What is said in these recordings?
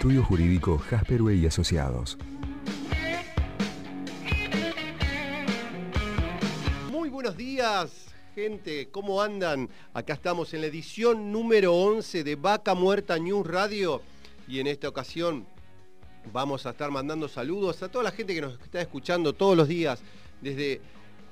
Estudio Jurídico Jasperway y Asociados. Muy buenos días, gente. ¿Cómo andan? Acá estamos en la edición número 11 de Vaca Muerta News Radio. Y en esta ocasión vamos a estar mandando saludos a toda la gente que nos está escuchando todos los días desde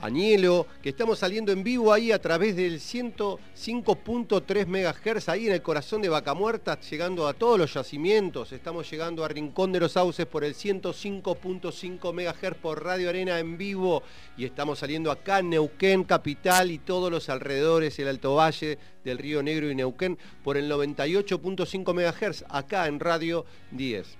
Añelo, que estamos saliendo en vivo ahí a través del 105.3 MHz, ahí en el corazón de Vaca Muerta, llegando a todos los yacimientos. Estamos llegando a Rincón de los Sauces por el 105.5 MHz por Radio Arena en vivo. Y estamos saliendo acá en Neuquén, capital y todos los alrededores, el Alto Valle del Río Negro y Neuquén, por el 98.5 MHz, acá en Radio 10.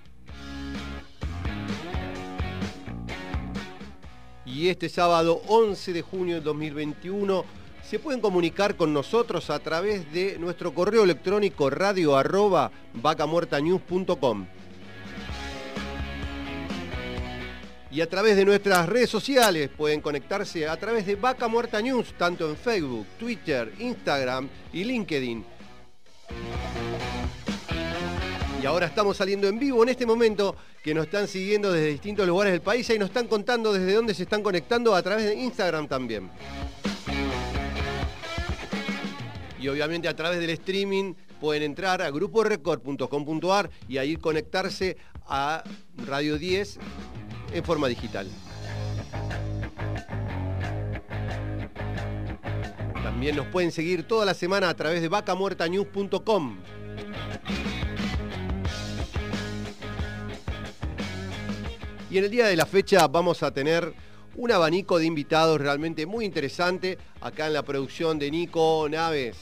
Y este sábado 11 de junio de 2021 se pueden comunicar con nosotros a través de nuestro correo electrónico radio arroba vacamuertanews.com y a través de nuestras redes sociales pueden conectarse a través de Vaca Muerta News, tanto en Facebook, Twitter, Instagram y LinkedIn. Y ahora estamos saliendo en vivo en este momento que nos están siguiendo desde distintos lugares del país y nos están contando desde dónde se están conectando a través de Instagram también. Y obviamente a través del streaming pueden entrar a gruporecord.com.ar y ahí conectarse a Radio 10 en forma digital. También nos pueden seguir toda la semana a través de vacamuertanews.com. Y en el día de la fecha vamos a tener un abanico de invitados realmente muy interesante acá en la producción de Nico Naves.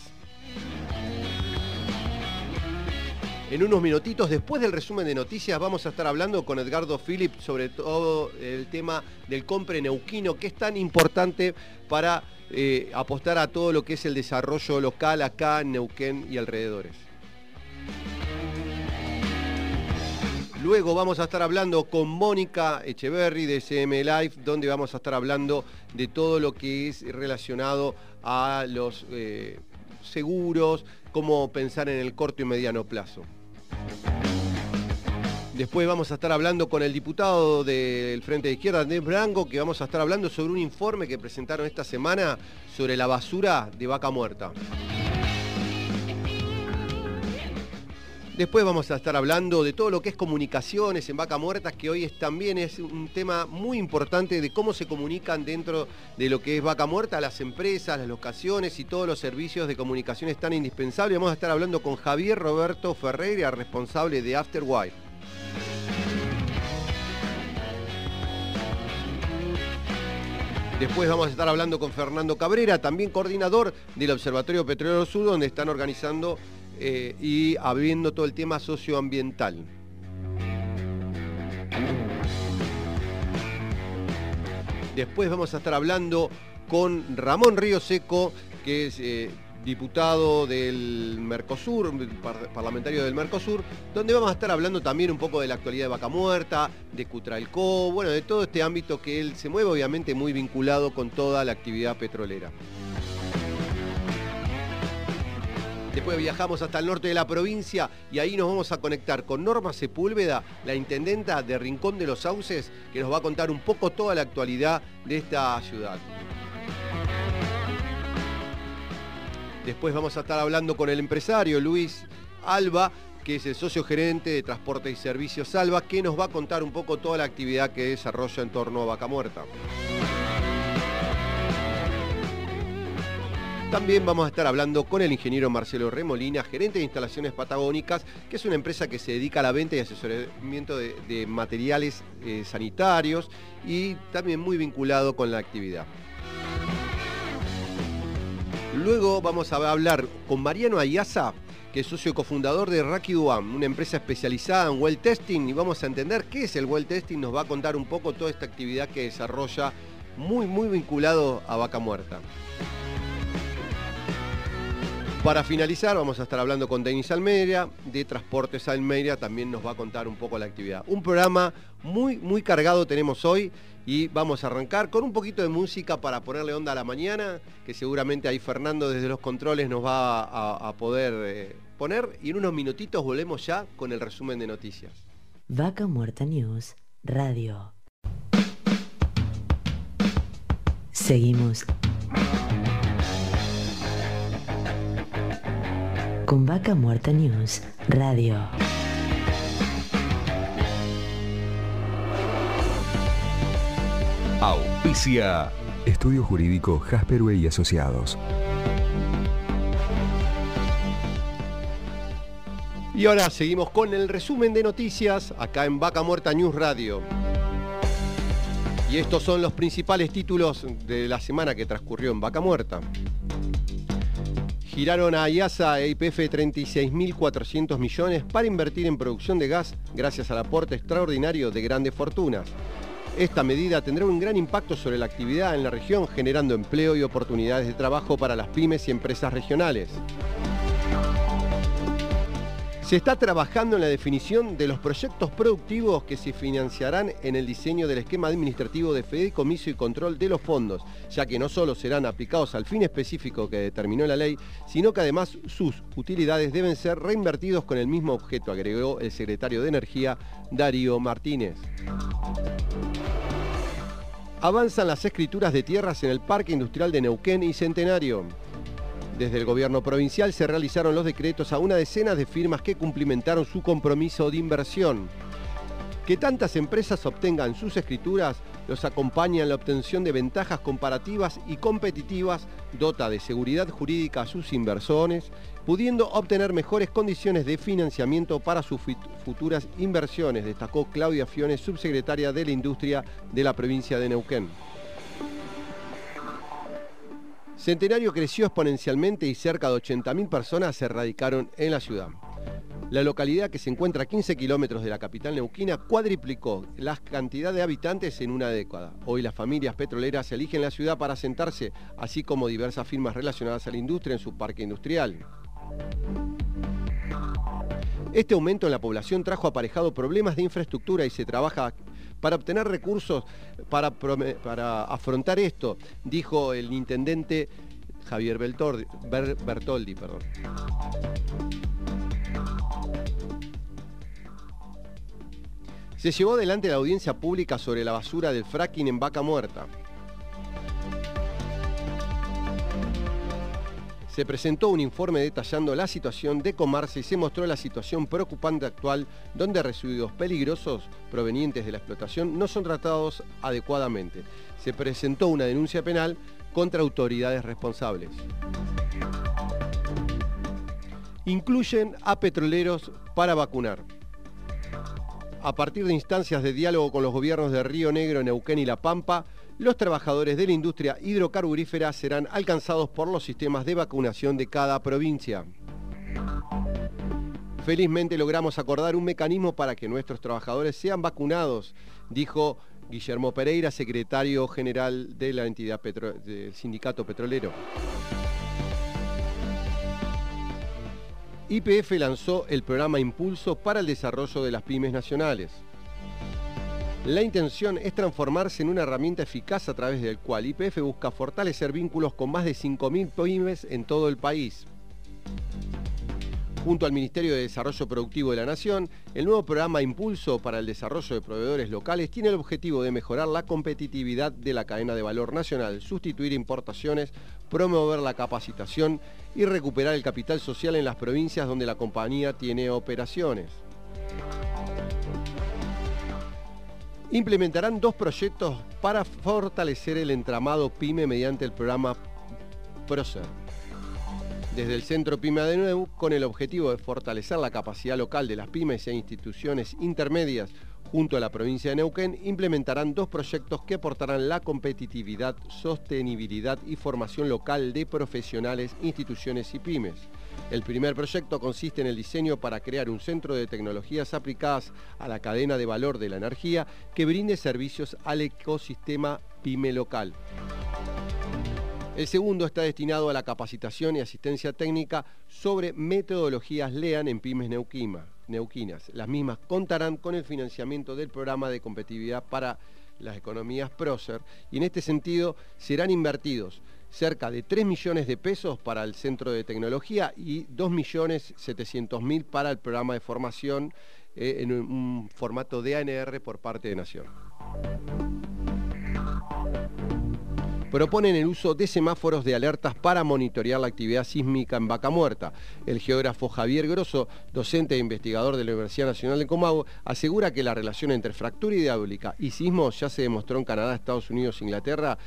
En unos minutitos, después del resumen de noticias, vamos a estar hablando con Edgardo Philip sobre todo el tema del compre neuquino, que es tan importante para eh, apostar a todo lo que es el desarrollo local acá en Neuquén y alrededores. Luego vamos a estar hablando con Mónica Echeverry de CM Life, donde vamos a estar hablando de todo lo que es relacionado a los eh, seguros, cómo pensar en el corto y mediano plazo. Después vamos a estar hablando con el diputado del Frente de Izquierda, Andrés Branco, que vamos a estar hablando sobre un informe que presentaron esta semana sobre la basura de vaca muerta. Después vamos a estar hablando de todo lo que es comunicaciones en Vaca Muertas, que hoy es, también es un tema muy importante de cómo se comunican dentro de lo que es Vaca Muerta, las empresas, las locaciones y todos los servicios de comunicaciones tan indispensables. Vamos a estar hablando con Javier Roberto Ferreira, responsable de Afterwire. Después vamos a estar hablando con Fernando Cabrera, también coordinador del Observatorio Petrolero Sur, donde están organizando eh, y abriendo todo el tema socioambiental. Después vamos a estar hablando con Ramón Río Seco, que es eh, diputado del Mercosur, parlamentario del Mercosur, donde vamos a estar hablando también un poco de la actualidad de Vaca Muerta, de Cutralcó, bueno, de todo este ámbito que él se mueve, obviamente muy vinculado con toda la actividad petrolera. Después viajamos hasta el norte de la provincia y ahí nos vamos a conectar con Norma Sepúlveda, la intendenta de Rincón de los Sauces, que nos va a contar un poco toda la actualidad de esta ciudad. Después vamos a estar hablando con el empresario Luis Alba, que es el socio gerente de Transporte y Servicios Alba, que nos va a contar un poco toda la actividad que desarrolla en torno a Vaca Muerta. También vamos a estar hablando con el ingeniero Marcelo Remolina, gerente de instalaciones patagónicas, que es una empresa que se dedica a la venta y asesoramiento de, materiales eh, sanitarios y también muy vinculado con la actividad. Luego vamos a hablar con Mariano Ayaza, que es socio cofundador de Rakiduam, una empresa especializada en well testing, y vamos a entender qué es el well testing, nos va a contar un poco toda esta actividad que desarrolla muy, muy vinculado a Vaca Muerta. Para finalizar, vamos a estar hablando con Denis Almeida, de Transportes Almeida, también nos va a contar un poco la actividad. Un programa muy, muy cargado tenemos hoy y vamos a arrancar con un poquito de música para ponerle onda a la mañana, que seguramente ahí Fernando desde los controles nos va a, poder eh, poner y en unos minutitos volvemos ya con el resumen de noticias. Vaca Muerta News, Radio. Seguimos con Vaca Muerta News Radio. Auspicia. Estudio Jurídico Jasperue y Asociados. Y ahora seguimos con el resumen de noticias acá en Vaca Muerta News Radio. Y estos son los principales títulos de la semana que transcurrió en Vaca Muerta. Giraron a IASA e IPF 36.400 millones para invertir en producción de gas gracias al aporte extraordinario de grandes fortunas. Esta medida tendrá un gran impacto sobre la actividad en la región, generando empleo y oportunidades de trabajo para las pymes y empresas regionales. Se está trabajando en la definición de los proyectos productivos que se financiarán en el diseño del esquema administrativo de fideicomiso y control de los fondos, ya que no solo serán aplicados al fin específico que determinó la ley, sino que además sus utilidades deben ser reinvertidos con el mismo objeto, agregó el secretario de Energía, Darío Martínez. Avanzan las escrituras de tierras en el Parque Industrial de Neuquén y Centenario. Desde el gobierno provincial se realizaron los decretos a una decena de firmas que cumplimentaron su compromiso de inversión. Que tantas empresas obtengan sus escrituras los acompaña en la obtención de ventajas comparativas y competitivas, dota de seguridad jurídica a sus inversores, pudiendo obtener mejores condiciones de financiamiento para sus futuras inversiones, destacó Claudia Fiones, subsecretaria de la Industria de la provincia de Neuquén. Centenario creció exponencialmente y cerca de 80.000 personas se radicaron en la ciudad. La localidad, que se encuentra a 15 kilómetros de la capital neuquina, cuadriplicó la cantidad de habitantes en una década. Hoy las familias petroleras eligen la ciudad para asentarse, así como diversas firmas relacionadas a la industria en su parque industrial. Este aumento en la población trajo aparejado problemas de infraestructura y se trabaja para obtener recursos para, para afrontar esto, dijo el intendente Javier Bertoldi. Perdón. Se llevó adelante la audiencia pública sobre la basura del fracking en Vaca Muerta. Se presentó un informe detallando la situación de Comarse y se mostró la situación preocupante actual donde residuos peligrosos provenientes de la explotación no son tratados adecuadamente. Se presentó una denuncia penal contra autoridades responsables. Incluyen a petroleros para vacunar. A partir de instancias de diálogo con los gobiernos de Río Negro, Neuquén y La Pampa, los trabajadores de la industria hidrocarburífera serán alcanzados por los sistemas de vacunación de cada provincia. Felizmente logramos acordar un mecanismo para que nuestros trabajadores sean vacunados, dijo Guillermo Pereira, secretario general de la entidad del sindicato petrolero. IPF lanzó el programa Impulso para el desarrollo de las pymes nacionales. La intención es transformarse en una herramienta eficaz a través del cual IPF busca fortalecer vínculos con más de 5.000 pymes en todo el país. Junto al Ministerio de Desarrollo Productivo de la Nación, el nuevo programa Impulso para el Desarrollo de Proveedores Locales tiene el objetivo de mejorar la competitividad de la cadena de valor nacional, sustituir importaciones, promover la capacitación y recuperar el capital social en las provincias donde la compañía tiene operaciones. Implementarán dos proyectos para fortalecer el entramado PYME mediante el programa PROCER. Desde el Centro PYME de nuevo, con el objetivo de fortalecer la capacidad local de las pymes e instituciones intermedias, junto a la provincia de Neuquén, implementarán dos proyectos que aportarán la competitividad, sostenibilidad y formación local de profesionales, instituciones y pymes. El primer proyecto consiste en el diseño para crear un centro de tecnologías aplicadas a la cadena de valor de la energía que brinde servicios al ecosistema pyme local. El segundo está destinado a la capacitación y asistencia técnica sobre metodologías LEAN en pymes neuquinas. Las mismas contarán con el financiamiento del programa de competitividad para las economías PROCER y en este sentido serán invertidos cerca de 3 millones de pesos para el centro de tecnología y 2 millones 700 mil para el programa de formación eh, en un, formato de ANR por parte de Nación proponen el uso de semáforos de alertas para monitorear la actividad sísmica en Vaca Muerta. El geógrafo Javier Grosso, docente e investigador de la Universidad Nacional de Comahue, asegura que la relación entre fractura hidráulica y sismo ya se demostró en Canadá, Estados Unidos Inglaterra.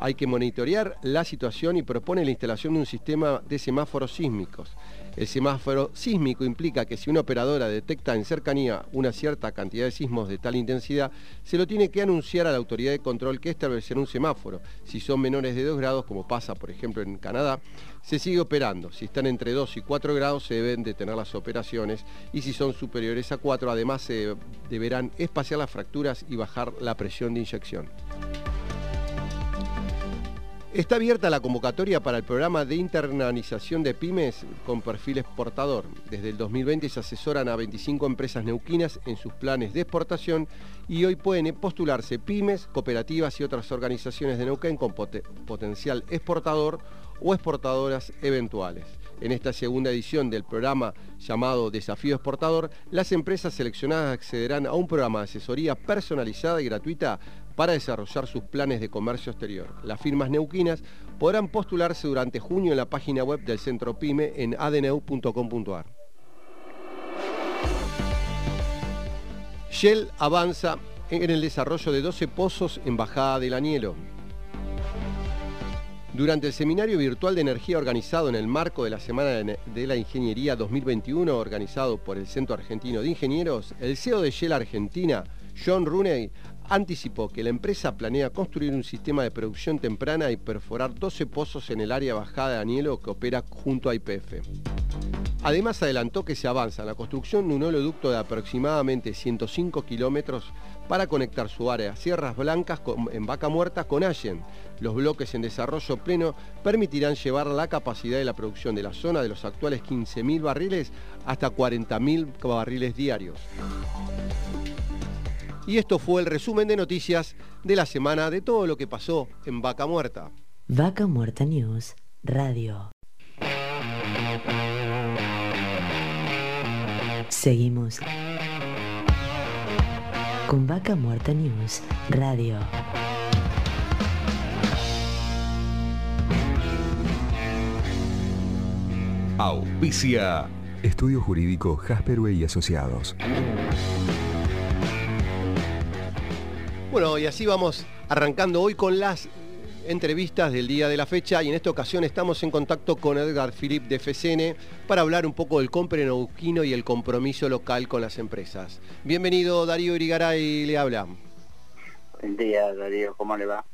Hay que monitorear la situación y propone la instalación de un sistema de semáforos sísmicos. El semáforo sísmico implica que si una operadora detecta en cercanía una cierta cantidad de sismos de tal intensidad, se lo tiene que anunciar a la autoridad de control que establecerá un semáforo. Si son menores de 2 grados, como pasa por ejemplo en Canadá, se sigue operando. Si están entre 2 y 4 grados se deben detener las operaciones y si son superiores a 4 además se deberán espaciar las fracturas y bajar la presión de inyección. Está abierta la convocatoria para el programa de internalización de pymes con perfil exportador. Desde el 2020 se asesoran a 25 empresas neuquinas en sus planes de exportación y hoy pueden postularse pymes, cooperativas y otras organizaciones de Neuquén con potencial exportador o exportadoras eventuales. En esta segunda edición del programa llamado Desafío Exportador, las empresas seleccionadas accederán a un programa de asesoría personalizada y gratuita para desarrollar sus planes de comercio exterior. Las firmas neuquinas podrán postularse durante junio en la página web del Centro PYME en adneu.com.ar. Shell avanza en el desarrollo de 12 pozos en Bajada del Anielo. Durante el seminario virtual de energía organizado en el marco de la Semana de la Ingeniería 2021 organizado por el Centro Argentino de Ingenieros, el CEO de Shell Argentina, John Rooney, anticipó que la empresa planea construir un sistema de producción temprana y perforar 12 pozos en el área bajada de Anielo que opera junto a IPF. Además adelantó que se avanza en la construcción de un oleoducto de aproximadamente 105 kilómetros para conectar su área Sierras Blancas en Vaca Muerta con Allen. Los bloques en desarrollo pleno permitirán llevar la capacidad de la producción de la zona de los actuales 15.000 barriles hasta 40.000 barriles diarios. Y esto fue el resumen de noticias de la semana de todo lo que pasó en Vaca Muerta. Vaca Muerta News Radio. Seguimos con Vaca Muerta News Radio. Auspicia. Estudio Jurídico Jasperway y Asociados. Bueno, y así vamos arrancando hoy con las entrevistas del día de la fecha y en esta ocasión estamos en contacto con Edgar Philip de FCN para hablar un poco del compre neuquino y el compromiso local con las empresas. Bienvenido Darío Irigaray, le habla. Buen día Darío, ¿cómo le va?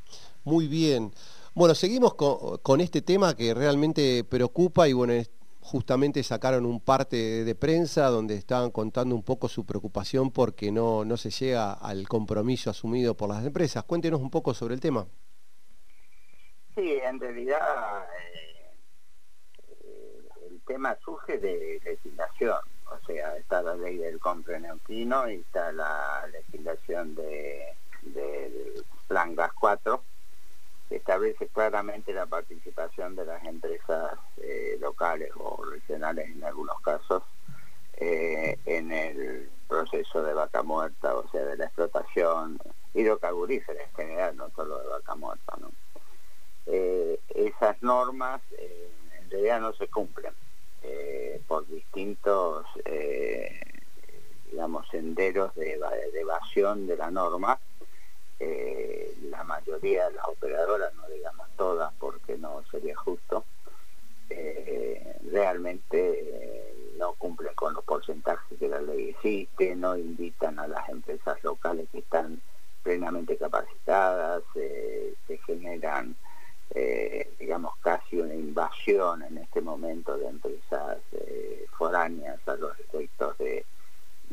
Muy bien. Bueno, seguimos con, con este tema que realmente preocupa y bueno, justamente sacaron un parte de prensa donde estaban contando un poco su preocupación porque no, no se llega al compromiso asumido por las empresas. Cuéntenos un poco sobre el tema. Sí, en realidad eh, el tema surge de legislación, o sea, está la ley del compre neuquino y está la legislación de, del plan GAS 4 establece claramente la participación de las empresas eh, locales o regionales en algunos casos eh, en el proceso de vaca muerta, o sea, de la explotación hidrocarburífera en general, no solo de vaca muerta. ¿no? Eh, esas normas en realidad no se cumplen por distintos, digamos, senderos de evasión de la norma. Eh, la mayoría de las operadoras, no digamos todas porque no sería justo, eh, realmente eh, no cumplen con los porcentajes que la ley existe, no invitan a las empresas locales que están plenamente capacitadas, eh, se generan, eh, digamos, casi una invasión en este momento de empresas eh, foráneas a los efectos de,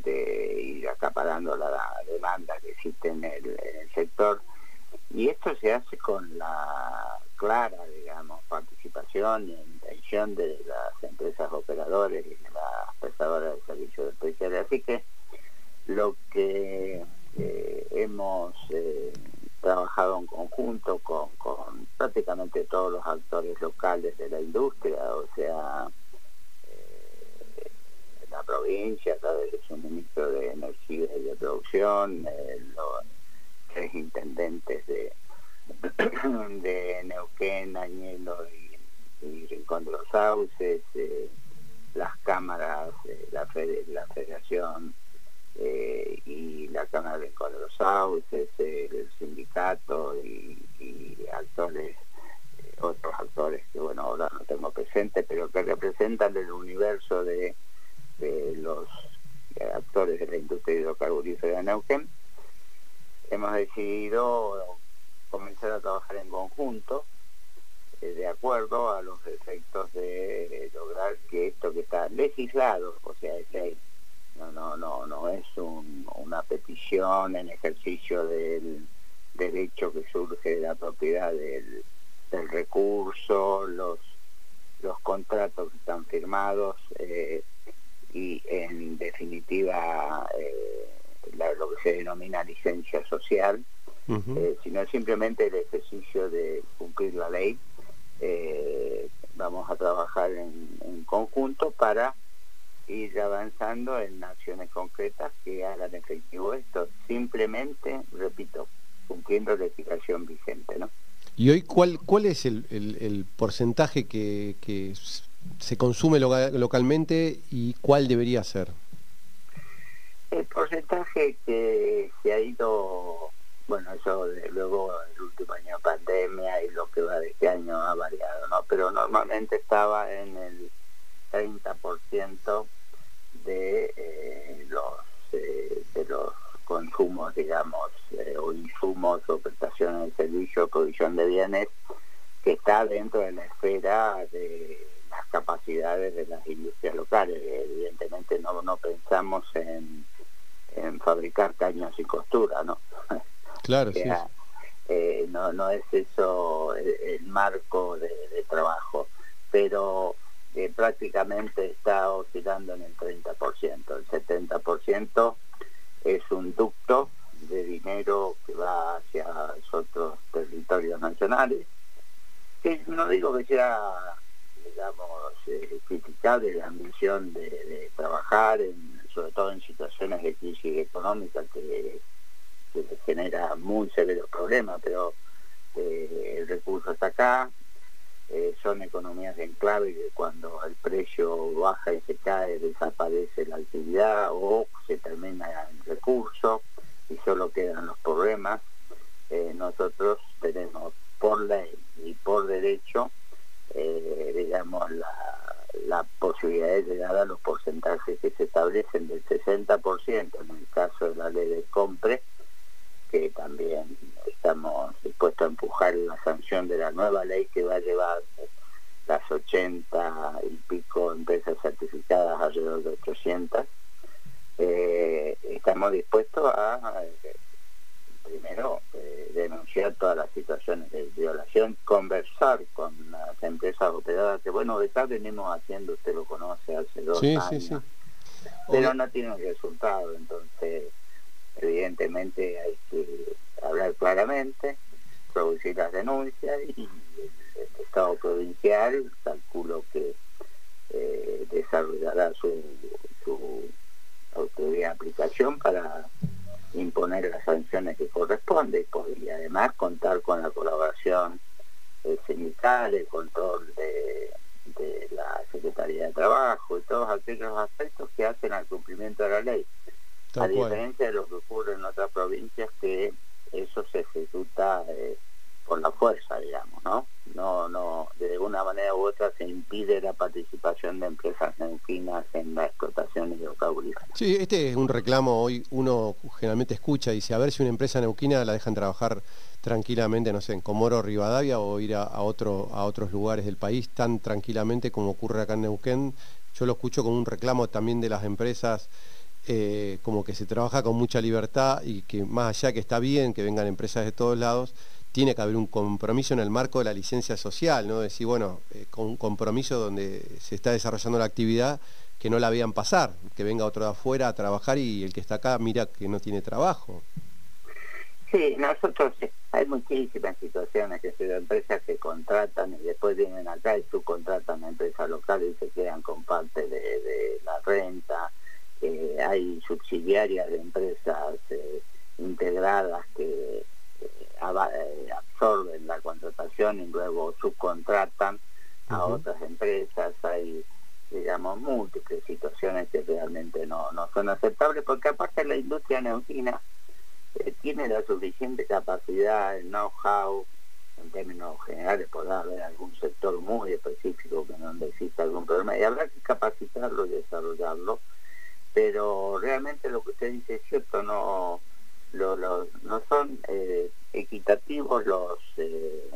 ir acaparando la, demanda que existe en el, sector. Y esto se hace con la clara, digamos, participación e intención de las empresas operadores y de las prestadoras de servicios especiales. Así que lo que eh, hemos trabajado en conjunto con, prácticamente todos los actores locales de la industria, o sea, eh, la provincia, a través de Energía y de Producción, los tres intendentes de, de Neuquén, Añelo y, Rincón de los Sauces, las cámaras, la, la Federación eh, y la Cámara de los Sauces, el sindicato y, actores, eh, otros actores que bueno ahora no tengo presente, pero que representan el universo de, los actores de la industria hidrocarburífera de Neuquén, hemos decidido comenzar a trabajar en conjunto eh, de acuerdo a los efectos de lograr que esto que está legislado, o sea, es ley, no, no, no, no es una petición en ejercicio del derecho que surge de la propiedad del, recurso, los, los contratos que están firmados eh, y en definitiva eh, lo que se denomina licencia social, eh, sino simplemente el ejercicio de cumplir la ley. vamos a trabajar en conjunto para ir avanzando en acciones concretas que hagan efectivo esto, simplemente, repito, cumpliendo la legislación vigente, ¿no? ¿Y hoy cuál, cuál es el, porcentaje que, que, se consume localmente y cuál debería ser? El porcentaje que se ha ido, bueno, eso de luego el último año de pandemia y lo que va de este año ha variado, ¿no? Pero normalmente estaba en el 30% de eh, los eh, de los consumos digamos eh, o insumos o prestaciones de servicio o provisión de bienes que está dentro de la esfera de las capacidades de las industrias locales. Evidentemente no no pensamos en, en fabricar caños y costura no claro sí. no no es eso el, marco de, de trabajo. Pero que prácticamente está oscilando en el 30%. El 70% es un ducto de dinero que va hacia otros territorios nacionales, que no digo que sea, digamos, eh, criticable la ambición de, trabajar, sobre todo en situaciones de crisis económica que, genera muy severos problemas, pero eh, el recurso está acá, eh, son economías en clave que cuando el precio baja y se cae desaparece la actividad o se termina el recurso y solo quedan los problemas. Eh, nosotros tenemos por ley y por derecho, eh, digamos, la, la posibilidad de llegar a los porcentajes que se establecen del 60% en el caso de la ley de compre que también estamos dispuestos a empujar la sanción de la nueva ley que va a llevar las 80 y pico empresas certificadas alrededor de 800. Eh, estamos dispuestos a, eh, primero, eh, denunciar todas las situaciones de violación, conversar con las empresas operadoras, que bueno, de tal venimos haciendo, usted lo conoce hace dos años, pero no tiene resultado, entonces evidentemente hay que hablar claramente, producir las denuncias y el, Estado provincial calculo que eh, desarrollará su, autoridad de aplicación para imponer las sanciones que corresponde y además contar con la colaboración sindical, el control de, de la Secretaría de Trabajo y todos aquellos aspectos que hacen al cumplimiento de la ley a diferencia de lo que ocurre en otras provincias que eso se ejecuta eh, por la fuerza, digamos, ¿no? No, no, de una manera u otra se impide la participación de empresas neuquinas en la explotación hidrocarburífera. Sí, este es un reclamo, hoy uno generalmente escucha y dice, a ver si una empresa neuquina la dejan trabajar tranquilamente, no sé, en Comoro Rivadavia o ir a, otro, a otros lugares del país tan tranquilamente como ocurre acá en Neuquén. Yo lo escucho como un reclamo también de las empresas, eh, como que se trabaja con mucha libertad y que más allá que está bien que vengan empresas de todos lados, tiene que haber un compromiso en el marco de la licencia social, ¿no? Decir, bueno, eh, con un compromiso donde se está desarrollando la actividad que no la vean pasar, que venga otro de afuera a trabajar y el que está acá mira que no tiene trabajo. Sí, nosotros hay muchísimas situaciones que son empresas que contratan y después vienen acá y subcontratan a empresas locales y se quedan con parte de, la renta. Eh, hay subsidiarias de empresas eh, integradas que eh, absorben la contratación y luego subcontratan a otras empresas. Hay digamos, múltiples situaciones que realmente no, no son aceptables, porque aparte la industria neuquina eh, tiene la suficiente capacidad, el know-how, en términos generales podrá haber algún sector muy específico que no exista algún problema, y habrá que capacitarlo y desarrollarlo, pero realmente lo que usted dice es cierto, no, lo, no son eh, equitativos los... Eh,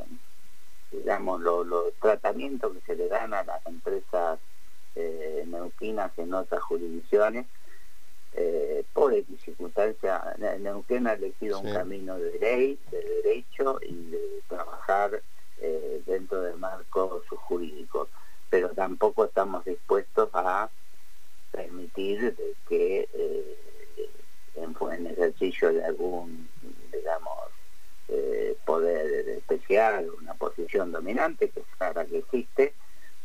digamos, los, los tratamientos que se le dan a las empresas eh, neuquinas en otras jurisdicciones. Eh, por circunstancias, Neuquén ha elegido un camino de ley, de derecho y de trabajar eh, dentro del marco jurídico, pero tampoco estamos dispuestos a permitir que eh, en, ejercicio de algún, digamos, poder especial, una posición dominante, que es clara que existe,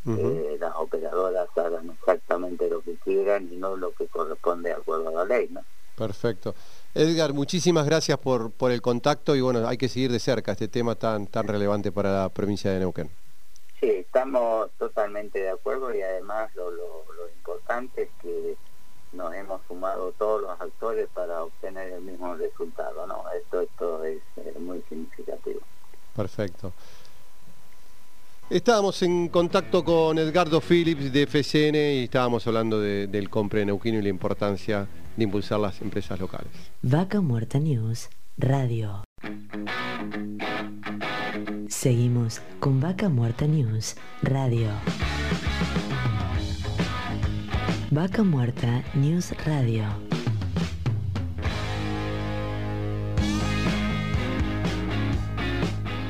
eh, las operadoras hagan exactamente lo que quieran y no lo que corresponde de acuerdo a la ley. ¿no? Perfecto. Edgar, muchísimas gracias por, por el contacto y bueno, hay que seguir de cerca este tema tan, tan relevante para la provincia de Neuquén. Sí, estamos totalmente de acuerdo y además lo, lo, importante es que nos hemos sumado todos los actores para obtener el mismo resultado, ¿no? Esto, esto es muy significativo. Perfecto. Estábamos en contacto con Edgardo Phillips de FCN y estábamos hablando del compre Neuquino y la importancia de impulsar las empresas locales. Vaca Muerta News Radio. Seguimos con Vaca Muerta News Radio. Vaca Muerta News Radio.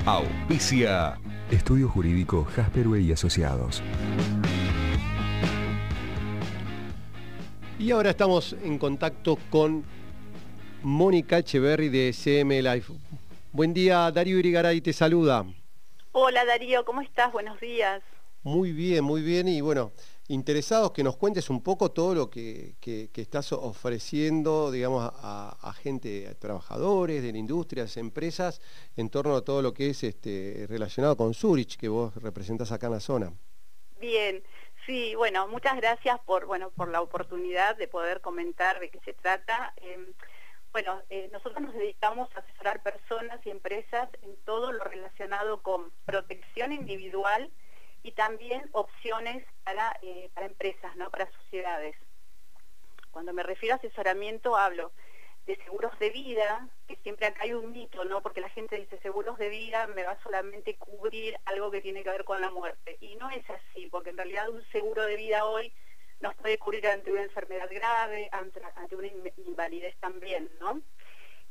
Auspicia Estudio Jurídico Jasperway y Asociados. Y ahora estamos en contacto con Mónica Echeverry de CM Life. Buen día, Darío Irigaray te saluda. Hola Darío, ¿cómo estás? Buenos días. Muy bien, muy bien. Y bueno, interesados que nos cuentes un poco todo lo que, estás ofreciendo, digamos, a, gente, a trabajadores de la industria, a empresas, en torno a todo lo que es este, relacionado con Zurich, que vos representás acá en la zona. Bien, sí, bueno, muchas gracias por, bueno, por la oportunidad de poder comentar de qué se trata. Em, bueno, eh, nosotros nos dedicamos a asesorar personas y empresas en todo lo relacionado con protección individual, y también opciones para, eh, para empresas, ¿no? para sociedades. Cuando me refiero a asesoramiento hablo de seguros de vida, que siempre acá hay un mito, ¿no? Porque la gente dice seguros de vida me va solamente cubrir algo que tiene que ver con la muerte. Y no es así, porque en realidad un seguro de vida hoy nos puede cubrir ante una enfermedad grave, ante, una invalidez también, ¿no?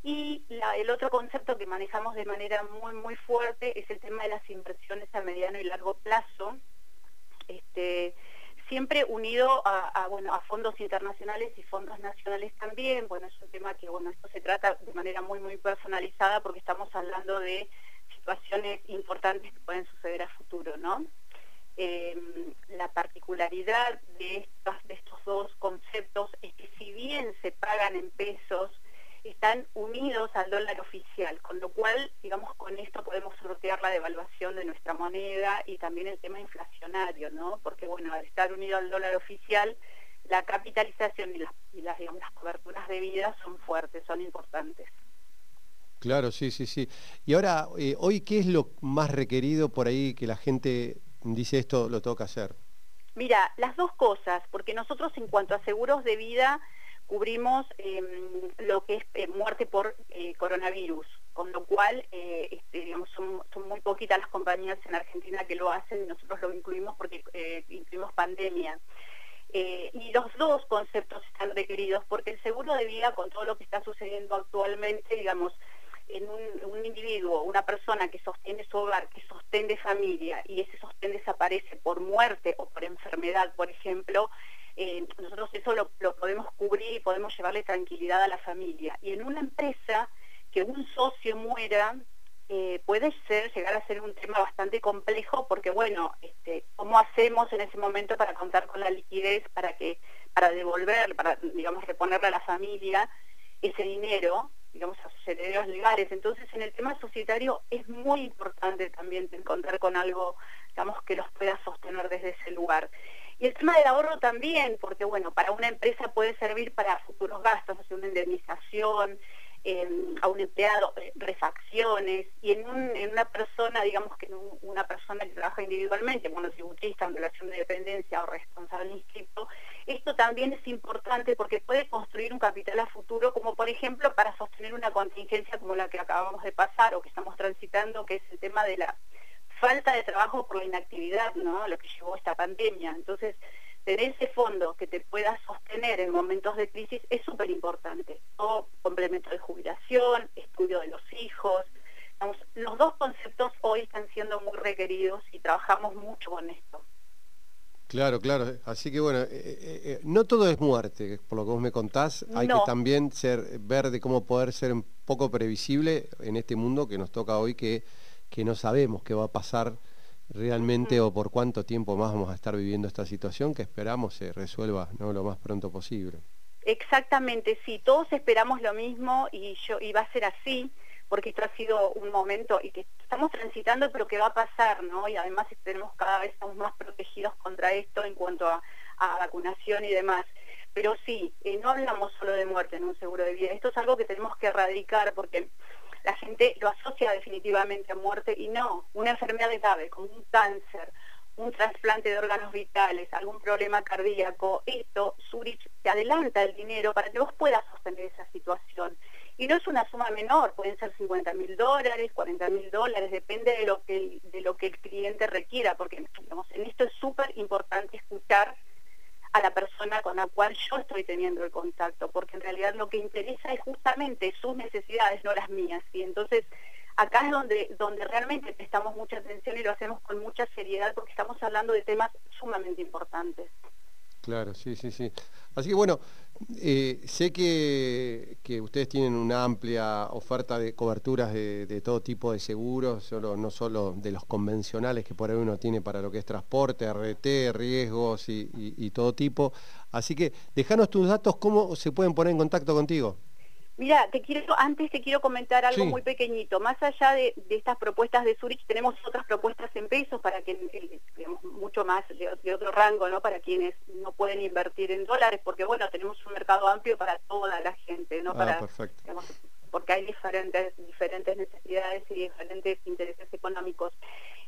Y el otro concepto que manejamos de manera muy, muy fuerte es el tema de las inversiones a mediano y largo plazo, este, siempre unido a, bueno, a fondos internacionales y fondos nacionales también. Bueno, es un tema que, bueno, esto se trata de manera muy, muy personalizada porque estamos hablando de situaciones importantes que pueden suceder a futuro, ¿no? Em, la particularidad de, de estos dos conceptos es que si bien se pagan en pesos, están unidos al dólar oficial, con lo cual, digamos, con esto podemos sortear la devaluación de nuestra moneda y también el tema inflacionario, ¿no? Porque, bueno, al estar unido al dólar oficial, la capitalización y las, las, digamos, las coberturas de vida son fuertes, son importantes. Claro, sí, sí, sí. Y ahora, eh, hoy, ¿qué es lo más requerido por ahí que la gente dice esto lo tengo que hacer? Mira, las dos cosas, porque nosotros en cuanto a seguros de vida cubrimos em, lo que es eh, muerte por eh, coronavirus, con lo cual este, digamos, son, muy poquitas las compañías en Argentina que lo hacen y nosotros lo incluimos porque incluimos pandemia. y los dos conceptos están requeridos porque el seguro de vida, con todo lo que está sucediendo actualmente, digamos, en un, individuo, una persona que sostiene su hogar, que sostiene familia y ese sostén desaparece por muerte o por enfermedad, por ejemplo, eh, nosotros eso lo, podemos cubrir y podemos llevarle tranquilidad a la familia. Y en una empresa que un socio muera, eh, puede ser, llegar a ser un tema bastante complejo porque, bueno, este, ¿cómo hacemos en ese momento para contar con la liquidez para que para devolver, para, digamos, reponerle a la familia ese dinero? Digamos, a herederos legales. Entonces, en el tema societario es muy importante también encontrar con algo, digamos, que los pueda sostener desde ese lugar. Y el tema del ahorro también, porque, bueno, para una empresa puede servir para futuros gastos, o una indemnización, a un empleado, eh, refacciones, y en, una persona, digamos que una persona que trabaja individualmente, bueno, tributista en relación de dependencia o responsable inscrito, esto también es importante porque puede construir un capital a futuro, como por ejemplo para sostener una contingencia como la que acabamos de pasar o que estamos transitando, que es el tema de la falta de trabajo por la inactividad, ¿no? Lo que llevó esta pandemia. Entonces, tener ese fondo que te pueda sostener en momentos de crisis es súper importante. O complemento de jubilación, estudio de los hijos. los dos conceptos hoy están siendo muy requeridos y trabajamos mucho con esto. Claro, claro. Así que bueno, eh, eh, eh, no todo es muerte, por lo que vos me contás. Hay que también ser, ver de cómo poder ser un poco previsible en este mundo que nos toca hoy, que, que no sabemos qué va a pasar realmente o por cuánto tiempo más vamos a estar viviendo esta situación que esperamos se resuelva ¿no? lo más pronto posible. Exactamente, sí, todos esperamos lo mismo y, yo, y va a ser así, porque esto ha sido un momento y que estamos transitando, pero que va a pasar, ¿no? Y además tenemos cada vez estamos más protegidos contra esto en cuanto a, vacunación y demás. Pero sí, eh, no hablamos solo de muerte en un seguro de vida, esto es algo que tenemos que erradicar porque la gente lo asocia definitivamente a muerte y no, una enfermedad grave como un cáncer, un trasplante de órganos vitales, algún problema cardíaco, esto, Zurich te adelanta el dinero para que vos puedas sostener esa situación. Y no es una suma menor, pueden ser 50 mil dólares, 40 mil dólares, depende de lo, que, de lo que el cliente requiera, porque en esto es súper importante escuchar a la persona con la cual yo estoy teniendo el contacto, porque en realidad lo que interesa es justamente sus necesidades, no las mías. Y entonces acá es donde, donde realmente prestamos mucha atención y lo hacemos con mucha seriedad porque estamos hablando de temas sumamente importantes. Claro, sí, sí, sí. Así que bueno, eh, sé que, ustedes tienen una amplia oferta de coberturas de, todo tipo de seguros, solo, no solo de los convencionales que por ahí uno tiene para lo que es transporte, RT, riesgos y, todo tipo. Así que déjanos tus datos, ¿cómo se pueden poner en contacto contigo? Mira, te quiero, antes te quiero comentar algo muy pequeñito. Más allá de, estas propuestas de Zurich, tenemos otras propuestas en pesos para que, digamos, mucho más de, otro rango, ¿no? Para quienes no pueden invertir en dólares, porque bueno, tenemos un mercado amplio para toda la gente, ¿no? Ah, para, perfecto. porque hay diferentes, diferentes necesidades y diferentes intereses económicos.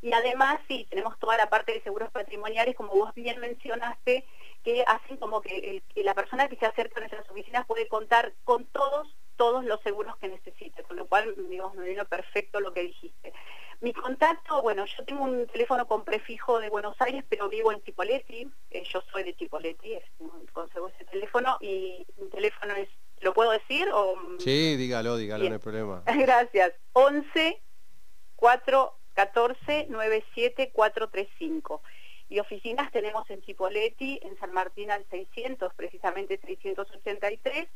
Y además, sí, tenemos toda la parte de seguros patrimoniales, como vos bien mencionaste, que hacen como que, la persona que se acerca a nuestras oficinas puede contar con todos todos los seguros que necesite, con lo cual, digamos, me vino perfecto lo que dijiste. Mi contacto, bueno, yo tengo un teléfono con prefijo de Buenos Aires, pero vivo en Chipoletti, eh, yo soy de Chipoletti, conservo ese teléfono, y mi teléfono es, ¿lo puedo decir? O... Sí, dígalo, dígalo, no hay problema. Gracias. 11 4 14 97 435 y oficinas tenemos en Chipoletti, en San Martín al 600, precisamente 683,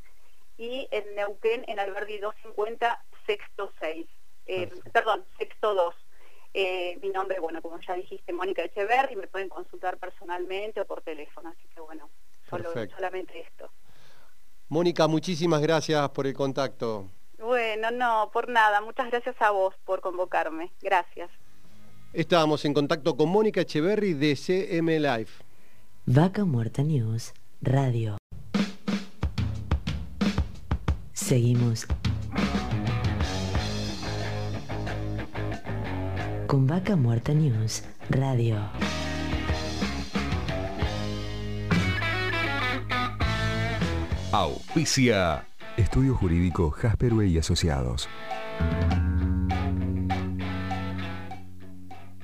y en Neuquén, en Alberdi 250, sexto 6. Eh, perdón, sexto 2. Eh, mi nombre, bueno, como ya dijiste, Mónica Echeverri, me pueden consultar personalmente o por teléfono, así que bueno, solamente esto. Mónica, muchísimas gracias por el contacto. Bueno, no, por nada. Muchas gracias a vos por convocarme. Gracias. Estábamos en contacto con Mónica Echeverry de CM Life. Vaca Muerta News Radio. Seguimos con Vaca Muerta News Radio. Auspicia. Estudio Jurídico Jasperway y Asociados.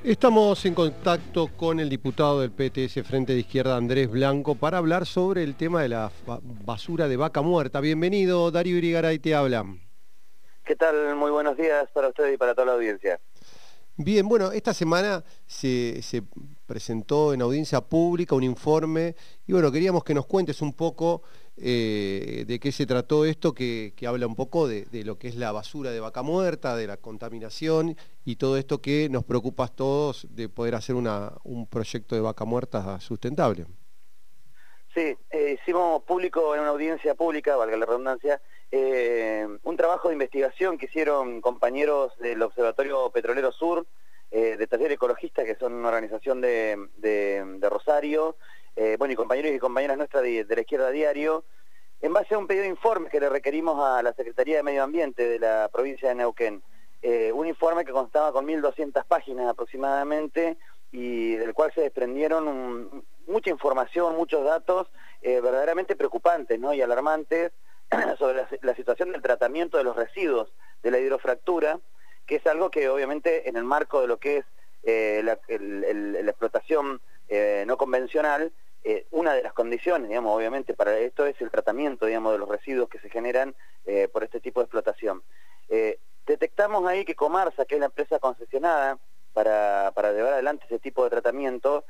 Estamos en contacto con el diputado del PTS Frente de Izquierda, Andrés Blanco, para hablar sobre el tema de la basura de vaca muerta. Bienvenido, Darío Irigaray te habla. ¿Qué tal? Muy buenos días para usted y para toda la audiencia. Bien, bueno, esta semana se, presentó en audiencia pública un informe y bueno, queríamos que nos cuentes un poco eh, de qué se trató esto, que, habla un poco de, lo que es la basura de vaca muerta, de la contaminación y todo esto que nos preocupa a todos de poder hacer un proyecto de vaca muerta sustentable. Sí, eh, hicimos público en una audiencia pública, valga la redundancia, eh, un trabajo de investigación que hicieron compañeros del Observatorio Petrolero Sur, de Taller Ecologista, que son una organización de Rosario, eh, bueno, y compañeros y compañeras nuestras de, la izquierda diario, en base a un pedido de informe que le requerimos a la Secretaría de Medio Ambiente de la provincia de Neuquén. Eh, un informe que constaba con 1.200 páginas aproximadamente y del cual se desprendieron mucha información, muchos datos eh, verdaderamente preocupantes y alarmantes sobre la, situación del tratamiento de los residuos de la hidrofractura, que es algo que obviamente en el marco de lo que es la, explotación no convencional eh, una de las condiciones, digamos, obviamente para esto es el tratamiento, digamos, de los residuos que se generan eh, por este tipo de explotación. Eh, detectamos ahí que Comarsa, que es la empresa concesionada para, para llevar adelante ese tipo de tratamiento,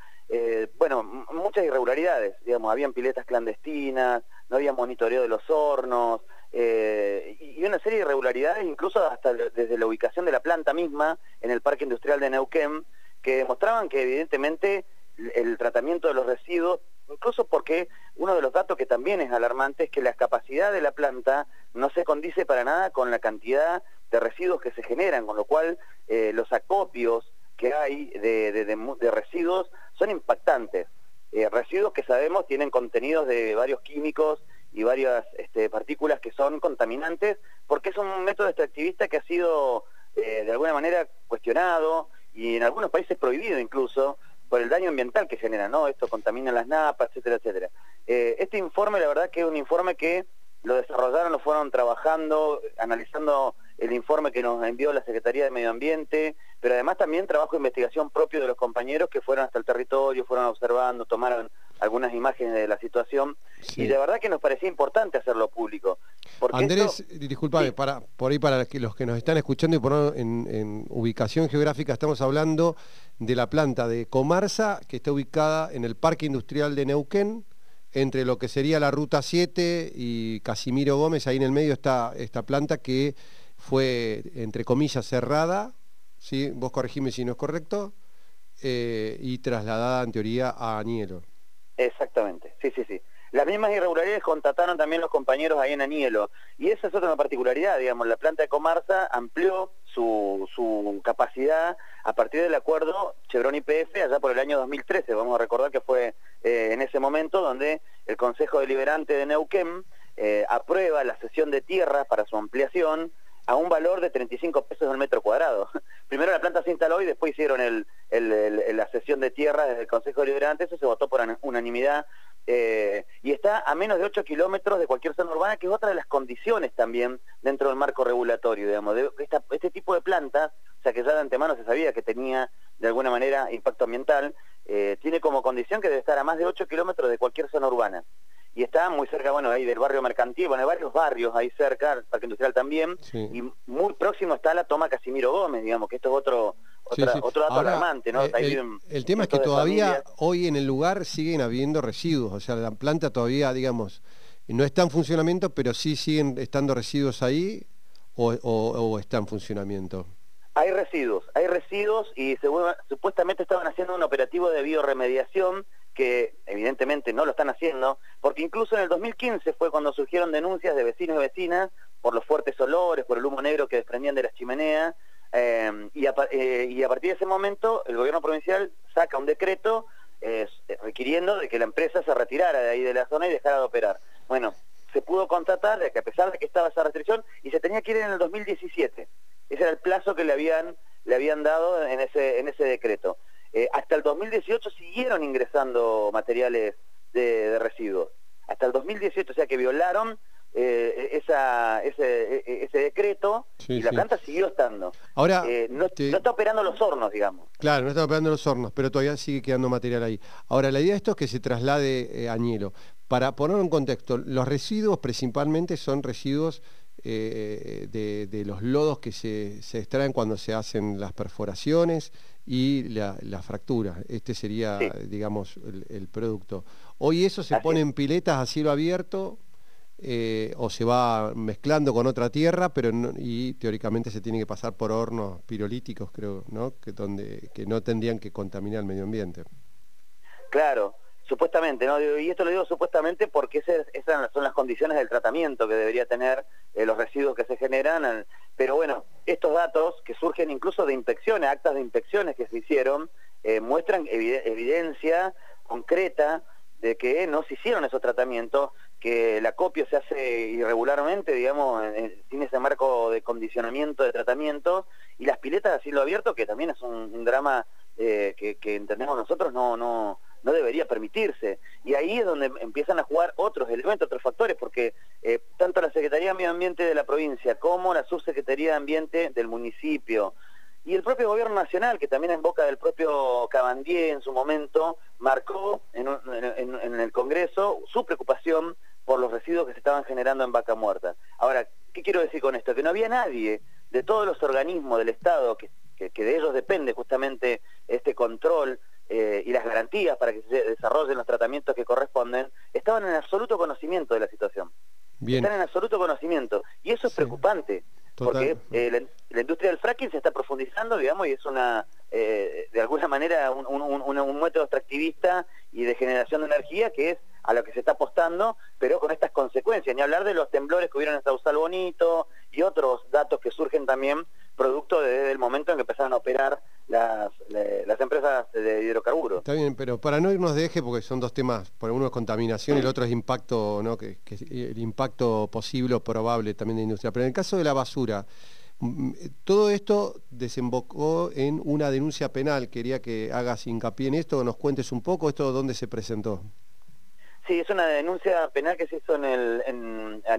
bueno, muchas irregularidades, digamos, habían piletas clandestinas, no había monitoreo de los hornos, y una serie de irregularidades, incluso hasta desde la ubicación de la planta misma en el Parque Industrial de Neuquén, que demostraban que evidentemente el tratamiento de los residuos, incluso porque uno de los datos que también es alarmante es que la capacidad de la planta no se condice para nada con la cantidad de residuos que se generan, con lo cual eh, los acopios que hay de, residuos son impactantes. Eh, residuos que sabemos tienen contenidos de varios químicos y varias este, partículas que son contaminantes, porque es un método extractivista que ha sido eh, de alguna manera cuestionado y en algunos países prohibido incluso, por el daño ambiental que genera, ¿no? Esto contamina las napas, etcétera, etcétera. Eh, este informe, la verdad que es un informe que lo desarrollaron, lo fueron trabajando, analizando el informe que nos envió la Secretaría de Medio Ambiente, pero además también trabajo de investigación propio de los compañeros que fueron hasta el territorio, fueron observando, tomaron algunas imágenes de la situación y de verdad que nos parecía importante hacerlo público. Andrés, disculpame, para, por ahí para los que nos están escuchando y por en, en ubicación geográfica estamos hablando de la planta de Comarsa que está ubicada en el Parque Industrial de Neuquén, entre lo que sería la Ruta 7 y Casimiro Gómez, ahí en el medio está esta planta que fue, entre comillas, cerrada, ¿sí? vos corregime si no es correcto, eh, y trasladada en teoría a Anielo. Exactamente, sí, sí, sí. Las mismas irregularidades contrataron también los compañeros ahí en Anielo. Y esa es otra particularidad, digamos, la planta de Comarsa amplió su, su capacidad a partir del acuerdo Chevron IPF allá por el año 2013. Vamos a recordar que fue eh, en ese momento donde el Consejo Deliberante de Neuquén eh, aprueba la cesión de tierra para su ampliación a un valor de 35 pesos al metro cuadrado. Primero la planta se instaló y después hicieron el, la cesión de tierra desde el Consejo Deliberante, eso se votó por unanimidad, eh, y está a menos de 8 kilómetros de cualquier zona urbana, que es otra de las condiciones también dentro del marco regulatorio, digamos, de este tipo de plantas, o sea que ya de antemano se sabía que tenía de alguna manera impacto ambiental, eh, tiene como condición que debe estar a más de 8 kilómetros de cualquier zona urbana y está muy cerca, bueno, ahí del barrio mercantil, bueno, hay varios barrios ahí cerca, el Parque Industrial también, y muy próximo está la toma Casimiro Gómez, digamos, que esto es otro, otro dato alarmante, ¿no? Eh, el, tema es que todavía hoy en el lugar siguen habiendo residuos, o sea, la planta todavía, digamos, no está en funcionamiento, pero sí siguen estando residuos ahí o, o está en funcionamiento. Hay residuos, hay residuos y supuestamente estaban haciendo un operativo de bioremediación que evidentemente no lo están haciendo, porque incluso en el 2015 fue cuando surgieron denuncias de vecinos y vecinas por los fuertes olores, por el humo negro que desprendían de las chimeneas, eh, y, a, eh, y, a, partir de ese momento el gobierno provincial saca un decreto eh, requiriendo de que la empresa se retirara de ahí de la zona y dejara de operar. Bueno, se pudo constatar de que a pesar de que estaba esa restricción, y se tenía que ir en el 2017, ese era el plazo que le habían, le habían dado en ese, en ese decreto. Eh, hasta el 2018 siguieron ingresando materiales de, residuos. hasta el 2018, o sea que violaron eh, esa, ese, e, e, ese decreto y la planta siguió estando. Ahora, eh, no, está operando los hornos, digamos. Claro, no está operando los hornos, pero todavía sigue quedando material ahí. Ahora, la idea de esto es que se traslade a Añelo. Para ponerlo en contexto, los residuos principalmente son residuos de, los lodos que se, extraen cuando se hacen las perforaciones y la, fractura. Este sería, digamos, el, producto. Hoy eso se pone en piletas a cielo abierto eh, o se va mezclando con otra tierra, pero y teóricamente se tiene que pasar por hornos pirolíticos, creo, ¿no? Que, donde, que no tendrían que contaminar el medio ambiente. Claro, supuestamente, ¿no? Y esto lo digo supuestamente porque esas son las condiciones del tratamiento que debería tener eh, los residuos que se generan. Pero bueno, estos datos que surgen incluso de inspecciones, actas de inspecciones que se hicieron, eh, muestran evidencia concreta de que no se hicieron esos tratamientos, que el acopio se hace irregularmente, digamos, sin ese marco de condicionamiento de tratamiento, y las piletas a cielo abierto, que también es un, drama eh, que, entendemos nosotros, no, no, no debería permitirse. Y ahí es donde empiezan a jugar otros elementos, otros factores, porque eh, tanto la Secretaría de Medio Ambiente de la provincia como la Subsecretaría de Ambiente del municipio, y el propio gobierno nacional, que también en boca del propio Cabandier en su momento, marcó en, el Congreso su preocupación por los residuos que se estaban generando en Vaca Muerta. Ahora, ¿qué quiero decir con esto? Que no había nadie de todos los organismos del Estado, que, de ellos depende justamente este control eh, y las garantías para que se desarrollen los tratamientos que corresponden, estaban en absoluto conocimiento de la situación. Están en absoluto conocimiento. Y eso es preocupante. Porque eh, la, industria del fracking se está profundizando, digamos, y es una, eh, de alguna manera, un, un, método extractivista y de generación de energía que es a lo que se está apostando, pero con estas consecuencias. Ni hablar de los temblores que hubieron en Sausal Bonito y otros datos que surgen también producto desde el momento en que empezaron a operar las, las empresas de hidrocarburos. Está pero para no irnos de eje, porque son dos temas, por uno es contaminación y el otro es impacto, ¿no? que, el impacto posible o probable también de industria. Pero en el caso de la basura, mm, todo esto desembocó en una denuncia penal. Quería que hagas hincapié en esto, nos cuentes un poco esto dónde se presentó. Sí, es una denuncia penal que se hizo a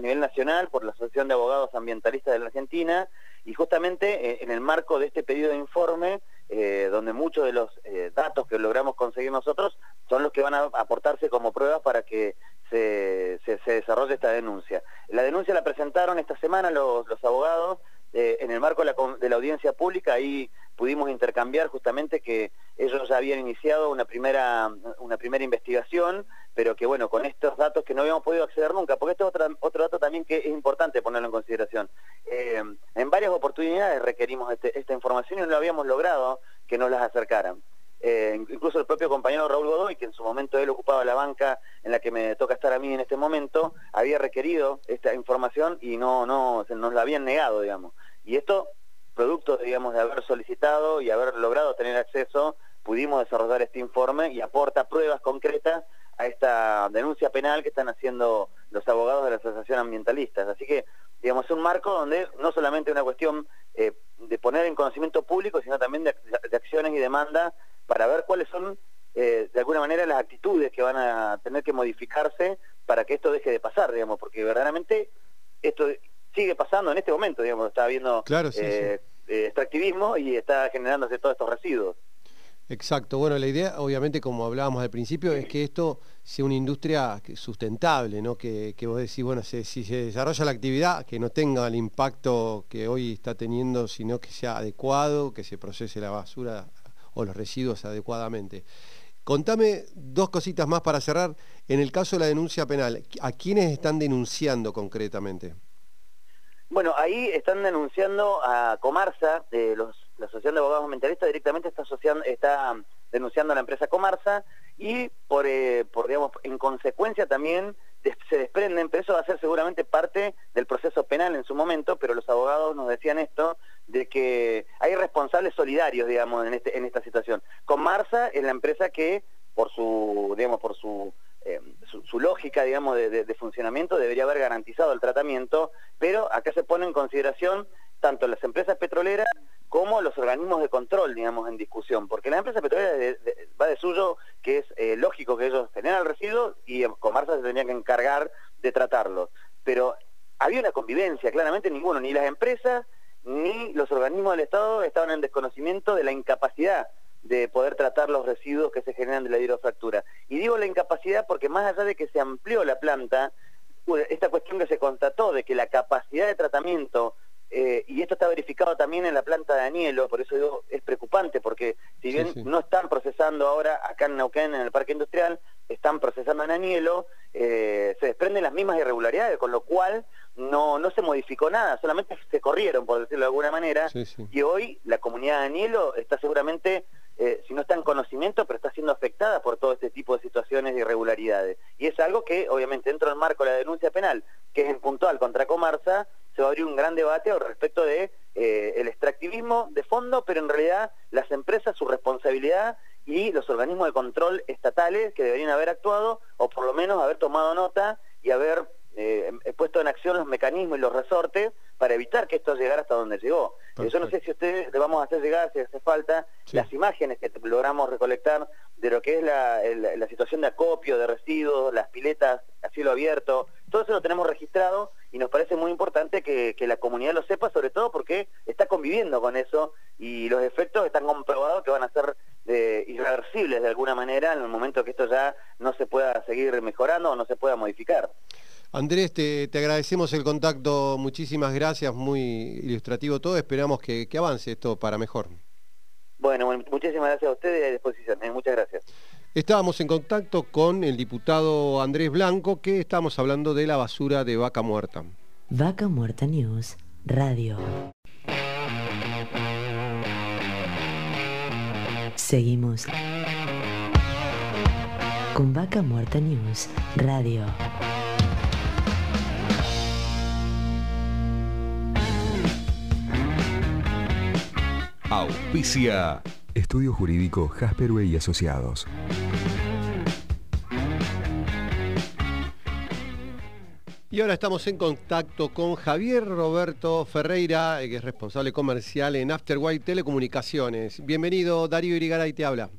nivel nacional por la Asociación de Abogados Ambientalistas de la Argentina y justamente eh, en el marco de este pedido de informe, eh, donde muchos de los eh, datos que logramos conseguir nosotros son los que van a aportarse como pruebas para que se, desarrolle esta denuncia. La denuncia la presentaron esta semana los, abogados en el marco de la, audiencia pública, ahí pudimos intercambiar justamente que ellos habían iniciado una primera, una primera investigación, pero que bueno, con estos datos que no habíamos podido acceder nunca, porque este es otro, otro dato también que es importante ponerlo en consideración. Eh, en varias oportunidades requerimos este, esta información y no lo habíamos logrado que nos las acercaran. Eh, incluso el propio compañero Raúl Godoy, que en su momento él ocupaba la banca en la que me toca estar a mí en este momento, había requerido esta información y no, no, nos la habían negado, digamos. Y esto producto, digamos, de haber solicitado y haber logrado tener acceso, pudimos desarrollar este informe y aporta pruebas concretas a esta denuncia penal que están haciendo los abogados de la Asociación Ambientalistas. Así que, digamos, es un marco donde no solamente una cuestión eh, de poner en conocimiento público, sino también de, acciones y demandas para ver cuáles son, eh, de alguna manera, las actitudes que van a tener que modificarse para que esto deje de pasar, digamos, porque verdaderamente esto sigue pasando en este momento, digamos, está habiendo eh, eh, extractivismo y está generándose todos estos residuos. Exacto, bueno, la idea, obviamente, como hablábamos al principio, es que esto sea una industria sustentable, ¿no? Que, vos decís, bueno, si se desarrolla la actividad, que no tenga el impacto que hoy está teniendo, sino que sea adecuado, que se procese la basura o los residuos adecuadamente. Contame dos cositas más para cerrar. En el caso de la denuncia penal, ¿a quiénes están denunciando concretamente? Bueno, ahí están denunciando a Comarsa, de los, la Asociación de Abogados Mentalistas, directamente está, está denunciando a la empresa Comarsa y por, eh, por, digamos, en consecuencia también se desprenden, pero eso va a ser seguramente parte del proceso penal en su momento, pero los abogados nos decían esto, de que hay responsables solidarios, digamos, en, este, en esta situación. Comarsa es la empresa que, por su, digamos, por su eh, su, lógica, digamos, de, funcionamiento debería haber garantizado el tratamiento, pero acá se pone en consideración tanto las empresas petroleras como los organismos de control, digamos, en discusión, porque la empresa petrolera va de suyo que es eh, lógico que ellos generan el residuo y Comarsa se tenía que encargar de tratarlo. Pero había una convivencia, claramente ninguno, ni las empresas ni los organismos del Estado estaban en desconocimiento de la incapacidad de poder tratar los residuos que se generan de la hidrofractura. Y digo la incapacidad porque más allá de que se amplió la planta, esta cuestión que se constató de que la capacidad de tratamiento eh, y esto está verificado también en la planta de Anielo, por eso digo, es preocupante, porque si bien no están procesando ahora acá en Neuquén, en el parque industrial, están procesando en Anielo, eh, se desprenden las mismas irregularidades, con lo cual no, no se modificó nada, solamente se corrieron, por decirlo de alguna manera, y hoy la comunidad de Anielo está seguramente eh, si no está en conocimiento, pero está siendo afectada por todo este tipo de situaciones de irregularidades. Y es algo que, obviamente, dentro del marco de la denuncia penal, que es en puntual contra Comarsa, se va a abrir un gran debate al respecto de eh, el extractivismo de fondo, pero en realidad las empresas, su responsabilidad y los organismos de control estatales que deberían haber actuado, o por lo menos haber tomado nota y haber eh, puesto en acción los mecanismos y los resortes para evitar que esto llegara hasta donde llegó. Yo no sé si ustedes le vamos a hacer llegar, si hace falta, las imágenes que logramos recolectar de lo que es la, situación de acopio, de residuos, las piletas a cielo abierto, todo eso lo tenemos registrado y nos parece muy importante que, la comunidad lo sepa, sobre todo porque está conviviendo con eso y los efectos están comprobados que van a ser eh, irreversibles de alguna manera en el momento que esto ya no se pueda seguir mejorando o no se pueda modificar. Andrés, te, agradecemos el contacto, muchísimas gracias, muy ilustrativo todo, esperamos que, avance esto para mejor. Bueno, muchísimas gracias a ustedes y a disposición, ¿eh? muchas gracias. Estábamos en contacto con el diputado Andrés Blanco, que estamos hablando de la basura de Vaca Muerta. Vaca Muerta News, Radio. Seguimos con Vaca Muerta News, Radio. Auspicia. Estudio Jurídico Jasperway y Asociados. Y ahora estamos en contacto con Javier Roberto Ferreira, que es responsable comercial en Afterwhite Telecomunicaciones. Bienvenido, Darío Irigaray te habla.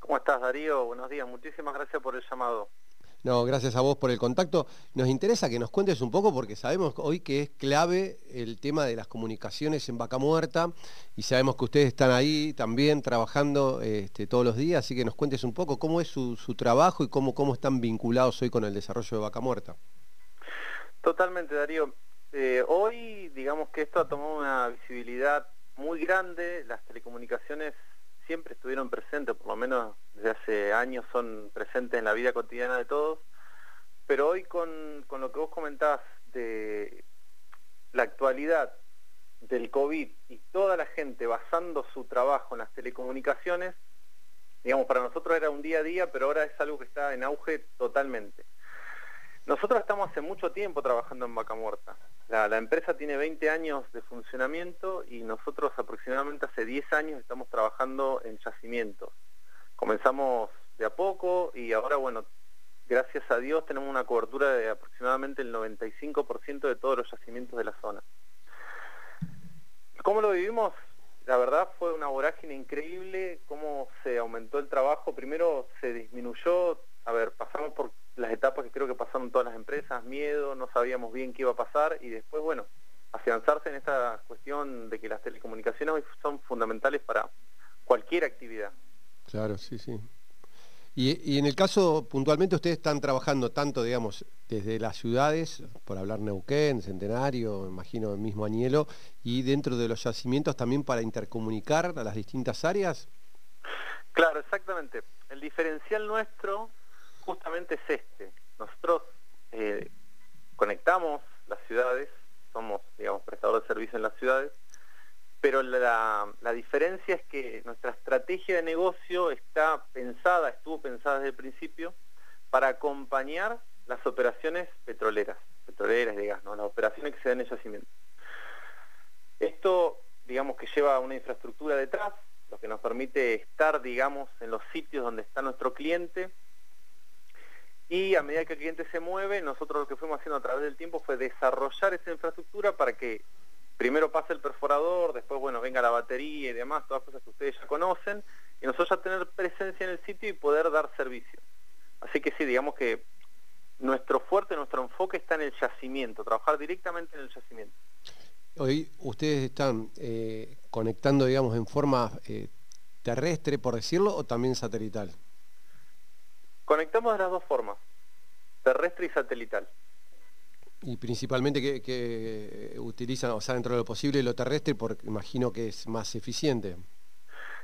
¿Cómo estás, Darío? Buenos días, muchísimas gracias por el llamado. No, gracias a vos por el contacto. Nos interesa que nos cuentes un poco porque sabemos hoy que es clave el tema de las comunicaciones en Vaca Muerta y sabemos que ustedes están ahí también trabajando este, todos los días, así que nos cuentes un poco cómo es su, trabajo y cómo, cómo están vinculados hoy con el desarrollo de Vaca Muerta. Totalmente, Darío. Eh, hoy, digamos que esto ha tomado una visibilidad muy grande, las telecomunicaciones siempre estuvieron presentes, por lo menos desde hace años son presentes en la vida cotidiana de todos, pero hoy con, lo que vos comentás de la actualidad del COVID y toda la gente basando su trabajo en las telecomunicaciones, digamos, para nosotros era un día a día, pero ahora es algo que está en auge totalmente. Nosotros estamos hace mucho tiempo trabajando en Vaca Muerta. La, empresa tiene 20 años de funcionamiento y nosotros aproximadamente hace 10 años estamos trabajando en yacimientos. Comenzamos de a poco y ahora, bueno, gracias a Dios tenemos una cobertura de aproximadamente el 95% de todos los yacimientos de la zona. ¿Cómo lo vivimos? La verdad fue una vorágine increíble, cómo se aumentó el trabajo. Primero se disminuyó, a ver, pasamos por las etapas que creo que pasaron todas las empresas, miedo, no sabíamos bien qué iba a pasar y después, bueno, afianzarse en esta cuestión de que las telecomunicaciones hoy son fundamentales para cualquier actividad. Claro, sí, sí. Y, en el caso, puntualmente, ustedes están trabajando tanto, digamos, desde las ciudades, por hablar Neuquén, Centenario, imagino el mismo Añelo, y dentro de los yacimientos también para intercomunicar a las distintas áreas. Claro, exactamente. El diferencial nuestro justamente es este. Nosotros eh, conectamos las ciudades, somos, digamos, prestadores de servicio en las ciudades, pero la, diferencia es que nuestra estrategia de negocio está pensada, estuvo pensada desde el principio, para acompañar las operaciones petroleras, petroleras de gas, ¿no? las operaciones que se dan en yacimiento. Esto, digamos que lleva una infraestructura detrás, lo que nos permite estar, digamos, en los sitios donde está nuestro cliente, y a medida que el cliente se mueve, nosotros lo que fuimos haciendo a través del tiempo fue desarrollar esa infraestructura para que primero pasa el perforador, después, bueno, venga la batería y demás, todas cosas que ustedes ya conocen, y nosotros ya tener presencia en el sitio y poder dar servicio. Así que sí, digamos que nuestro fuerte, nuestro enfoque está en el yacimiento, trabajar directamente en el yacimiento. Hoy ustedes están eh, conectando, digamos, en forma eh, terrestre, por decirlo, o también satelital. Conectamos de las dos formas, terrestre y satelital. Y principalmente que, utilizan, o sea, dentro de lo posible, lo terrestre, porque imagino que es más eficiente.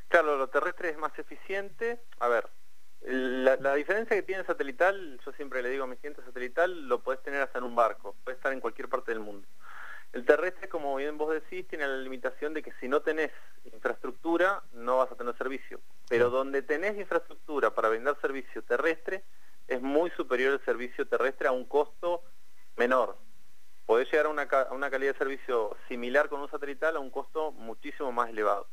Claro, lo terrestre es más eficiente. A ver, la, diferencia que tiene satelital, yo siempre le digo a mis clientes, satelital lo puedes tener hasta en un barco, puede estar en cualquier parte del mundo. El terrestre, como bien vos decís, tiene la limitación de que si no tenés infraestructura, no vas a tener servicio. Pero donde tenés infraestructura para brindar servicio terrestre, es muy superior el servicio terrestre a un costo menor. Podés llegar a una, a una calidad de servicio similar con un satelital a un costo muchísimo más elevado.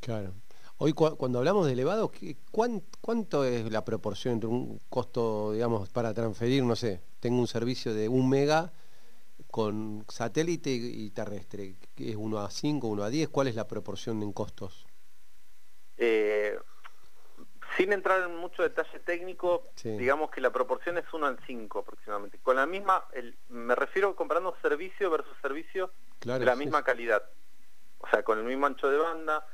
Claro. Hoy cuando hablamos de elevado, ¿cuánto es la proporción entre un costo, digamos, para transferir, no sé, tengo un servicio de un mega con satélite y terrestre? ¿Es 1 a 5, 1 a 10? ¿Cuál es la proporción en costos? Eh, sin entrar en mucho detalle técnico, digamos que la proporción es 1 al 5 aproximadamente. Con la misma, me refiero comparando servicio versus servicio de la misma calidad. O sea, con el mismo ancho de banda,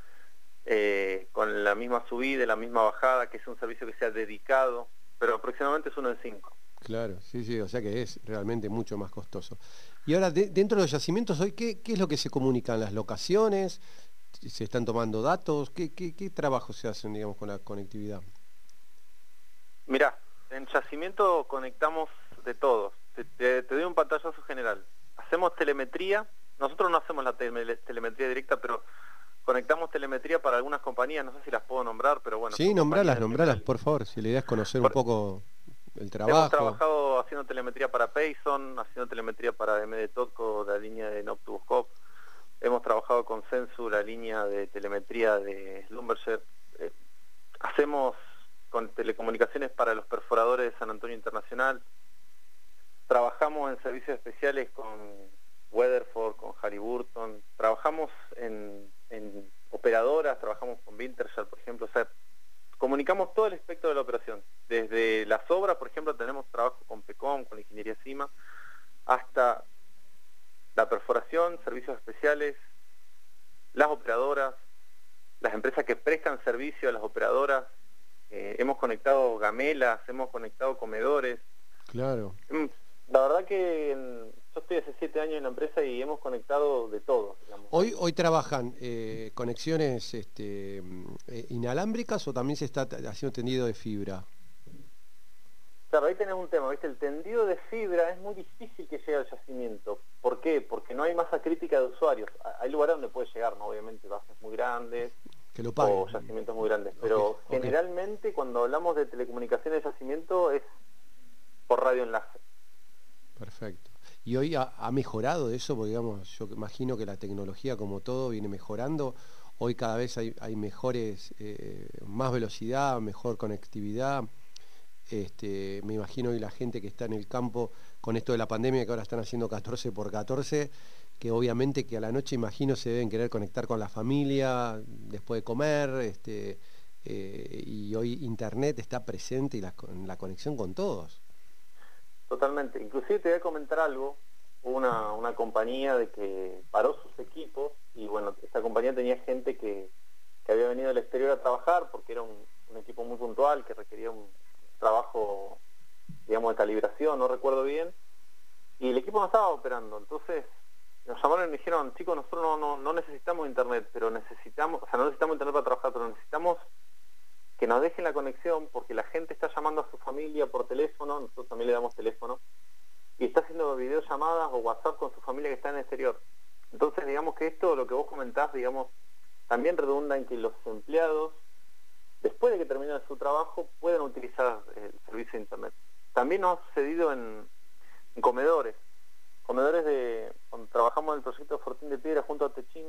eh, con la misma subida y la misma bajada, que es un servicio que sea dedicado, pero aproximadamente es uno en cinco. Claro, sí, sí, o sea que es realmente mucho más costoso. Y ahora, dentro de los yacimientos, hoy, ¿qué, es lo que se comunican? ¿Las locaciones? ¿Se están tomando datos? ¿Qué, qué, qué trabajo se hacen, digamos, con la conectividad? Mirá, en yacimiento conectamos de todos. Te, doy un pantallazo general. Hacemos telemetría. Nosotros no hacemos la telemetría directa, pero conectamos telemetría para algunas compañías, no sé si las puedo nombrar, pero bueno. Sí, nombralas, nombralas, por favor, si la idea es conocer un poco el trabajo. Hemos trabajado haciendo telemetría para Payson, haciendo telemetría para MD Totco, la línea de Noctuboscope. Hemos trabajado con Sensu, la línea de telemetría de Slumberger. Eh, hacemos con telecomunicaciones para los perforadores de San Antonio Internacional. Trabajamos en servicios especiales con Weatherford, con Halliburton. Trabajamos en operadoras, trabajamos con Wintershall, por ejemplo, o sea, comunicamos todo el espectro de la operación. Desde las obras, por ejemplo, tenemos trabajo con PECOM, con ingeniería CIMA, hasta la perforación, servicios especiales, las operadoras, las empresas que prestan servicio a las operadoras, eh, hemos conectado gamelas, hemos conectado comedores. Claro. Mm, la verdad que yo estoy hace siete años en la empresa y hemos conectado de todo. Hoy, hoy trabajan eh, conexiones este, eh, inalámbricas o también se está haciendo tendido de fibra. Claro, ahí tenés un tema, ¿viste? El tendido de fibra es muy difícil que llegue al yacimiento. ¿Por qué? Porque no hay masa crítica de usuarios. Hay lugares donde puede llegar, ¿no? Obviamente bases muy grandes. Que lo paguen. O yacimientos muy grandes. Pero generalmente cuando hablamos de telecomunicaciones de yacimiento es por radioenlace. Perfecto. Y hoy ha, mejorado eso, porque digamos, yo imagino que la tecnología como todo viene mejorando. Hoy cada vez hay, mejores, eh, más velocidad, mejor conectividad. Este, me imagino hoy la gente que está en el campo con esto de la pandemia, que ahora están haciendo 14 por 14, que obviamente que a la noche imagino se deben querer conectar con la familia después de comer, este, eh, y hoy internet está presente y la, la conexión con todos. Totalmente. Inclusive te voy a comentar algo. Una, una compañía de que paró sus equipos y bueno, esta compañía tenía gente que, había venido del exterior a trabajar porque era un, equipo muy puntual que requería un trabajo, digamos, de calibración, no recuerdo bien. Y el equipo no estaba operando. Entonces nos llamaron y me dijeron, chicos, nosotros no, necesitamos internet, pero necesitamos, o sea, no necesitamos internet para trabajar, pero necesitamos que nos dejen la conexión porque la gente está llamando a su familia por teléfono, nosotros también le damos teléfono, y está haciendo videollamadas o WhatsApp con su familia que está en el exterior. Entonces, digamos que esto, lo que vos comentás, digamos, también redunda en que los empleados, después de que terminen su trabajo, puedan utilizar el servicio de Internet. También nos ha sucedido en, comedores. Comedores de, cuando trabajamos en el proyecto Fortín de Piedra junto a Techín,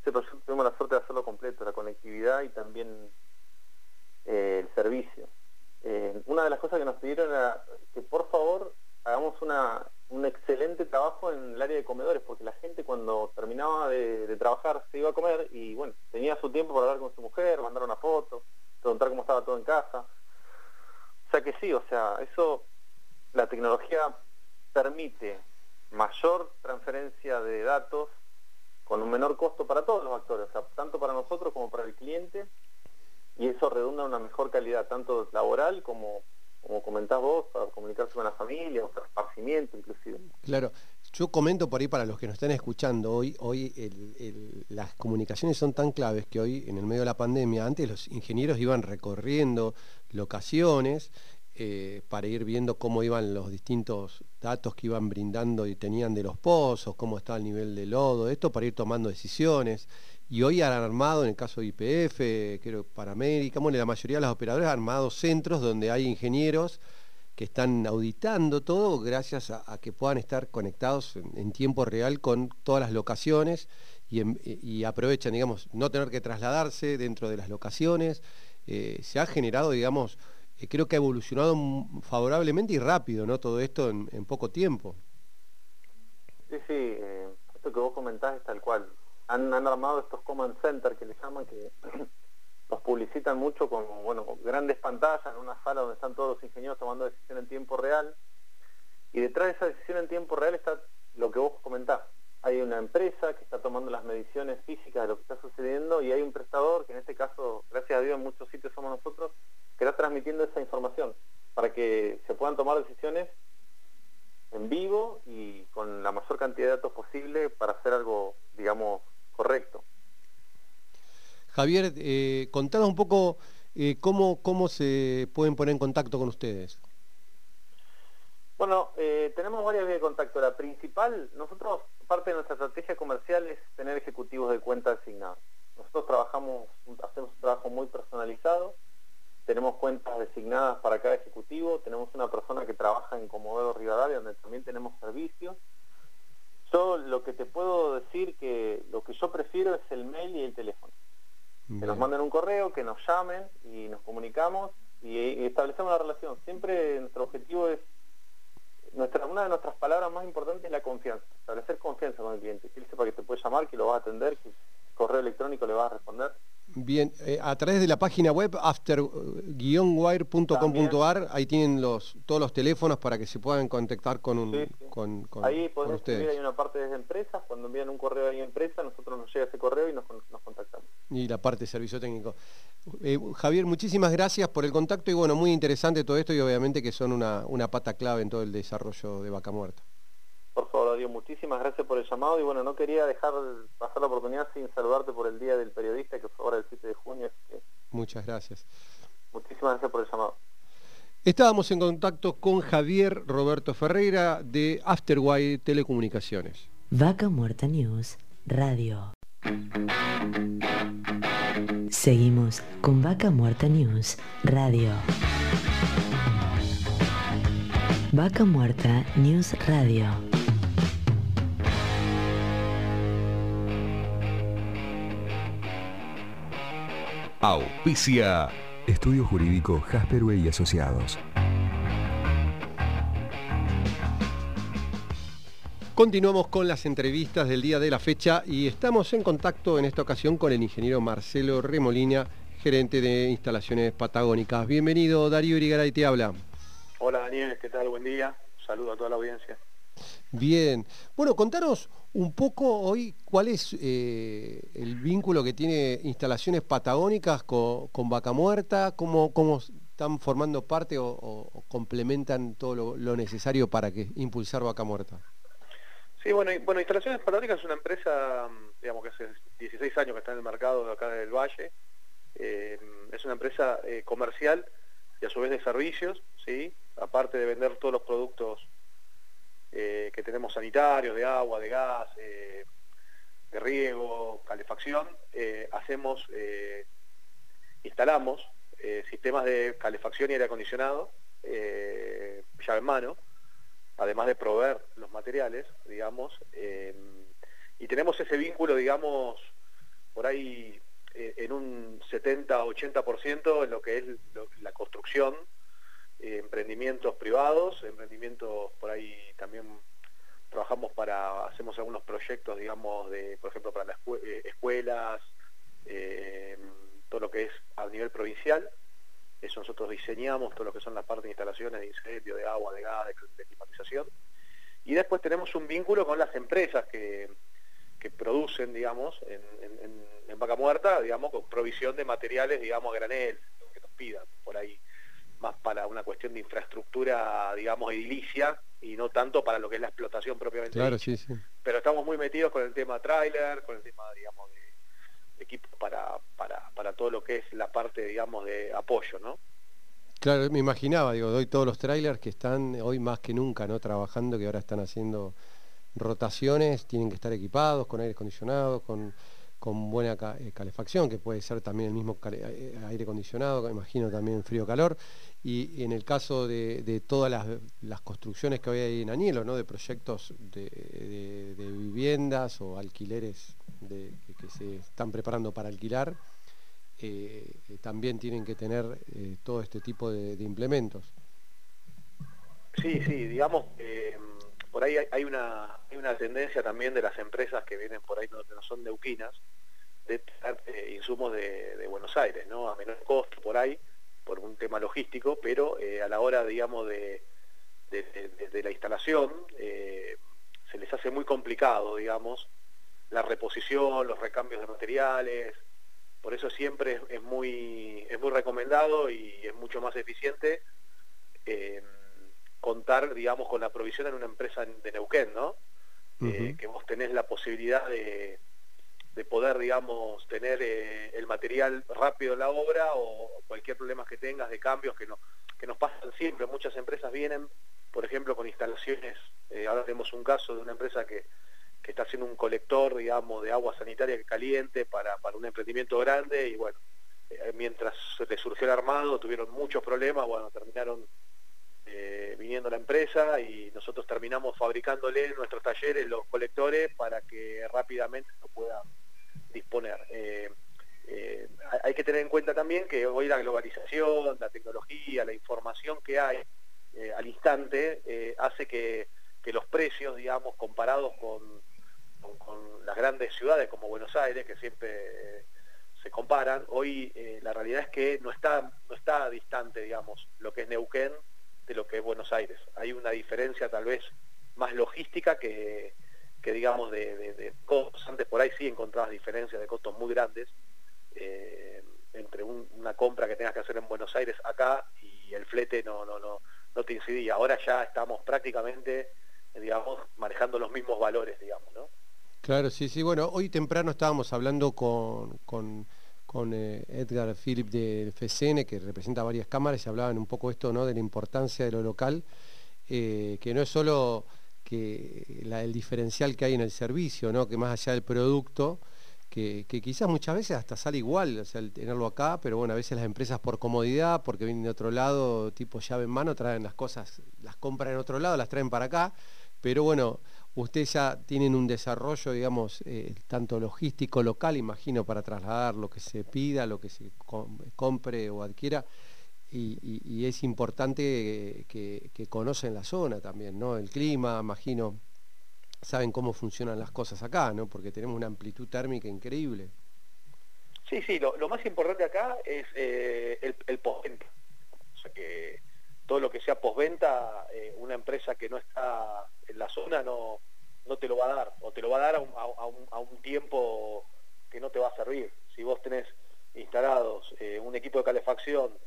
ese proyecto tuvimos la suerte de hacerlo completo, la conectividad y también eh, el servicio. Eh, una de las cosas que nos pidieron era que por favor hagamos una, un excelente trabajo en el área de comedores, porque la gente cuando terminaba de, trabajar se iba a comer y bueno, tenía su tiempo para hablar con su mujer, mandar una foto, preguntar cómo estaba todo en casa. Sea que sí, o sea, eso, la tecnología permite mayor transferencia de datos con un menor costo para todos los actores, o sea, tanto para nosotros como para el cliente, y eso redunda en una mejor calidad, tanto laboral como como comentás vos, para comunicarse con la familia, o esparcimiento inclusive. Claro, yo comento por ahí para los que nos están escuchando, hoy, hoy las comunicaciones son tan claves que hoy, en el medio de la pandemia, antes los ingenieros iban recorriendo locaciones eh, para ir viendo cómo iban los distintos datos que iban brindando y tenían de los pozos, cómo estaba el nivel de lodo, esto para ir tomando decisiones. Y hoy han armado, en el caso de IPF, creo para América, bueno, la mayoría de los operadores han armado centros donde hay ingenieros que están auditando todo gracias a, que puedan estar conectados en, tiempo real con todas las locaciones y, aprovechan, digamos, no tener que trasladarse dentro de las locaciones. Eh, se ha generado, digamos, eh, creo que ha evolucionado favorablemente y rápido, ¿no? Todo esto en, poco tiempo. Sí, sí, eh, esto que vos comentás es tal cual han, armado estos command center que le llaman, que los publicitan mucho con bueno, grandes pantallas en una sala donde están todos los ingenieros tomando decisiones en tiempo real. Y detrás de esa decisión en tiempo real está lo que vos comentás. Hay una empresa que está tomando las mediciones físicas de lo que está sucediendo y hay un prestador, que en este caso, gracias a Dios, en muchos sitios somos nosotros, que está transmitiendo esa información para que se puedan tomar decisiones en vivo y con la mayor cantidad de datos posible para hacer algo, digamos, correcto. Javier, eh, contanos un poco eh, cómo, cómo se pueden poner en contacto con ustedes. Bueno, eh, tenemos varias vías de contacto. La principal, nosotros, parte de nuestra estrategia comercial es tener ejecutivos de cuenta asignados. Nosotros trabajamos, hacemos un trabajo muy personalizado, tenemos cuentas designadas para cada ejecutivo, tenemos una persona que trabaja en Comodoro Rivadavia, donde también tenemos servicios, yo lo que te puedo decir que lo que yo prefiero es el mail y el teléfono. Que nos manden un correo, que nos llamen y nos comunicamos y, establecemos la relación. Siempre nuestro objetivo es, nuestra, una de nuestras palabras más importantes es la confianza, establecer confianza con el cliente, que él sepa que te puede llamar, que lo va a atender, que correo electrónico le va a responder. Bien, eh, a través de la página web after-wire.com.ar, ahí tienen los, todos los teléfonos para que se puedan contactar con, un, con, ahí podemos ustedes. hay una parte desde empresas, cuando envían un correo a empresa, nosotros nos llega ese correo y nos, contactamos. Y la parte de servicio técnico. Eh, Javier, muchísimas gracias por el contacto y bueno, muy interesante todo esto y obviamente que son una, una pata clave en todo el desarrollo de Vaca Muerta. Por favor, Dios, muchísimas gracias por el llamado y bueno, no quería dejar pasar la oportunidad sin saludarte por el Día del Periodista, que fue ahora el 7 de junio. Muchas gracias. Muchísimas gracias por el llamado. Estábamos en contacto con Javier Roberto Ferreira de Afterwire Telecomunicaciones. Vaca Muerta News Radio. Seguimos con Vaca Muerta News Radio. Vaca Muerta News Radio. Auspicia. Estudio Jurídico Jasperway y Asociados. Continuamos con las entrevistas del día de la fecha y estamos en contacto en esta ocasión con el ingeniero Marcelo Remolina, gerente de instalaciones patagónicas. Bienvenido, Darío Irigaray te habla. Hola Daniel, ¿qué tal? Buen día. saludo a toda la audiencia. Bien. Bueno, contanos un poco hoy cuál es eh, el vínculo que tiene instalaciones patagónicas con, Vaca Muerta, cómo, cómo, están formando parte o, complementan todo lo, necesario para que impulsar Vaca Muerta. Sí, bueno, bueno, Instalaciones Patagónicas es una empresa, digamos que hace 16 años que está en el mercado de acá del Valle. Eh, es una empresa eh, comercial y a su vez de servicios, ¿sí? aparte de vender todos los productos eh, que tenemos sanitarios, de agua, de gas, de riego, calefacción, hacemos, instalamos sistemas de calefacción y aire acondicionado, llave en mano, además de proveer los materiales, digamos, y tenemos ese vínculo, digamos, por ahí en un 70-80% en lo que es la construcción, emprendimientos privados, emprendimientos por ahí también trabajamos para, hacemos algunos proyectos, digamos, de, por ejemplo, para las eh, escuelas, eh, todo lo que es a nivel provincial. Eso nosotros diseñamos, todo lo que son las partes de instalaciones de incendio, de agua, de gas, de, climatización. Y después tenemos un vínculo con las empresas que, producen, digamos, en, en, Vaca Muerta, digamos, con provisión de materiales, digamos, a granel, que nos pidan por ahí, más para una cuestión de infraestructura, digamos, edilicia, y no tanto para lo que es la explotación propiamente. Claro, sí, sí. Pero estamos muy metidos con el tema tráiler, con el tema, digamos, de, equipos para, para, para todo lo que es la parte, digamos, de apoyo, ¿no? Claro, me imaginaba, digo, doy todos los trailers que están hoy más que nunca, ¿no? Trabajando, que ahora están haciendo rotaciones, tienen que estar equipados con aire acondicionado, con con buena eh, calefacción, que puede ser también el mismo eh, aire acondicionado, imagino también frío-calor, y, en el caso de, todas las, construcciones que hoy hay en Añelo, ¿no? de proyectos de, viviendas o alquileres que se están preparando para alquilar, eh, también tienen que tener todo este tipo de, implementos. Sí, sí, digamos, por ahí hay una, hay una tendencia también de las empresas que vienen por ahí, no, no son neuquinas, de traer eh, insumos de, Buenos Aires, ¿no? A menor costo por ahí, por un tema logístico, pero eh, a la hora, digamos, de, la instalación, eh, se les hace muy complicado, digamos, la reposición, los recambios de materiales, por eso siempre es, muy, es muy recomendado y es mucho más eficiente contar, digamos, con la provisión en una empresa de Neuquén, ¿no? que vos tenés la posibilidad de, de poder, digamos, tener eh, el material rápido en la obra o cualquier problema que tengas de cambios que, no, que nos pasan siempre. Muchas empresas vienen, por ejemplo, con instalaciones, eh, ahora tenemos un caso de una empresa que, que, está haciendo un colector, digamos, de agua sanitaria caliente para, para un emprendimiento grande y bueno, eh, mientras le surgió el armado tuvieron muchos problemas, bueno, terminaron viniendo la empresa y nosotros terminamos fabricándole en nuestros talleres los colectores para que rápidamente lo puedan disponer. Eh, eh, hay que tener en cuenta también que hoy la globalización, la tecnología, la información que hay eh, al instante hace que, los precios, digamos, comparados con, con, las grandes ciudades como Buenos Aires, que siempre se comparan, hoy la realidad es que no está, no está distante, digamos, lo que es Neuquén de lo que es Buenos Aires. Hay una diferencia tal vez más logística que, que digamos de, costos. Antes por ahí sí encontrabas diferencias de costos muy grandes eh, entre una compra que tengas que hacer en Buenos Aires acá y el flete no, no, no, no te incidía. Ahora ya estamos prácticamente, digamos, manejando los mismos valores, digamos, ¿no? Claro, sí, sí. Bueno, hoy temprano estábamos hablando con, con, eh, Edgar Philip del FCN, que representa varias cámaras, y hablaban un poco esto, ¿no? De la importancia de lo local, eh, que no es solo que el diferencial que hay en el servicio, ¿no? que más allá del producto, que, quizás muchas veces hasta sale igual, o sea, el tenerlo acá, pero bueno, a veces las empresas por comodidad, porque vienen de otro lado, tipo llave en mano, traen las cosas, las compran en otro lado, las traen para acá, pero bueno, ustedes ya tienen un desarrollo, digamos, eh, tanto logístico local, imagino, para trasladar lo que se pida, lo que se compre o adquiera, y, es importante que, conocen la zona también, ¿no? El clima, imagino, saben cómo funcionan las cosas acá, ¿no? Porque tenemos una amplitud térmica increíble. Sí, sí, lo, más importante acá es eh, el, el. O sea que todo lo que sea postventa, eh, una empresa que no está en la zona no, no te lo va a dar, o te lo va a dar a un, a un, tiempo que no te va a servir. Si vos tenés instalados eh, un equipo de calefacción,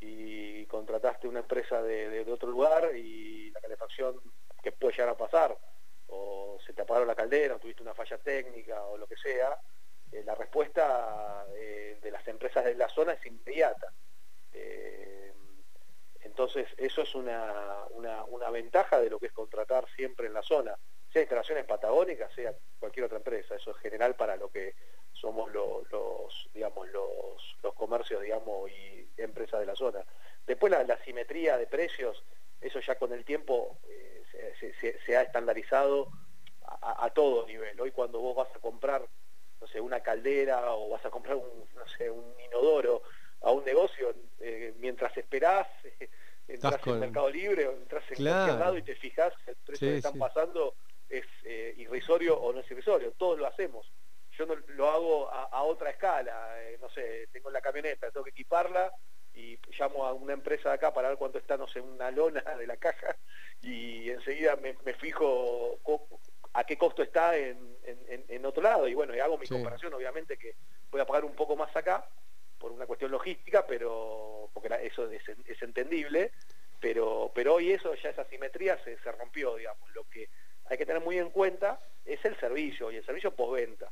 y contrataste una empresa de, otro lugar y la calefacción que puede llegar a pasar, o se te apagó la caldera, o tuviste una falla técnica o lo que sea, eh, la respuesta de las empresas de la zona es inmediata. Entonces, eso es una, una, ventaja de lo que es contratar siempre en la zona, sea instalaciones patagónicas, sea cualquier otra empresa, eso es general para lo que somos los, digamos, los, los comercios, digamos, y empresas de la zona. Después la, simetría de precios, eso ya con el tiempo eh, se, ha estandarizado a, todo nivel. Hoy cuando vos vas a comprar, no sé, una caldera o vas a comprar no sé, un inodoro a un negocio, eh, mientras esperás, entras en Mercado Libre o entras en cualquier lado y te fijas el precio que están pasando, es eh, irrisorio o no es irrisorio, todos lo hacemos. Yo no lo hago a, otra escala, eh, no sé, tengo la camioneta, tengo que equiparla y llamo a una empresa de acá para ver cuánto está, no sé, una lona de la caja y enseguida me, fijo a qué costo está en, otro lado. Y bueno, y hago mi comparación, obviamente que voy a pagar un poco más acá por una cuestión logística, pero porque eso es, entendible, pero, pero hoy eso, ya esa simetría se, se rompió, digamos, lo que hay que tener muy en cuenta es el servicio y el servicio postventa,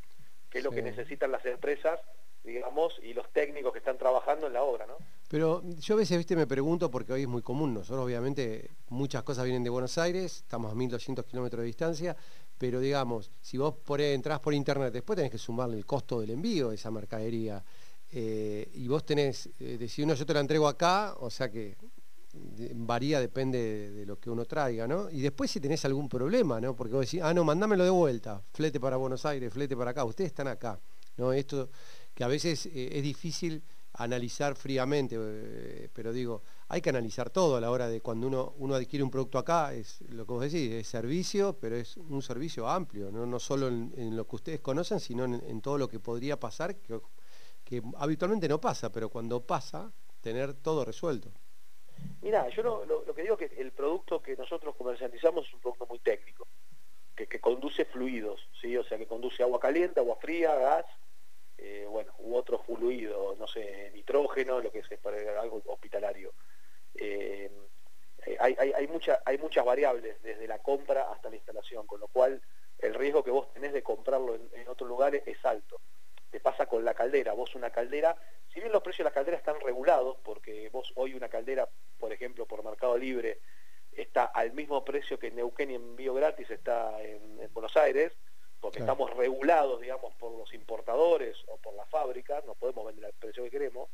que es lo que necesitan las empresas, digamos, y los técnicos que están trabajando en la obra, ¿no? Pero yo a veces, viste, me pregunto, porque hoy es muy común, nosotros obviamente muchas cosas vienen de Buenos Aires, estamos a 1200 kilómetros de distancia, pero digamos, si vos por, entrás por internet, después tenés que sumarle el costo del envío de esa mercadería. Eh, y vos tenés, eh, decir uno yo te la entrego acá, o sea que varía, depende de, lo que uno traiga, ¿no? Y después si tenés algún problema, ¿no? Porque vos decís, ah, no, mandámelo de vuelta, flete para Buenos Aires, flete para acá, ustedes están acá, ¿no? Esto que a veces eh, es difícil analizar fríamente, eh, pero digo, hay que analizar todo a la hora de cuando uno, uno adquiere un producto acá, es lo que vos decís, es servicio, pero es un servicio amplio, no, no solo en, lo que ustedes conocen, sino en, todo lo que podría pasar, que, que habitualmente no pasa, pero cuando pasa, tener todo resuelto. Mira, yo lo, que digo es que el producto que nosotros comercializamos es un producto muy técnico, que, conduce fluidos, ¿sí? o sea, que conduce agua caliente, agua fría, gas, eh, bueno, u otro fluido, no sé, nitrógeno, lo que es para algo hospitalario. Eh, hay, hay, hay, muchas variables desde la compra hasta la instalación, con lo cual el riesgo que vos tenés de comprarlo en, en otros lugares es alto. Te pasa con la caldera, vos una caldera si bien los precios de la caldera están regulados, porque vos hoy una caldera, por ejemplo, por Mercado Libre, está al mismo precio que en Neuquén y envío gratis está en, Buenos Aires, porque estamos regulados, digamos, por los importadores o por la fábrica, no podemos vender al precio que queremos,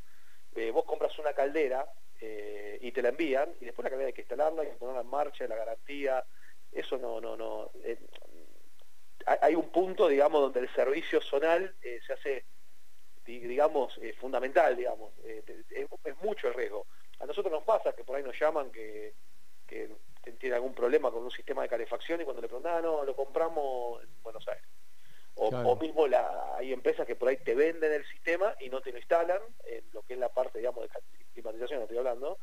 eh, vos compras una caldera eh, y te la envían, y después la caldera hay que instalarla, hay que ponerla en marcha, la garantía, eso no, no, no. Eh, hay un punto, digamos, donde el servicio zonal se hace digamos, eh, fundamental, digamos. Eh, es, mucho el riesgo. A nosotros nos pasa que por ahí nos llaman que, que tiene algún problema con un sistema de calefacción y cuando le preguntan, ah, no, lo compramos en Buenos Aires. O, mismo la, hay empresas que por ahí te venden el sistema y no te lo instalan, en lo que es la parte, digamos, de climatización, estoy hablando.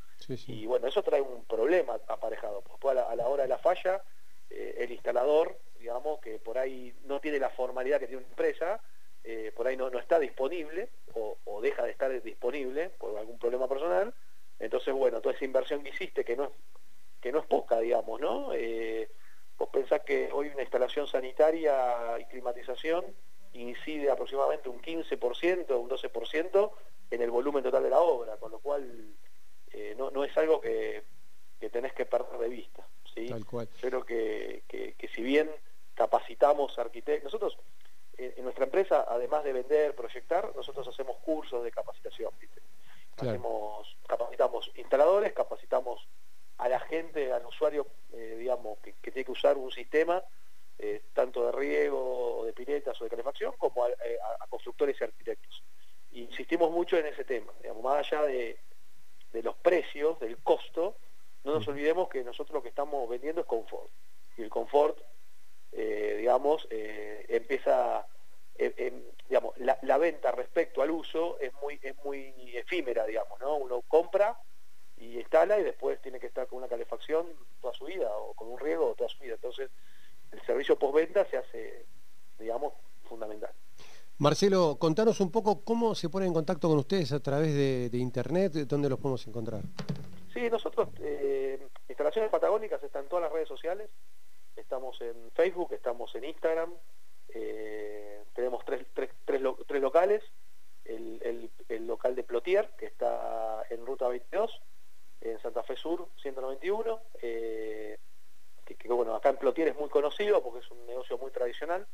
Y bueno, eso trae un problema aparejado. Pues a la, hora de la falla, eh, el instalador, digamos, que por ahí no tiene la formalidad que tiene una empresa, eh, por ahí no, no está disponible o, deja de estar disponible por algún problema personal, entonces bueno, toda esa inversión que hiciste, que no es, que no es poca, digamos, ¿no? Eh, vos pensás que hoy una instalación sanitaria y climatización incide aproximadamente un 15%, un 12% en el volumen total de la obra, con lo cual eh, no, es algo que, tenés que perder de vista. ¿sí? Tal cual. Yo creo que, que si bien capacitamos arquitectos, nosotros en nuestra empresa, además de vender, proyectar, nosotros hacemos cursos de capacitación. Hacemos, capacitamos instaladores, capacitamos a la gente, al usuario, eh, digamos, que, tiene que usar un sistema, eh, tanto de riego, o de piletas o de calefacción, como eh, a, constructores y arquitectos. Insistimos mucho en ese tema, digamos, más allá de, de los precios, del costo, no nos olvidemos que nosotros lo que estamos vendiendo es confort. Y el confort eh, digamos, eh, empieza, eh, digamos, la, venta respecto al uso es muy, es muy efímera, digamos, ¿no? Uno compra y instala y después tiene que estar con una calefacción toda su vida o con un riego toda su vida. Entonces, el servicio postventa se hace, digamos, fundamental. Marcelo, contanos un poco cómo se pone en contacto con ustedes a través de, internet, dónde los podemos encontrar. Sí, nosotros, instalaciones patagónicas están en todas las redes sociales, estamos en Facebook, estamos en Instagram, eh, tenemos tres, tres, tres, locales, el, local de Plotier, que está en Ruta 22, en Santa Fe Sur, 191, eh, que, bueno, acá en Plotier es muy conocido porque es un negocio muy tradicional.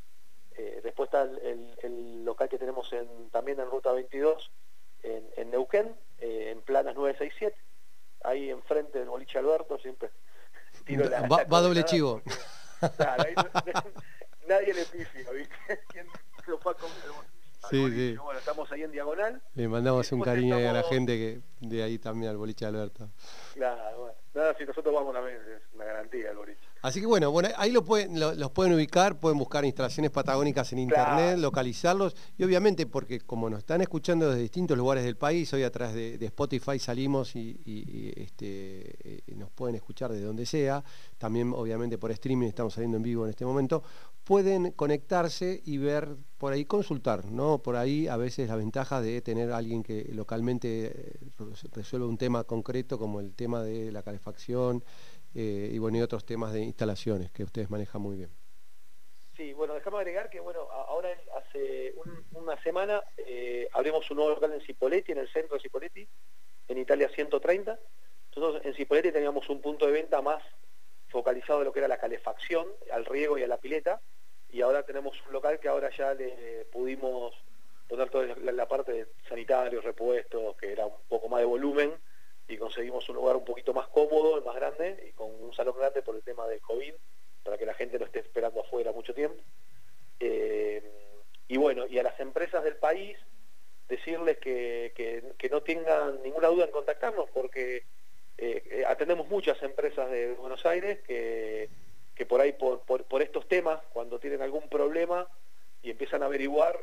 Eh, después está el, local que tenemos en, también en Ruta 22, en, en Neuquén, en Planas 967, ahí enfrente del boliche Alberto, siempre va, doble chivo. nadie le pifia, ¿viste? ¿Quién lo fue a comer? Sí, sí. Bueno, estamos ahí en diagonal. Le mandamos un cariño a la gente que de ahí también al boliche de Alberto. Claro, bueno. Nada, si nosotros vamos también, es una garantía el boliche. Así que bueno, bueno ahí lo pueden, los pueden ubicar, pueden buscar instalaciones patagónicas en internet, localizarlos. Y obviamente porque como nos están escuchando desde distintos lugares del país, hoy a través de, Spotify salimos y, este, eh, nos pueden escuchar de donde sea, también obviamente por streaming estamos saliendo en vivo en este momento, pueden conectarse y ver por ahí, consultar, ¿no? Por ahí a veces la ventaja de tener a alguien que localmente eh, resuelva un tema concreto como el tema de la calefacción, eh, y bueno, y otros temas de instalaciones que ustedes manejan muy bien. Sí, bueno, déjame agregar que bueno, ahora hace una semana eh, abrimos un nuevo local en Cipoletti, en el centro de Cipoletti, en Italia 130. Nosotros en Cipoletti teníamos un punto de venta más focalizado en lo que era la calefacción, al riego y a la pileta, y ahora tenemos un local que ahora ya le pudimos poner toda la, la parte de sanitarios, repuestos, que era un poco más de volumen, y conseguimos un lugar un poquito más cómodo, más grande, y con un salón grande por el tema del COVID, para que la gente no esté esperando afuera mucho tiempo. Eh, y bueno, y a las empresas del país decirles que, que, no tengan ninguna duda en contactarnos, porque eh, eh, atendemos muchas empresas de Buenos Aires que, que por ahí, por, por, estos temas, cuando tienen algún problema y empiezan a averiguar,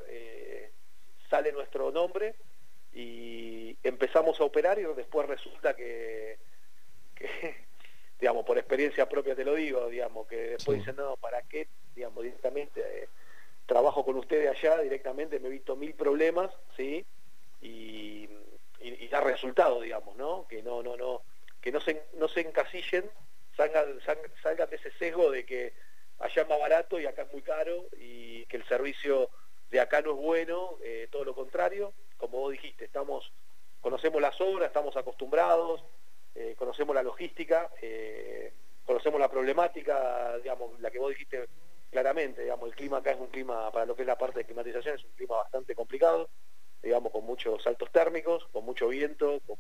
sale nuestro nombre y empezamos a operar y después resulta que, digamos, por experiencia propia te lo digo, digamos, que después dicen, no, ¿para qué? Digamos, directamente, eh, trabajo con ustedes allá, directamente me he visto mil problemas, ¿sí? Y, y, da resultado, digamos, ¿no? Que no, no, no, que no se, no se encasillen, salgan, salgan de ese sesgo de que allá es más barato y acá es muy caro y que el servicio de acá no es bueno, eh, todo lo contrario, como vos dijiste, estamos, conocemos las obras, estamos acostumbrados, eh, conocemos la logística, eh, conocemos la problemática, digamos, la que vos dijiste claramente, digamos, el clima acá es un clima, para lo que es la parte de climatización, es un clima bastante complicado, digamos, con muchos saltos térmicos, con mucho viento, con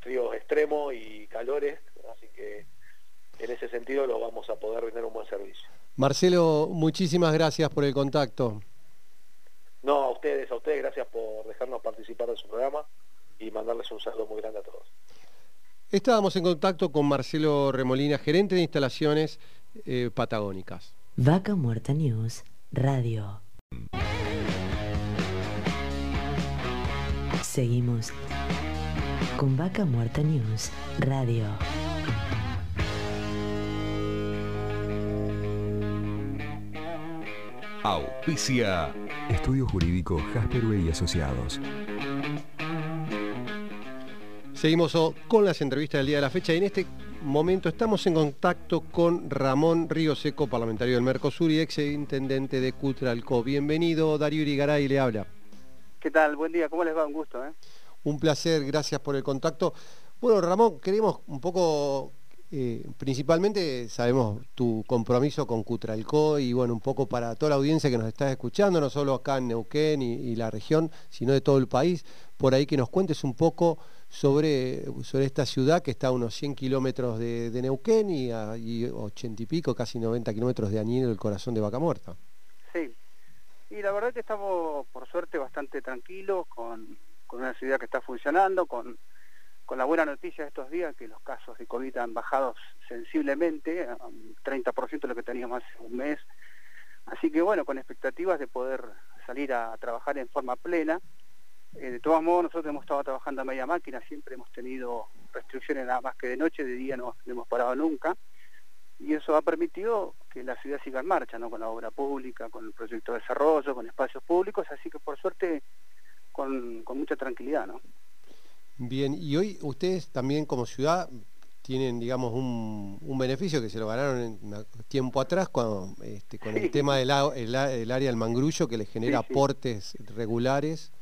fríos extremos y calores, así que en ese sentido lo vamos a poder brindar un buen servicio. Marcelo, muchísimas gracias por el contacto. No, a ustedes, a ustedes, gracias por dejarnos participar en su programa y mandarles un saludo muy grande a todos. Estábamos en contacto con Marcelo Remolina, gerente de instalaciones eh, patagónicas. Vaca Muerta News, Radio. Seguimos con Vaca Muerta News, Radio. Auspicia. Estudio Jurídico Jasperway y Asociados. Seguimos con las entrevistas del día de la fecha y en este momento estamos en contacto con Ramón Río Seco, parlamentario del Mercosur y ex intendente de Cutralco. Bienvenido, Darío Irigaray le habla. ¿Qué tal? Buen día, ¿cómo les va? Un gusto. ¿eh? Un placer, gracias por el contacto. Bueno, Ramón, queremos un poco eh, principalmente sabemos tu compromiso con Cutralcó y bueno, un poco para toda la audiencia que nos está escuchando, no solo acá en Neuquén y, la región, sino de todo el país, por ahí que nos cuentes un poco sobre, sobre esta ciudad que está a unos 100 kilómetros de, Neuquén y, a, 80 y pico, casi 90 kilómetros de Añino, el corazón de Vaca Muerta. Sí, y la verdad que estamos por suerte bastante tranquilos con, con una ciudad que está funcionando, con con la buena noticia de estos días que los casos de COVID han bajado sensiblemente, un 30% de lo que teníamos hace un mes. Así que bueno, con expectativas de poder salir a trabajar en forma plena. Eh, de todos modos, nosotros hemos estado trabajando a media máquina, siempre hemos tenido restricciones nada más que de noche, de día no, hemos parado nunca. Y eso ha permitido que la ciudad siga en marcha, ¿no? con la obra pública, con el proyecto de desarrollo, con espacios públicos, así que por suerte con, con mucha tranquilidad. ¿no? Bien, y hoy ustedes también como ciudad tienen, digamos, un, beneficio que se lo ganaron en, tiempo atrás cuando, este, con el tema del el, área del mangrullo que les genera aportes regulares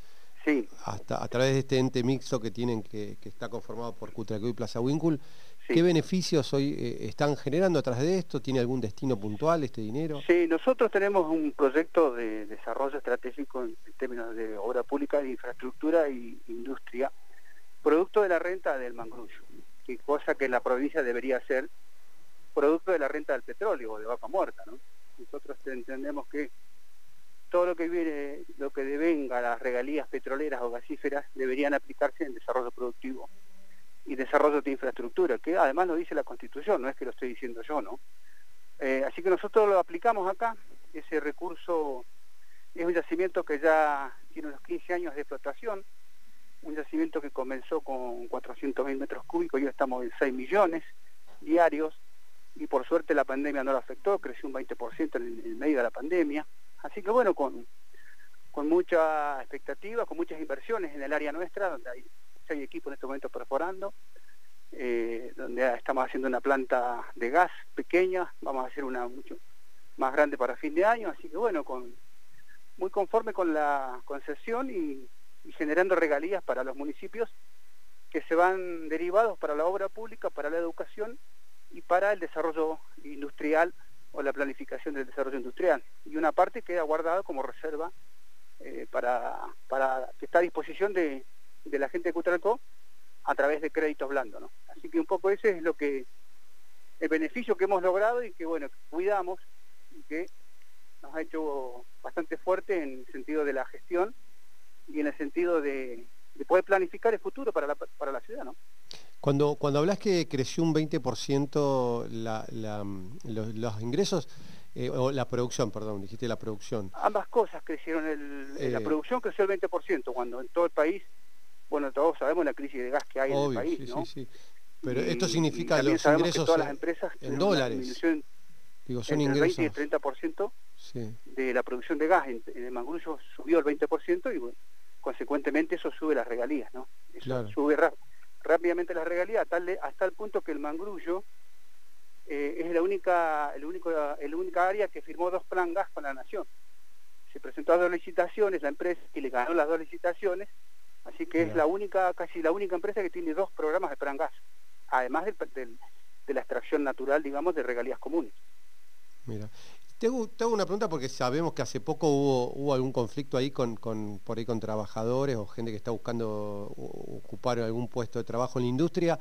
hasta a través de este ente mixto que tienen que, está conformado por Cutracó y Plaza Wincul. ¿Qué beneficios hoy eh, están generando a través de esto? ¿Tiene algún destino puntual este dinero? Sí, nosotros tenemos un proyecto de desarrollo estratégico en términos de obra pública, de infraestructura e industria, producto de la renta del mangrullo, cosa que la provincia debería ser producto de la renta del petróleo o de vaca muerta, ¿no? Nosotros entendemos que todo lo que viene, lo que devenga las regalías petroleras o gasíferas deberían aplicarse en desarrollo productivo y desarrollo de infraestructura, que además lo dice la Constitución, no es que lo estoy diciendo yo, ¿no? Eh, así que nosotros lo aplicamos acá, ese recurso es un yacimiento que ya tiene unos 15 años de explotación, un yacimiento que comenzó con 400.000 metros cúbicos y hoy estamos en 6 millones diarios y por suerte la pandemia no lo afectó, creció un 20% en el medio de la pandemia. Así que bueno, con, con mucha expectativa, con muchas inversiones en el área nuestra, donde hay seis equipos en este momento perforando, eh, donde estamos haciendo una planta de gas pequeña, vamos a hacer una mucho más grande para fin de año, así que bueno, con, muy conforme con la concesión y, y generando regalías para los municipios que se van derivados para la obra pública, para la educación y para el desarrollo industrial o la planificación del desarrollo industrial. Y una parte queda guardada como reserva eh, para, para que está a disposición de, de la gente de Cutralcó a través de créditos blandos. ¿no? Así que un poco ese es lo que el beneficio que hemos logrado y que bueno, cuidamos y que nos ha hecho bastante fuerte en el sentido de la gestión y en el sentido de, de poder planificar el futuro para la, para la ciudad, ¿no? Cuando, cuando hablas que creció un 20% la, la, los, los, ingresos, eh, o la producción, perdón, dijiste la producción. Ambas cosas crecieron, el, eh, la producción creció el 20%, cuando en todo el país, bueno, todos sabemos la crisis de gas que hay obvio, en el país, sí, ¿no? Sí, sí. Pero y, esto significa los ingresos todas las empresas en dólares. Digo, son entre ingresos. el 20 y el 30% sí. de la producción de gas en, en el Mangrullo subió el 20% y bueno, consecuentemente eso sube las regalías, ¿no? Eso claro. sube rápidamente las regalías hasta el, hasta el punto que el Mangrullo eh, es la única, el único, el única área que firmó dos plan gas con la nación. Se presentó a dos licitaciones, la empresa y le ganó las dos licitaciones, así que es la única, casi la única empresa que tiene dos programas de plan gas, además del, del, de la extracción natural, digamos, de regalías comunes. Mira, te hago, te hago, una pregunta porque sabemos que hace poco hubo, hubo algún conflicto ahí con, con, por ahí con trabajadores o gente que está buscando ocupar algún puesto de trabajo en la industria.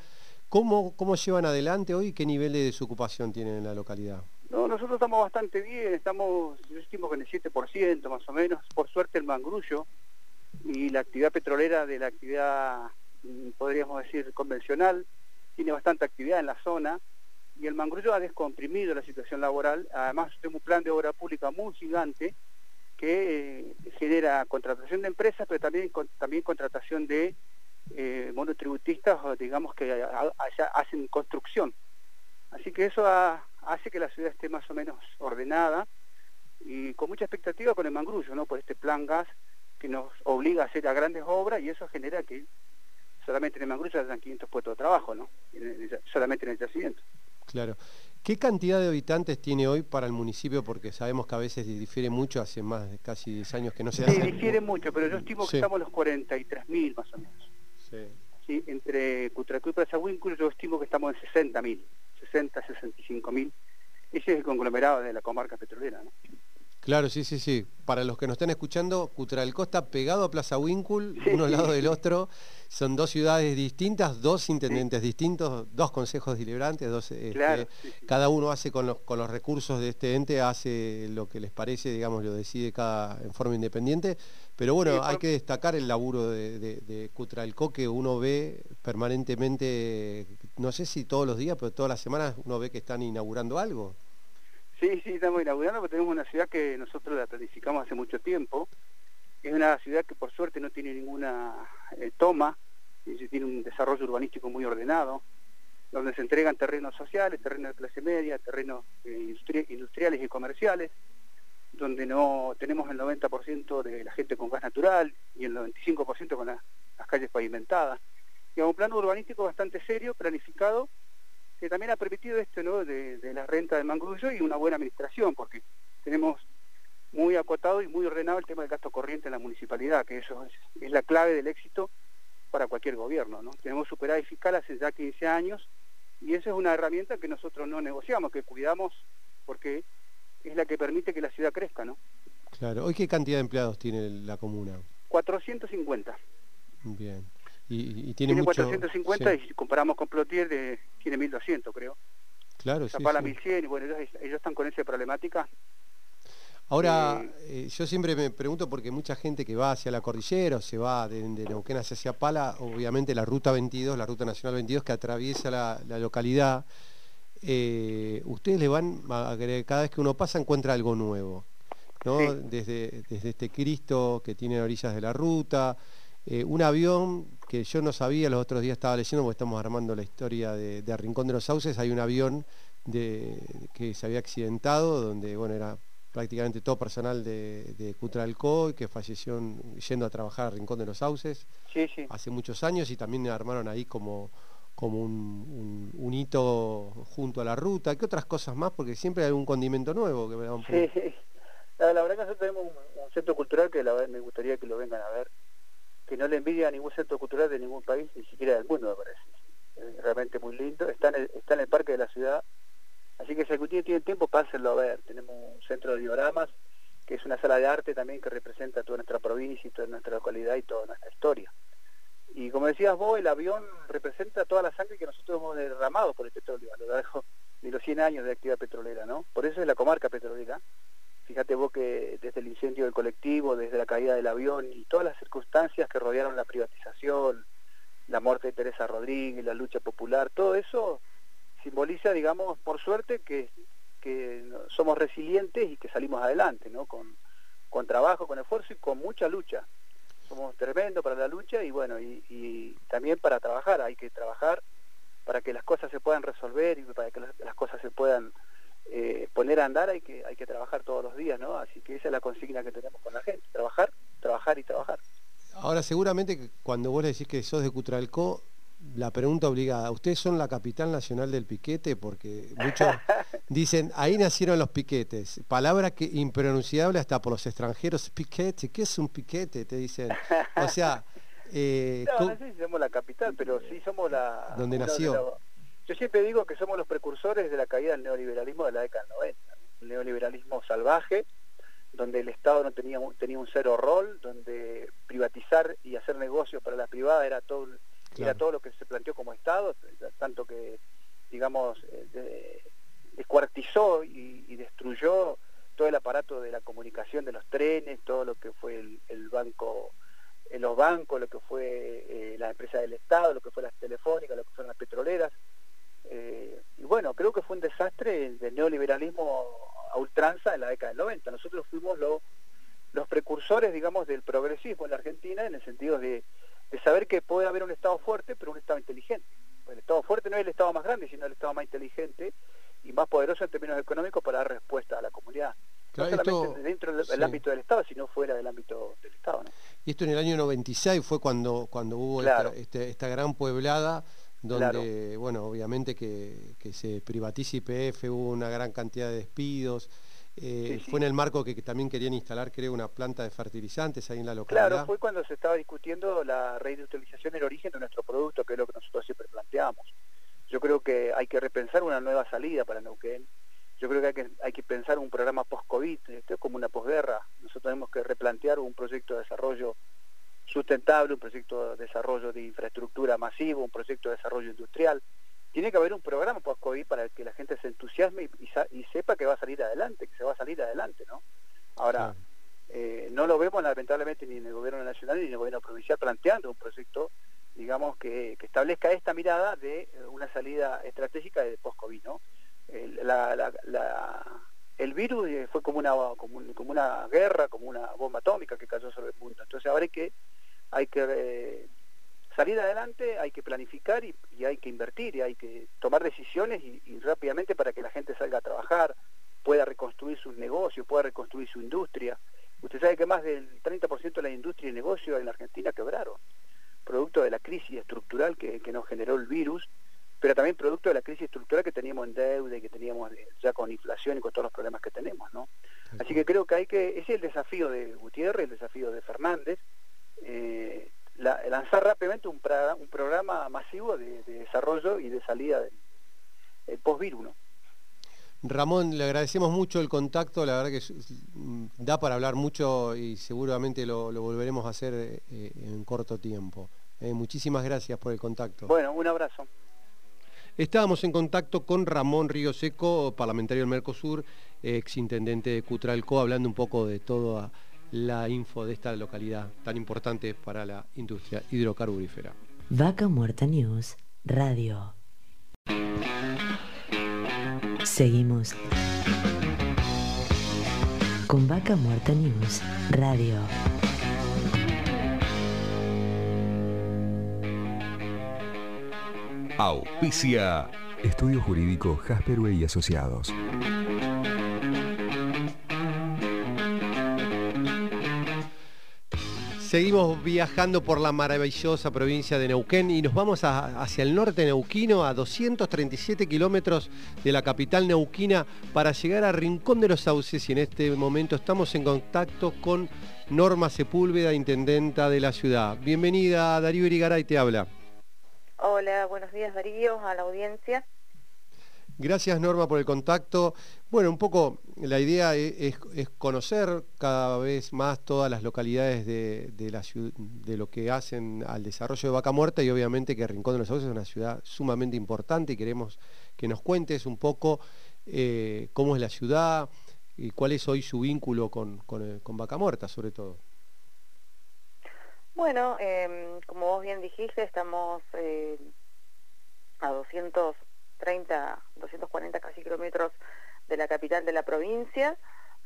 ¿Cómo, cómo llevan adelante hoy? ¿Qué nivel de desocupación tienen en la localidad? No, nosotros estamos bastante bien, estamos, yo estimo en el 7% más o menos. Por suerte el mangrullo y la actividad petrolera de la actividad, mm, podríamos decir, convencional, tiene bastante actividad en la zona y el Mangrullo ha descomprimido la situación laboral. Además, tenemos un plan de obra pública muy gigante que eh, genera contratación de empresas, pero también, también contratación de eh, monotributistas, digamos que allá hacen construcción. Así que eso ha, hace que la ciudad esté más o menos ordenada y con mucha expectativa con el Mangrullo, ¿no? por este plan gas que nos obliga a hacer a grandes obras y eso genera que solamente en el Mangrullo hayan 500 puestos de trabajo, ¿no? solamente en el yacimiento. Claro. ¿Qué cantidad de habitantes tiene hoy para el municipio? Porque sabemos que a veces difiere mucho, hace más de casi 10 años que no se sí, hace. Sí, difiere mucho, pero yo estimo que sí. estamos a los 43.000 más o menos. Sí. sí entre Cutracú y Plaza Winkle yo estimo que estamos en 60.000, 60, 65.000. Ese es el conglomerado de la comarca petrolera, ¿no? Claro, sí, sí, sí. Para los que nos están escuchando, Cutralcó está pegado a Plaza Winkle, sí, uno al lado del otro. Son dos ciudades distintas, dos intendentes sí. distintos, dos consejos deliberantes, dos, claro, este, cada uno hace con los, con los recursos de este ente, hace lo que les parece, digamos, lo decide cada en forma independiente. Pero bueno, hay que destacar el laburo de, de, de Cutralcó que uno ve permanentemente, no sé si todos los días, pero todas las semanas uno ve que están inaugurando algo. Sí, sí, estamos inaugurando porque tenemos una ciudad que nosotros la planificamos hace mucho tiempo. Es una ciudad que por suerte no tiene ninguna eh, toma, tiene un desarrollo urbanístico muy ordenado, donde se entregan terrenos sociales, terrenos de clase media, terrenos eh, industri industriales y comerciales, donde no tenemos el 90% de la gente con gas natural y el 95% con la, las calles pavimentadas. Y un plano urbanístico bastante serio, planificado, que también ha permitido esto ¿no? de, de la renta del mangrullo y una buena administración, porque tenemos muy acotado y muy ordenado el tema del gasto corriente en la municipalidad, que eso es, es la clave del éxito para cualquier gobierno. ¿no? Tenemos superávit fiscal hace ya 15 años y esa es una herramienta que nosotros no negociamos, que cuidamos porque es la que permite que la ciudad crezca. ¿no? Claro. ¿Hoy qué cantidad de empleados tiene la comuna? 450. Bien. Y, y tiene, tiene mucho... 450 sí. y si comparamos con Plotier de, tiene 1200 creo. Claro, Zapala sí, sí. 1100 y bueno, ellos, ellos, están con esa problemática. Ahora, eh, eh, yo siempre me pregunto porque mucha gente que va hacia la cordillera o se va de, de Neuquén hacia Zapala, obviamente la ruta 22, la ruta nacional 22 que atraviesa la, la localidad, eh, ustedes le van a agregar, cada vez que uno pasa encuentra algo nuevo, ¿no? Sí. Desde, desde este Cristo que tiene orillas de la ruta, eh, un avión que yo no sabía, los otros días estaba leyendo, porque estamos armando la historia de, de Rincón de los Sauces, hay un avión de, que se había accidentado, donde bueno, era prácticamente todo personal de, de Cutralcó que falleció en- yendo a trabajar a Rincón de los Sauces Sí, sí. hace muchos años y también armaron ahí como, como un, un- un hito junto a la ruta. ¿Qué otras cosas más? Porque siempre hay algún condimento nuevo que me da un poco. Sí, la, la verdad que nosotros tenemos un, un centro cultural que la me gustaría que lo vengan a ver, que no le envidia a ningún centro cultural de ningún país, ni siquiera del mundo me parece. Realmente muy lindo, está en el, está en el parque de la ciudad, así que si algún día tienen tiempo, pásenlo a ver. Tenemos un centro de dioramas, que es una sala de arte también que representa toda nuestra provincia y toda nuestra localidad y toda nuestra historia. Y como decías vos, el avión representa toda la sangre que nosotros hemos derramado por el petróleo a lo largo de los 100 años de actividad petrolera, ¿no? Por eso es la comarca petrolera. Fíjate vos que desde el incendio del colectivo, desde la caída del avión y todas las circunstancias que rodearon la privatización, la muerte de Teresa Rodríguez, la lucha popular, todo eso simboliza, digamos, por suerte que, que somos resilientes y que salimos adelante, ¿no? Con, con trabajo, con esfuerzo y con mucha lucha. Somos tremendos para la lucha y bueno, y, también para trabajar, hay que trabajar para que las cosas se puedan resolver y para que las cosas se puedan eh, poner a andar hay que hay que trabajar todos los días, ¿no? Así que esa es la consigna que tenemos con la gente, trabajar, trabajar y trabajar. Ahora, seguramente que cuando vos le decís que sos de Cutralcó, la pregunta obligada, ¿ustedes son la capital nacional del piquete? Porque muchos dicen, ahí nacieron los piquetes. Palabra que impronunciable hasta por los extranjeros. Piquete, ¿qué es un piquete? Te dicen. O sea, eh, No, ¿cómo- no sé si somos la capital, pero sí somos la... ¿Dónde uno de nació? Yo siempre digo que somos los precursores de la caída del neoliberalismo de la década del 90. ¿no? El neoliberalismo salvaje, donde el Estado no tenía un, tenía un cero rol, donde privatizar y hacer negocios para la privada era todo, era todo lo que se planteó como Estado, tanto que, digamos, eh, de- descuartizó y, y destruyó todo el aparato de la comunicación de los trenes, todo lo que fue el, el banco, eh, los bancos, lo que fue eh, las empresas del Estado, lo que fue las telefónicas, lo que fueron las petroleras. Eh, y bueno, creo que fue un desastre del neoliberalismo a ultranza en la década del 90. Nosotros fuimos lo- los precursores, digamos, del progresismo en la Argentina en el sentido de, de saber que puede haber un Estado fuerte, pero un Estado inteligente. El Estado fuerte no es el Estado más grande, sino el Estado más inteligente y más poderoso en términos económicos para dar respuesta a la comunidad. Claro, no solamente esto- dentro del, sí. ámbito del Estado, sino fuera del ámbito del Estado. ¿no? Y esto en el año 96 fue cuando, cuando hubo Claro. esta, este- esta gran pueblada, donde, bueno, obviamente que, que se privatiza IPF, hubo una gran cantidad de despidos. eh, Sí, sí. Fue en el marco que, que también querían instalar, creo, una planta de fertilizantes ahí en la localidad. Claro, fue cuando se estaba discutiendo la reindustrialización del origen de nuestro producto, que es lo que nosotros siempre planteamos. Yo creo que hay que repensar una nueva salida para Neuquén. Yo creo que hay que, hay que pensar un programa post-COVID, esto es como una posguerra. Nosotros tenemos que replantear un proyecto de desarrollo sustentable, un proyecto de desarrollo de infraestructura masivo, un proyecto de desarrollo industrial. Tiene que haber un programa post-COVID para que la gente se entusiasme y, y y sepa que va a salir adelante, que se va a salir adelante, ¿no? Ahora, eh, no lo vemos lamentablemente ni en el gobierno nacional ni en el gobierno provincial planteando un proyecto, digamos, que, que establezca esta mirada de eh, una salida estratégica de post-COVID, ¿no? El, la- la- la- el virus eh, fue como una, como, un- como una guerra, como una bomba atómica que cayó sobre el mundo. Entonces ahora hay que, hay que eh, salir adelante, hay que planificar y, y hay que invertir y hay que tomar decisiones y, y rápidamente para que la gente salga a trabajar, pueda reconstruir sus negocios, pueda reconstruir su industria. Usted sabe que más del 30% de la industria y negocio en la Argentina quebraron, producto de la crisis estructural que, que nos generó el virus, pero también producto de la crisis estructural que teníamos en deuda y que teníamos ya con inflación y con todos los problemas que tenemos, ¿no? Así que creo que hay que, ese es el desafío de Gutiérrez, el desafío de Fernández, eh, la- lanzar rápidamente un, pra- un programa masivo de, de desarrollo y de salida del el post-virus, ¿no? Ramón, le agradecemos mucho el contacto, la verdad que da para hablar mucho y seguramente lo, lo volveremos a hacer eh, en corto tiempo. Eh, muchísimas gracias por el contacto. Bueno, un abrazo. Estábamos en contacto con Ramón Río Seco, parlamentario del Mercosur, ex intendente de Cutralco, hablando un poco de toda la info de esta localidad tan importante para la industria hidrocarburífera. Vaca Muerta News Radio. Seguimos con Vaca Muerta News Radio. Auspicia. Estudio Jurídico Jasperway y Asociados. Seguimos viajando por la maravillosa provincia de Neuquén y nos vamos hacia el norte neuquino, a 237 kilómetros de la capital neuquina, para llegar a Rincón de los Sauces y en este momento estamos en contacto con Norma Sepúlveda, intendenta de la ciudad. Bienvenida, Darío Irigaray te habla. Hola, buenos días Darío, a la audiencia. Gracias Norma por el contacto. Bueno, un poco la idea e- es, conocer cada vez más todas las localidades de, lo que hacen al desarrollo de Vaca Muerta y obviamente que Rincón de los Sauces es una ciudad sumamente importante y queremos que nos cuentes un poco eh, cómo es la ciudad y cuál es hoy su vínculo con, eh, Vaca Muerta sobre todo. Bueno, em, como vos bien dijiste, estamos eh, a 230, 240 casi kilómetros de la capital de la provincia.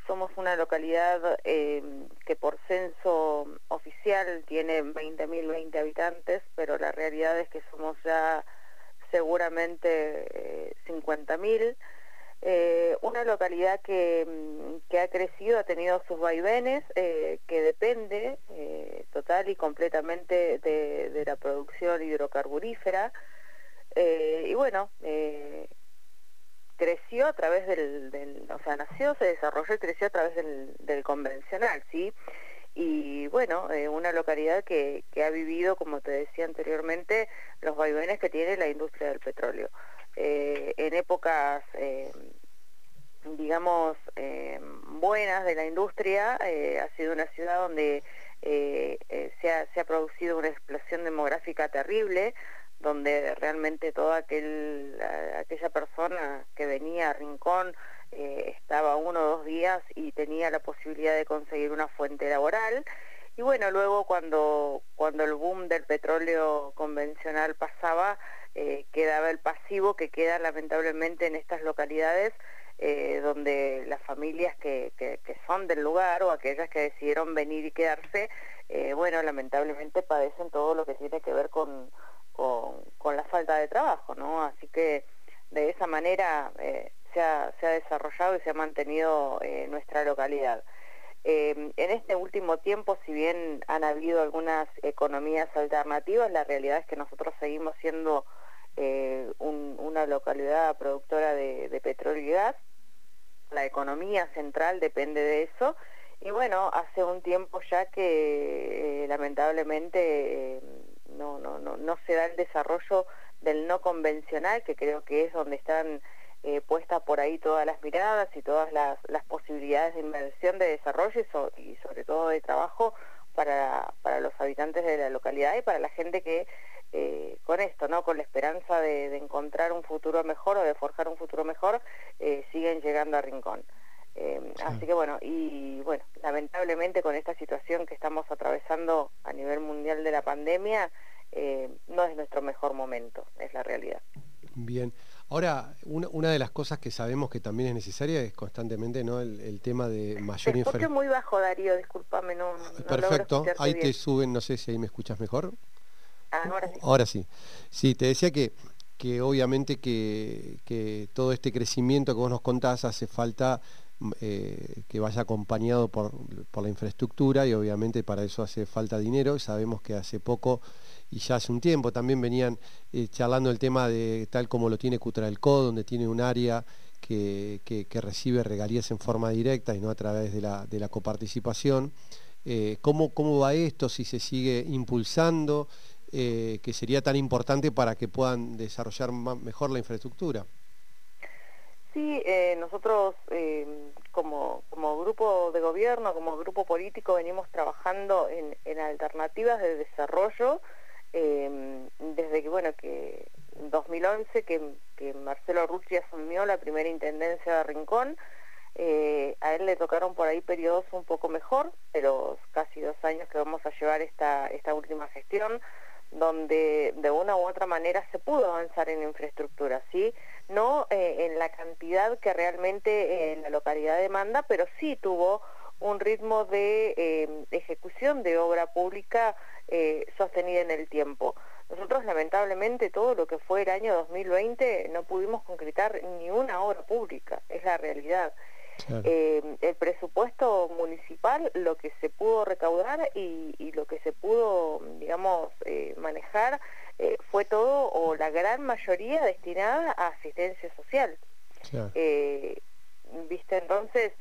Somos una localidad em, que por censo oficial tiene 20.020 habitantes, pero la realidad es que somos ya seguramente eh, 50.000. Eh, una localidad que, que ha crecido, ha tenido sus vaivenes, eh, que depende eh, total y completamente de, de la producción hidrocarburífera. Eh, y bueno, eh, creció a través del, del- o sea, nació, se desarrolló y creció a través del, del convencional, ¿sí? Y bueno, eh, una localidad que, que ha vivido, como te decía anteriormente, los vaivenes que tiene la industria del petróleo. Eh, en épocas, digamos, buenas de la industria, ha sido una ciudad donde se, ha, se ha producido una explosión demográfica terrible, donde realmente toda aquel, aquella persona que venía a Rincón eh, estaba uno o dos días y tenía la posibilidad de conseguir una fuente laboral. Y bueno, luego cuando, cuando el boom del petróleo convencional pasaba, eh, quedaba el pasivo que queda lamentablemente en estas localidades eh, donde las familias que, que- que son del lugar o aquellas que decidieron venir y quedarse, bueno, lamentablemente padecen todo lo que tiene que ver con, con, la falta de trabajo, ¿no? Así que de esa manera eh, se, ha, desarrollado y se ha mantenido eh, nuestra localidad. Eh, en este último tiempo, si bien han habido algunas economías alternativas, la realidad es que nosotros seguimos siendo un- una localidad productora de, petróleo y gas. La economía central depende de eso. Y bueno, hace un tiempo ya que lamentablemente no, no, no, no se da el desarrollo del no convencional, que creo que es donde están eh, puestas por ahí todas las miradas y todas las, posibilidades de inversión, de desarrollo y, so- y sobre todo de trabajo para, para los habitantes de la localidad y para la gente que eh, con esto, ¿no? con la esperanza de, de encontrar un futuro mejor o de forjar un futuro mejor, eh, siguen llegando a Rincón. Eh, Así que bueno, y bueno, lamentablemente con esta situación que estamos atravesando a nivel mundial de la pandemia, eh, no es nuestro mejor momento, es la realidad. Bien. Ahora, una, una de las cosas que sabemos que también es necesaria es constantemente ¿no? el, el tema de mayor infraestructura. muy bajo, Darío, discúlpame, no, no logro Perfecto, escucharte ahí bien. te suben, no sé si ahí me escuchas mejor. Ah, ahora sí. Ahora sí. Sí, te decía que, que obviamente que, que todo este crecimiento que vos nos contás hace falta eh, que vaya acompañado por, por la infraestructura y obviamente para eso hace falta dinero. Sabemos que hace poco y ya hace un tiempo también venían eh, charlando el tema de tal como lo tiene Cutralco, donde tiene un área que, que- recibe regalías en forma directa y no a través de la, de la coparticipación. Eh, ¿cómo, ¿Cómo va esto? Si se sigue impulsando, que sería tan importante para que puedan desarrollar mejor la infraestructura. Sí, eh, nosotros eh, como, grupo de gobierno, como grupo político, venimos trabajando en, alternativas de desarrollo eh, desde que, bueno, que en 2011 que, que Marcelo Rucci asumió la primera intendencia de Rincón, eh, a él le tocaron por ahí periodos un poco mejor, de los casi dos años que vamos a llevar esta, esta última gestión, donde de una u otra manera se pudo avanzar en infraestructura, ¿sí? No eh, en la cantidad que realmente la localidad demanda, pero sí tuvo un ritmo de ejecución de obra pública sostenida en el tiempo. Nosotros lamentablemente todo lo que fue el año 2020 no pudimos concretar ni una obra pública, es la realidad. Eh, el presupuesto municipal, lo que se pudo recaudar y, lo que se pudo, digamos, eh, manejar, eh, fue todo o la gran mayoría destinada a asistencia social. ¿Viste? Entonces,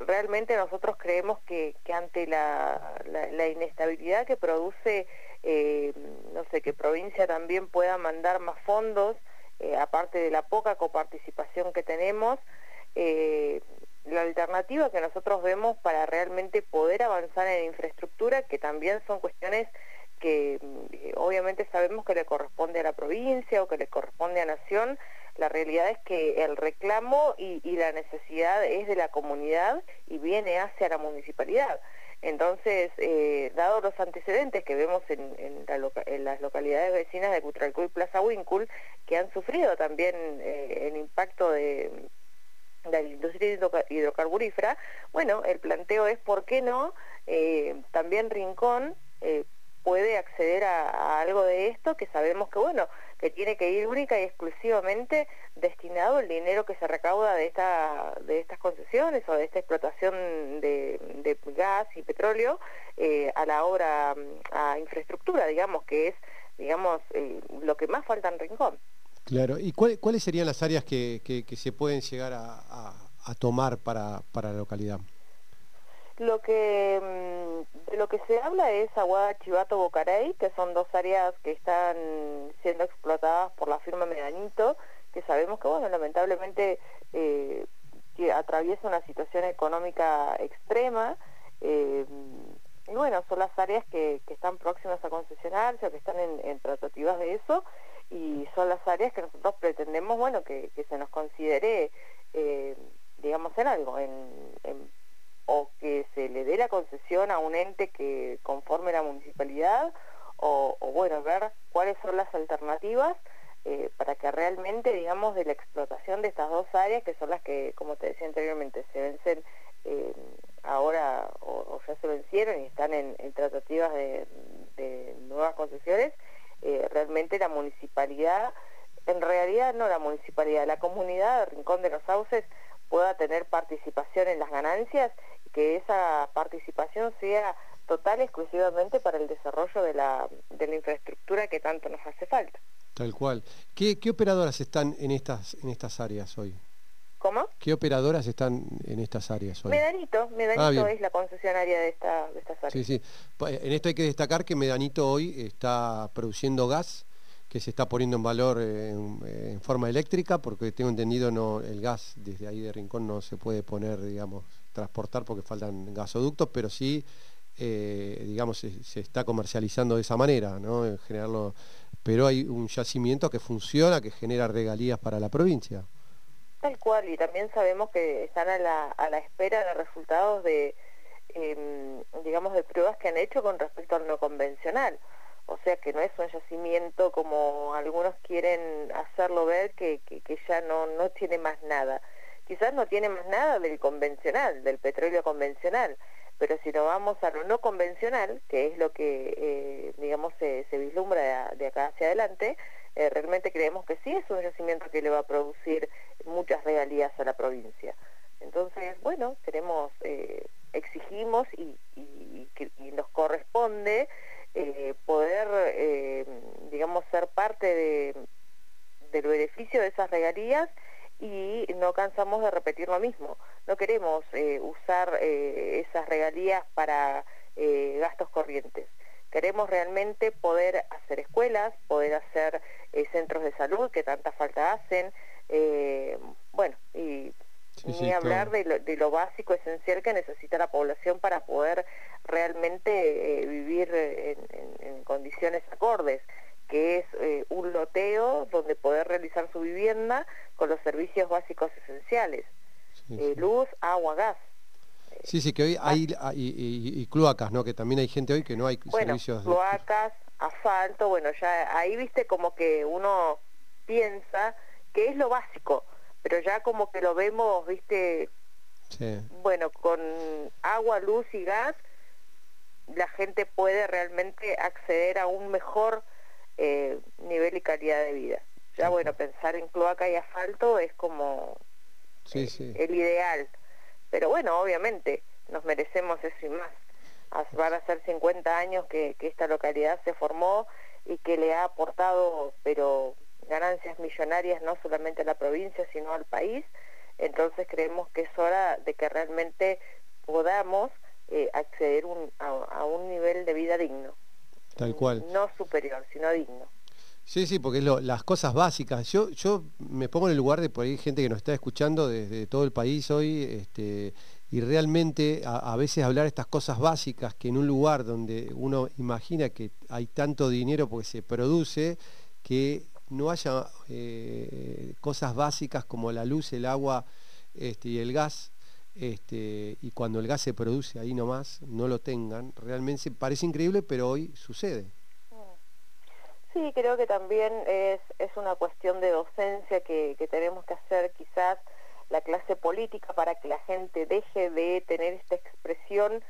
realmente nosotros creemos que, ante la, la inestabilidad que produce eh, no sé, que provincia también pueda mandar más fondos, eh, aparte de la poca coparticipación que tenemos, eh, la alternativa que nosotros vemos para realmente poder avanzar en infraestructura, que también son cuestiones que obviamente sabemos que le corresponde a la provincia o que le corresponde a Nación, la realidad es que el reclamo y, la necesidad es de la comunidad y viene hacia la municipalidad. Entonces, eh, dado los antecedentes que vemos en, las localidades vecinas de Cutralcó y Plaza Wincul, que han sufrido también eh, el impacto de, la industria hidrocarburífera, bueno, el planteo es por qué no eh, también Rincón puede acceder a, algo de esto que sabemos que, bueno, que tiene que ir única y exclusivamente destinado el dinero que se recauda de, esta, de estas concesiones o de esta explotación de, gas y petróleo eh, a la obra, a infraestructura, digamos, que es, digamos, eh, lo que más falta en Rincón. Claro, ¿y cuáles serían las áreas que, se pueden llegar a, tomar para, para la localidad? Lo que, mm, de lo que se habla es Aguada Chivato Bocarey, que son dos áreas que están siendo explotadas por la firma Medanito, que sabemos que, bueno, lamentablemente eh, que atraviesa una situación económica extrema. Eh, y bueno, son las áreas que, están próximas a concesionarse o que están en, tratativas de eso y son las áreas que nosotros pretendemos, bueno, que, se nos considere, eh, digamos, en algo, en, en o que se le dé la concesión a un ente que conforme la municipalidad o, bueno, ver cuáles son las alternativas eh, para que realmente, digamos, de la explotación de estas dos áreas, que son las que, como te decía anteriormente, se vencen eh, ahora o, ya se vencieron y están en, tratativas de, nuevas concesiones, eh, realmente la municipalidad, en realidad no la municipalidad, la comunidad de Rincón de los Sauces pueda tener participación en las ganancias que esa participación sea total exclusivamente para el desarrollo de la, de la infraestructura que tanto nos hace falta. Tal cual. ¿Qué, operadoras están en estas, en estas áreas hoy? ¿Cómo? ¿Qué operadoras están en estas áreas hoy? Medanito, Medanito ah, es la concesionaria de, esta, de estas áreas. Sí, sí. En esto hay que destacar que Medanito hoy está produciendo gas que se está poniendo en valor en, forma eléctrica, porque tengo entendido no el gas desde ahí de Rincón no se puede poner, digamos, transportar porque faltan gasoductos, pero sí, eh, digamos, se, está comercializando de esa manera, ¿no? En generarlo, pero hay un yacimiento que funciona, que genera regalías para la provincia. Tal cual, y también sabemos que están a la, a la espera de resultados de, em, digamos, de pruebas que han hecho con respecto al no convencional o sea que no es un yacimiento como algunos quieren hacerlo ver, que, que, ya no, no tiene más nada. Quizás no tiene más nada del convencional, del petróleo convencional, pero si nos vamos a lo no convencional, que es lo que, eh, digamos, se, vislumbra de, acá hacia adelante, eh, realmente creemos que sí es un yacimiento que le va a producir muchas regalías a la provincia. Entonces, bueno, tenemos, eh, exigimos y, nos corresponde eh, poder, digamos, ser parte de, del beneficio de esas regalías y no cansamos de repetir lo mismo. No queremos eh, usar esas regalías para gastos corrientes. Queremos realmente poder hacer escuelas, poder hacer centros de salud que tanta falta hacen, bueno, y ni hablar de lo, básico, esencial que necesita la población para poder realmente eh, vivir en, condiciones acordes, que es eh, un loteo donde poder realizar su vivienda con los servicios básicos esenciales, eh, luz, agua, gas. Sí, sí, que hoy hay, y, cloacas, ¿no? Que también hay gente hoy que no hay bueno, servicios... cloacas, asfalto, bueno, ya ahí viste como que uno piensa que es lo básico, pero ya como que lo vemos, viste, bueno, con agua, luz y gas, la gente puede realmente acceder a un mejor eh, nivel y calidad de vida. Ya bueno, pensar en cloaca y asfalto es como eh, el ideal. Pero bueno, obviamente nos merecemos eso y más. Van a ser 50 años que, esta localidad se formó y que le ha aportado, pero ganancias millonarias no solamente a la provincia, sino al país. Entonces creemos que es hora de que realmente podamos eh, acceder a, un nivel de vida digno. Tal cual. No superior, sino digno. Sí, sí, porque es las cosas básicas. Yo, yo me pongo en el lugar de por ahí gente que nos está escuchando desde todo el país hoy, este, y realmente a, veces hablar estas cosas básicas que en un lugar donde uno imagina que hay tanto dinero porque se produce, que no haya eh, cosas básicas como la luz, el agua este, y el gas, este, y cuando el gas se produce ahí nomás, no lo tengan, realmente parece increíble, pero hoy sucede. Sí, creo que también es, es una cuestión de docencia que, tenemos que hacer quizás la clase política para que la gente deje de tener esta expresión.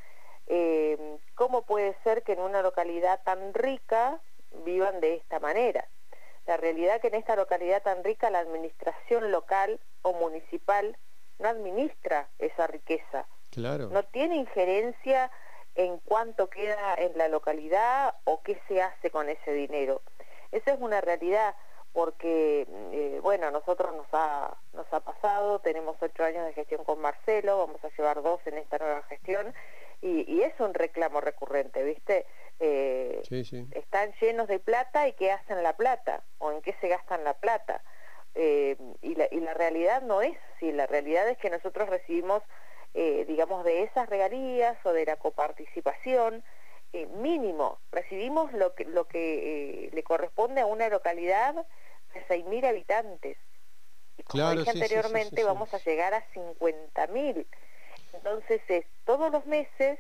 Eh, ¿Cómo puede ser que en una localidad tan rica vivan de esta manera? La realidad que en esta localidad tan rica la administración local o municipal no administra esa riqueza. Claro. No tiene injerencia en cuánto queda en la localidad o qué se hace con ese dinero. Esa es una realidad porque, eh, bueno, a nosotros nos ha, nos ha pasado, tenemos ocho años de gestión con Marcelo, vamos a llevar dos en esta nueva gestión, y, es un reclamo recurrente, ¿viste? Eh, están llenos de plata y qué hacen la plata, o en qué se gastan la plata. Eh, y, la, y la realidad no es así, la realidad es que nosotros recibimos, eh, digamos, de esas regalías o de la coparticipación, eh, mínimo, recibimos lo que, lo que le corresponde a una localidad de 6.000 habitantes. Y como dije anteriormente, vamos a llegar a 50.000. Entonces es todos los meses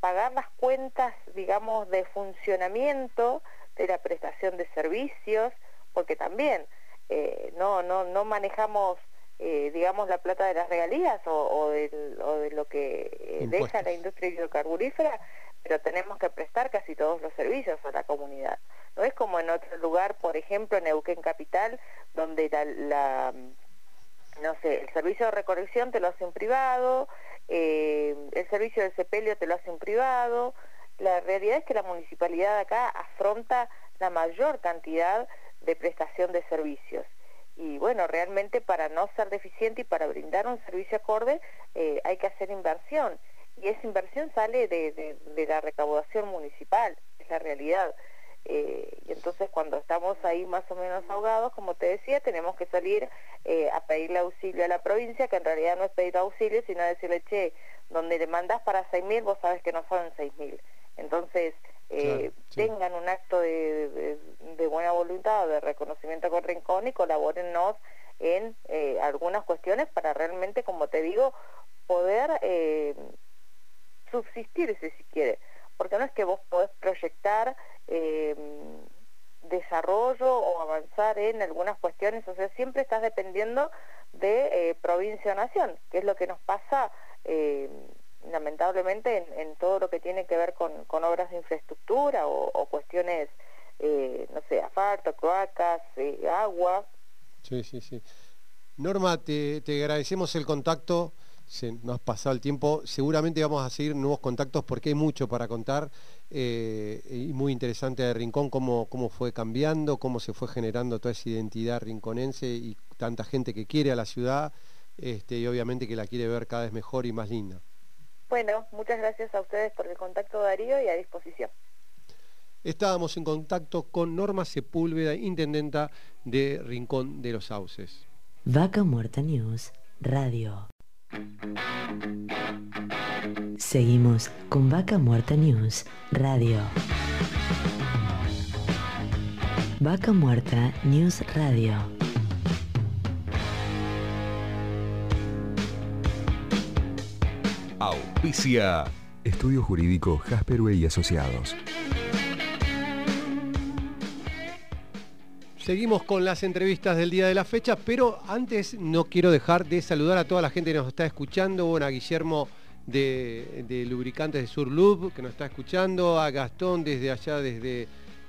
pagar las cuentas, digamos, de funcionamiento de la prestación de servicios, porque también eh, no, no, no manejamos, eh, digamos, la plata de las regalías o, de lo que eh, deja la industria hidrocarburífera, pero tenemos que prestar casi todos los servicios a la comunidad. No es como en otro lugar, por ejemplo, en Neuquén Capital, donde la, no sé, el servicio de recolección te lo hace un privado, el servicio de sepelio te lo hace un privado. La realidad es que la municipalidad acá afronta la mayor cantidad de prestación de servicios. Y bueno, realmente para no ser deficiente y para brindar un servicio acorde eh, hay que hacer inversión. Y esa inversión sale de, la recaudación municipal, es la realidad. Eh, y entonces cuando estamos ahí más o menos ahogados, como te decía, tenemos que salir eh, a pedirle auxilio a la provincia, que en realidad no es pedir auxilio, sino decirle, che, donde le mandás para 6.000, vos sabes que no son 6.000. Entonces, eh, tengan un acto de, buena voluntad, de reconocimiento con Rincón y colaborennos en eh, algunas cuestiones para realmente, como te digo, poder eh, subsistirse si quiere. Porque no es que vos podés proyectar desarrollo o avanzar en algunas cuestiones, o sea, siempre estás dependiendo de provincia o nación, que es lo que nos pasa lamentablemente en, todo lo que tiene que ver con, obras de infraestructura o, cuestiones, eh, no sé, asfalto, cloacas, eh, agua. Sí, sí, sí. Norma, te, agradecemos el contacto, se nos ha pasado el tiempo, seguramente vamos a seguir nuevos contactos porque hay mucho para contar eh, y muy interesante de Rincón, cómo, cómo fue cambiando, cómo se fue generando toda esa identidad rinconense y tanta gente que quiere a la ciudad este, y obviamente que la quiere ver cada vez mejor y más linda. Bueno, muchas gracias a ustedes por el contacto, Darío, y a disposición. Estábamos en contacto con Norma Sepúlveda, intendenta de Rincón de los Sauces. Vaca Muerta News, Radio. Seguimos con Vaca Muerta News, Radio. Vaca Muerta News Radio. Auspicia. Estudio Jurídico Jasperway y Asociados. Seguimos con las entrevistas del día de la fecha, pero antes no quiero dejar de saludar a toda la gente que nos está escuchando. Bueno, a Guillermo de, de Lubricantes de Surlub, que nos está escuchando, a Gastón desde allá, desde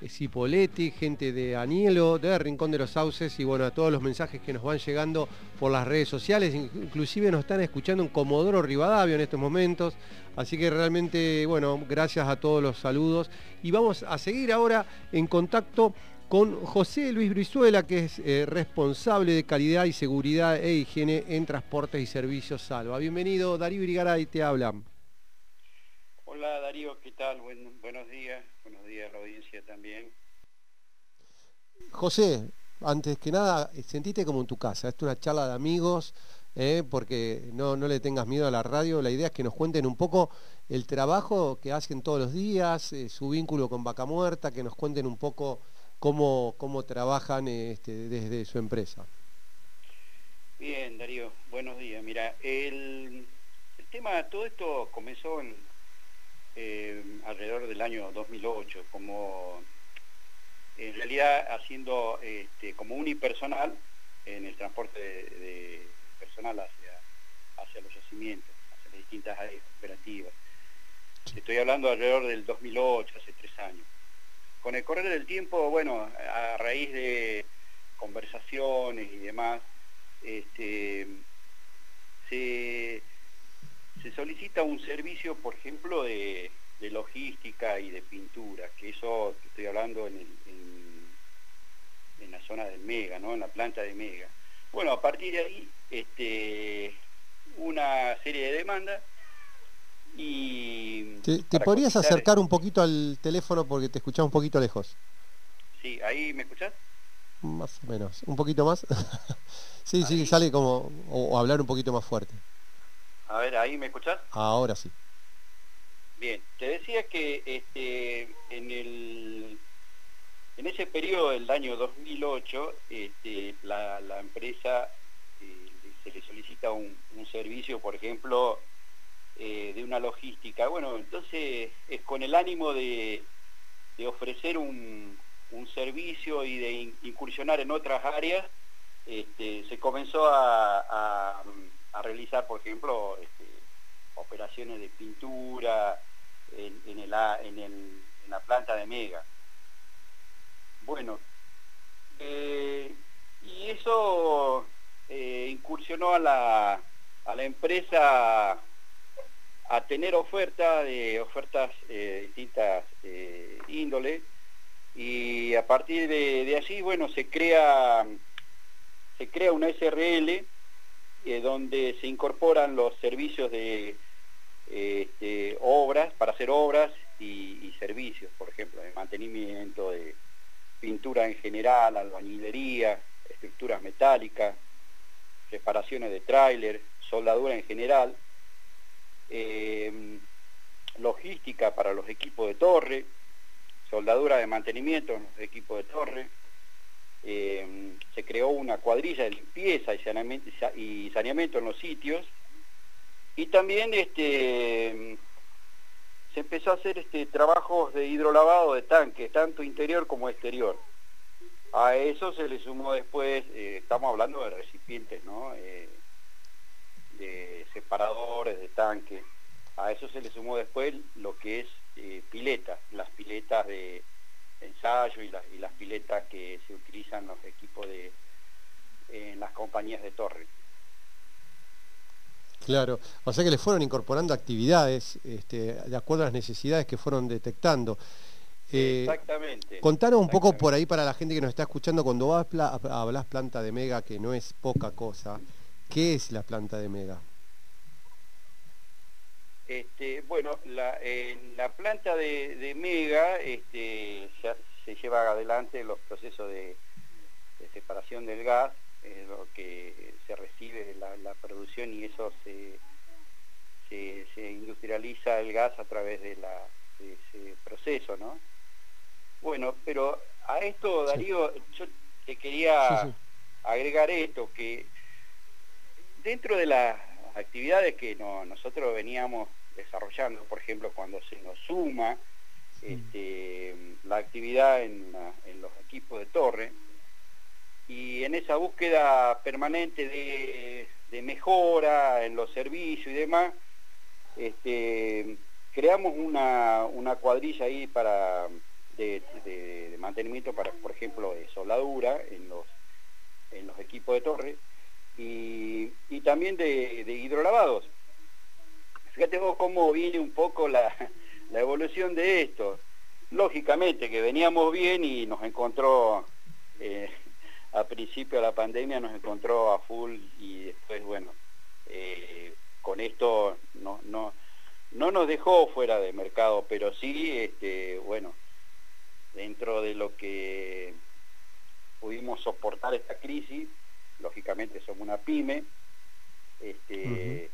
Cipoletti, gente de Anielo, de Rincón de los Sauces y bueno, a todos los mensajes que nos van llegando por las redes sociales, inclusive nos están escuchando en Comodoro Rivadavia en estos momentos, así que realmente, bueno, gracias a todos los saludos y vamos a seguir ahora en contacto con José Luis Brizuela, que es eh, responsable de calidad y seguridad e higiene en transportes y servicios Salva. Bienvenido, Darío Brigaray te habla. Hola Darío, ¿qué tal? buenos días, buenos días a la audiencia también. José, antes que nada, sentite como en tu casa, esto es una charla de amigos, eh, porque no, no le tengas miedo a la radio, la idea es que nos cuenten un poco el trabajo que hacen todos los días, eh, su vínculo con Vaca Muerta, que nos cuenten un poco cómo, cómo trabajan este, desde su empresa. Bien, Darío, buenos días. Mira, el, el tema, todo esto comenzó en, eh, alrededor del año 2008, como en realidad haciendo este, como unipersonal en el transporte de, personal hacia, hacia los yacimientos, hacia las distintas áreas operativas. Estoy hablando alrededor del 2008, hace tres años. Con el correr del tiempo, bueno, a raíz de conversaciones y demás, este, se se solicita un servicio, por ejemplo, de, logística y de pintura, que eso estoy hablando en, en, la zona del Mega, ¿no? en la planta de Mega. Bueno, a partir de ahí, este, una serie de demandas y... ¿Te, podrías acercar un poquito al teléfono porque te escuchás un poquito lejos? Sí, ¿ahí me escuchás? Más o menos, un poquito más. sí, sí, sale como, o hablar un poquito más fuerte. A ver, ¿ahí me escuchás? Ahora sí. Bien, te decía que este, en, el, en ese periodo del año 2008, este, la, empresa eh, se le solicita un, servicio, por ejemplo, eh, de una logística. Bueno, entonces es con el ánimo de, ofrecer un, servicio y de incursionar en otras áreas, este, se comenzó a a realizar, por ejemplo, este, operaciones de pintura en, en, el, en, la planta de Mega. Bueno, eh, y eso eh, incursionó a la, a la empresa a tener oferta de ofertas eh, distintas índole y a partir de, de, allí bueno se crea se crea una SRL eh, donde se incorporan los servicios de este, obras, para hacer obras y, servicios, por ejemplo, de mantenimiento, de pintura en general, albañilería, estructuras metálicas, reparaciones de tráiler, soldadura en general, eh, logística para los equipos de torre, soldadura de mantenimiento en los equipos de torre, eh, se creó una cuadrilla de limpieza y saneamiento, en los sitios y también este, se empezó a hacer este, trabajos de hidrolavado de tanques, tanto interior como exterior. A eso se le sumó después, eh, estamos hablando de recipientes, ¿no? Eh, de separadores, de tanques. A eso se le sumó después lo que es piletas, las piletas de, ensayo y, las piletas que se utilizan los equipos de en las compañías de torre. Claro, o sea que le fueron incorporando actividades este, de acuerdo a las necesidades que fueron detectando. Eh, exactamente. Contanos un poco por ahí para la gente que nos está escuchando, cuando hablas planta de mega, que no es poca cosa, ¿qué es la planta de mega? Este, bueno, la, en la planta de, Mega este, se lleva adelante los procesos de, separación del gas, lo que se recibe de la, producción y eso se, se, industrializa el gas a través de, la, ese proceso, ¿no? Bueno, pero a esto, Darío, yo te quería agregar esto, que dentro de las actividades que nosotros veníamos desarrollando, por ejemplo, cuando se nos suma este, la actividad en, los equipos de torre, y en esa búsqueda permanente de, mejora en los servicios y demás, este, creamos una, cuadrilla ahí para de, mantenimiento para, por ejemplo, de soldadura en los, en los equipos de torre y, también de, hidrolavados. Fíjate vos cómo viene un poco la, evolución de esto. Lógicamente que veníamos bien y nos encontró eh, a principio de la pandemia nos encontró a full y después, bueno, eh, con esto no, no, no nos dejó fuera de mercado, pero sí, este, bueno, dentro de lo que pudimos soportar esta crisis, lógicamente somos una pyme, este,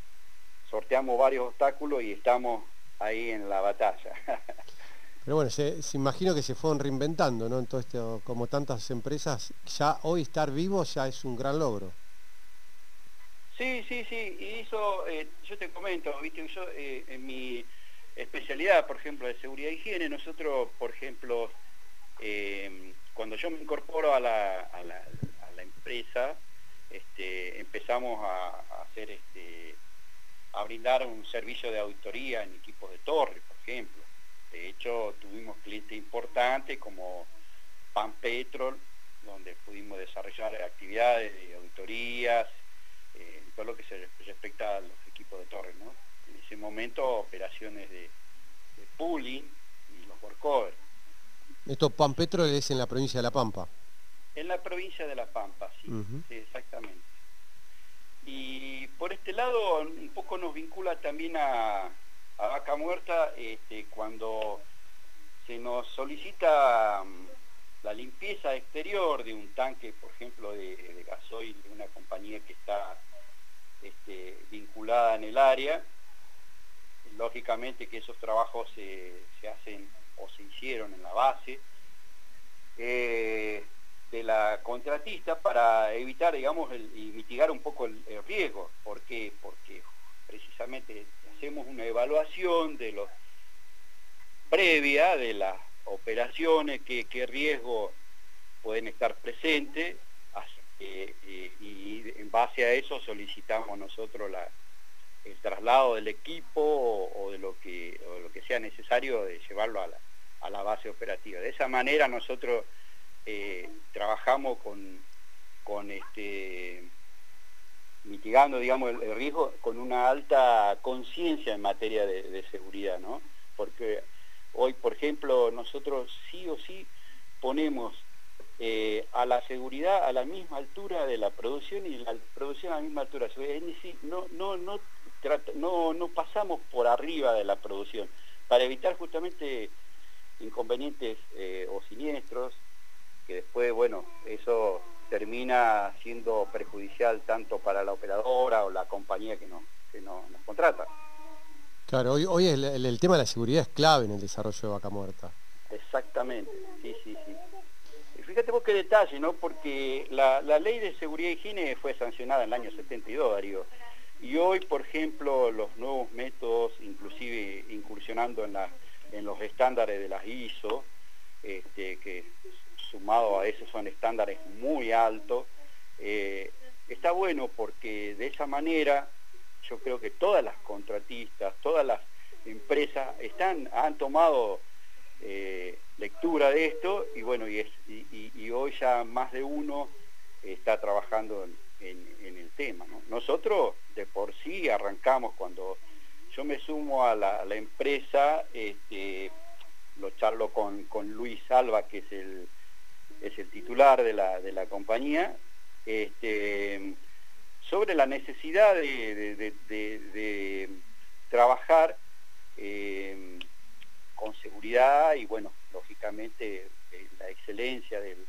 sorteamos varios obstáculos y estamos ahí en la batalla. Pero bueno, se, imagino que se fueron reinventando, ¿no? Entonces, como tantas empresas, ya hoy estar vivo ya es un gran logro. Sí, sí, sí, y eso, eh, yo te comento, viste, yo eh, en mi especialidad, por ejemplo, de seguridad y higiene, nosotros, por ejemplo, eh, cuando yo me incorporo a la, empresa, este, empezamos a, hacer, este, a brindar un servicio de auditoría en equipos de torre, por ejemplo. De hecho, tuvimos clientes importantes como Pan Petrol, donde pudimos desarrollar actividades de auditorías, eh, todo lo que se respecta a los equipos de torre. ¿no? En ese momento, operaciones de, pooling y los workovers. ¿Esto Pan Petrol es en la provincia de La Pampa? En la provincia de La Pampa, sí, exactamente. Y por este lado, un poco nos vincula también a, a vaca muerta este, cuando se nos solicita mm, la limpieza exterior de un tanque, por ejemplo, de, gasoil de una compañía que está este, vinculada en el área, lógicamente que esos trabajos se, hacen o se hicieron en la base. Eh, de la contratista para evitar, digamos, y mitigar un poco el, riesgo. ¿Por qué? Porque precisamente hacemos una evaluación de los previa de las operaciones, qué, riesgo pueden estar presentes eh, y en base a eso solicitamos nosotros el traslado del equipo o, de lo que, lo que sea necesario de llevarlo a la, base operativa. De esa manera nosotros eh, trabajamos con, con este mitigando, digamos, el, riesgo con una alta conciencia en materia de, seguridad, ¿no? Porque hoy, por ejemplo, nosotros sí o sí ponemos eh, a la seguridad a la misma altura de la producción y la producción a la misma altura. No, no, no, no, no pasamos por arriba de la producción para evitar justamente inconvenientes eh, o siniestros, que después, bueno, eso termina siendo perjudicial tanto para la operadora o la compañía que, no, que no, nos contrata. Claro, hoy, hoy el, tema de la seguridad es clave en el desarrollo de Vaca Muerta. Exactamente, sí, sí, sí. Y fíjate vos qué detalle, ¿no? Porque la, ley de seguridad y higiene fue sancionada en el año 72, Darío. Y hoy, por ejemplo, los nuevos métodos, inclusive incursionando en, la, en los estándares de las ISO, este, que sumado a eso son estándares muy altos. Eh, está bueno porque de esa manera yo creo que todas las contratistas, todas las empresas están, han tomado eh, lectura de esto y bueno, y, hoy ya más de uno está trabajando en, el tema. Nosotros de por sí arrancamos cuando yo me sumo a la, empresa, este, lo charlo con, con Luis Alba, que es el es el titular de la, compañía, este, sobre la necesidad de, trabajar eh, con seguridad y, bueno, lógicamente eh, la excelencia del,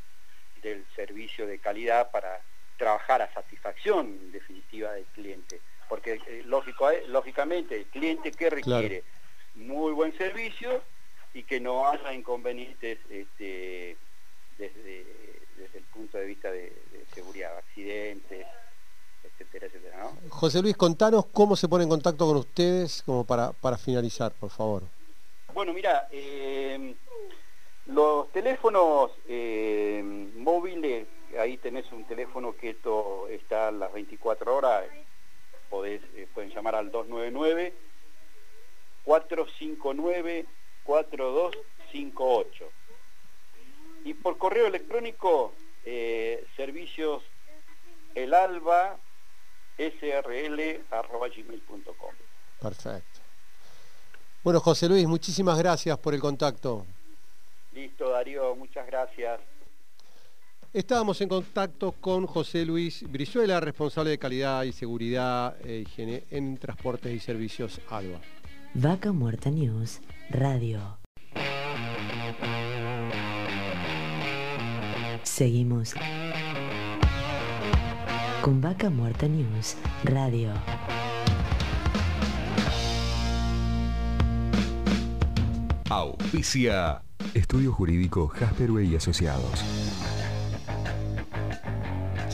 servicio de calidad para trabajar a satisfacción en definitiva del cliente. Porque eh, lógico, lógicamente el cliente que requiere muy buen servicio y que no haya inconvenientes este, desde, desde el punto de vista de, seguridad, accidentes, etcétera, etcétera. José Luis, contanos cómo se pone en contacto con ustedes, como para, para finalizar, por favor. Bueno, mira, eh, los teléfonos eh, móviles ahí tenés un teléfono que esto está a las 24 horas, podés, eh, pueden llamar al 299 459 4258. Y por correo electrónico, eh, servicios elalba srl.gmail.com. Perfecto. Bueno, José Luis, muchísimas gracias por el contacto. Listo, Darío, muchas gracias. Estábamos en contacto con José Luis Brizuela, responsable de calidad y seguridad e higiene en transportes y servicios ALBA. Vaca Muerta News Radio. Seguimos con Vaca Muerta News Radio. Auspicia. Estudio Jurídico Jasperway y Asociados.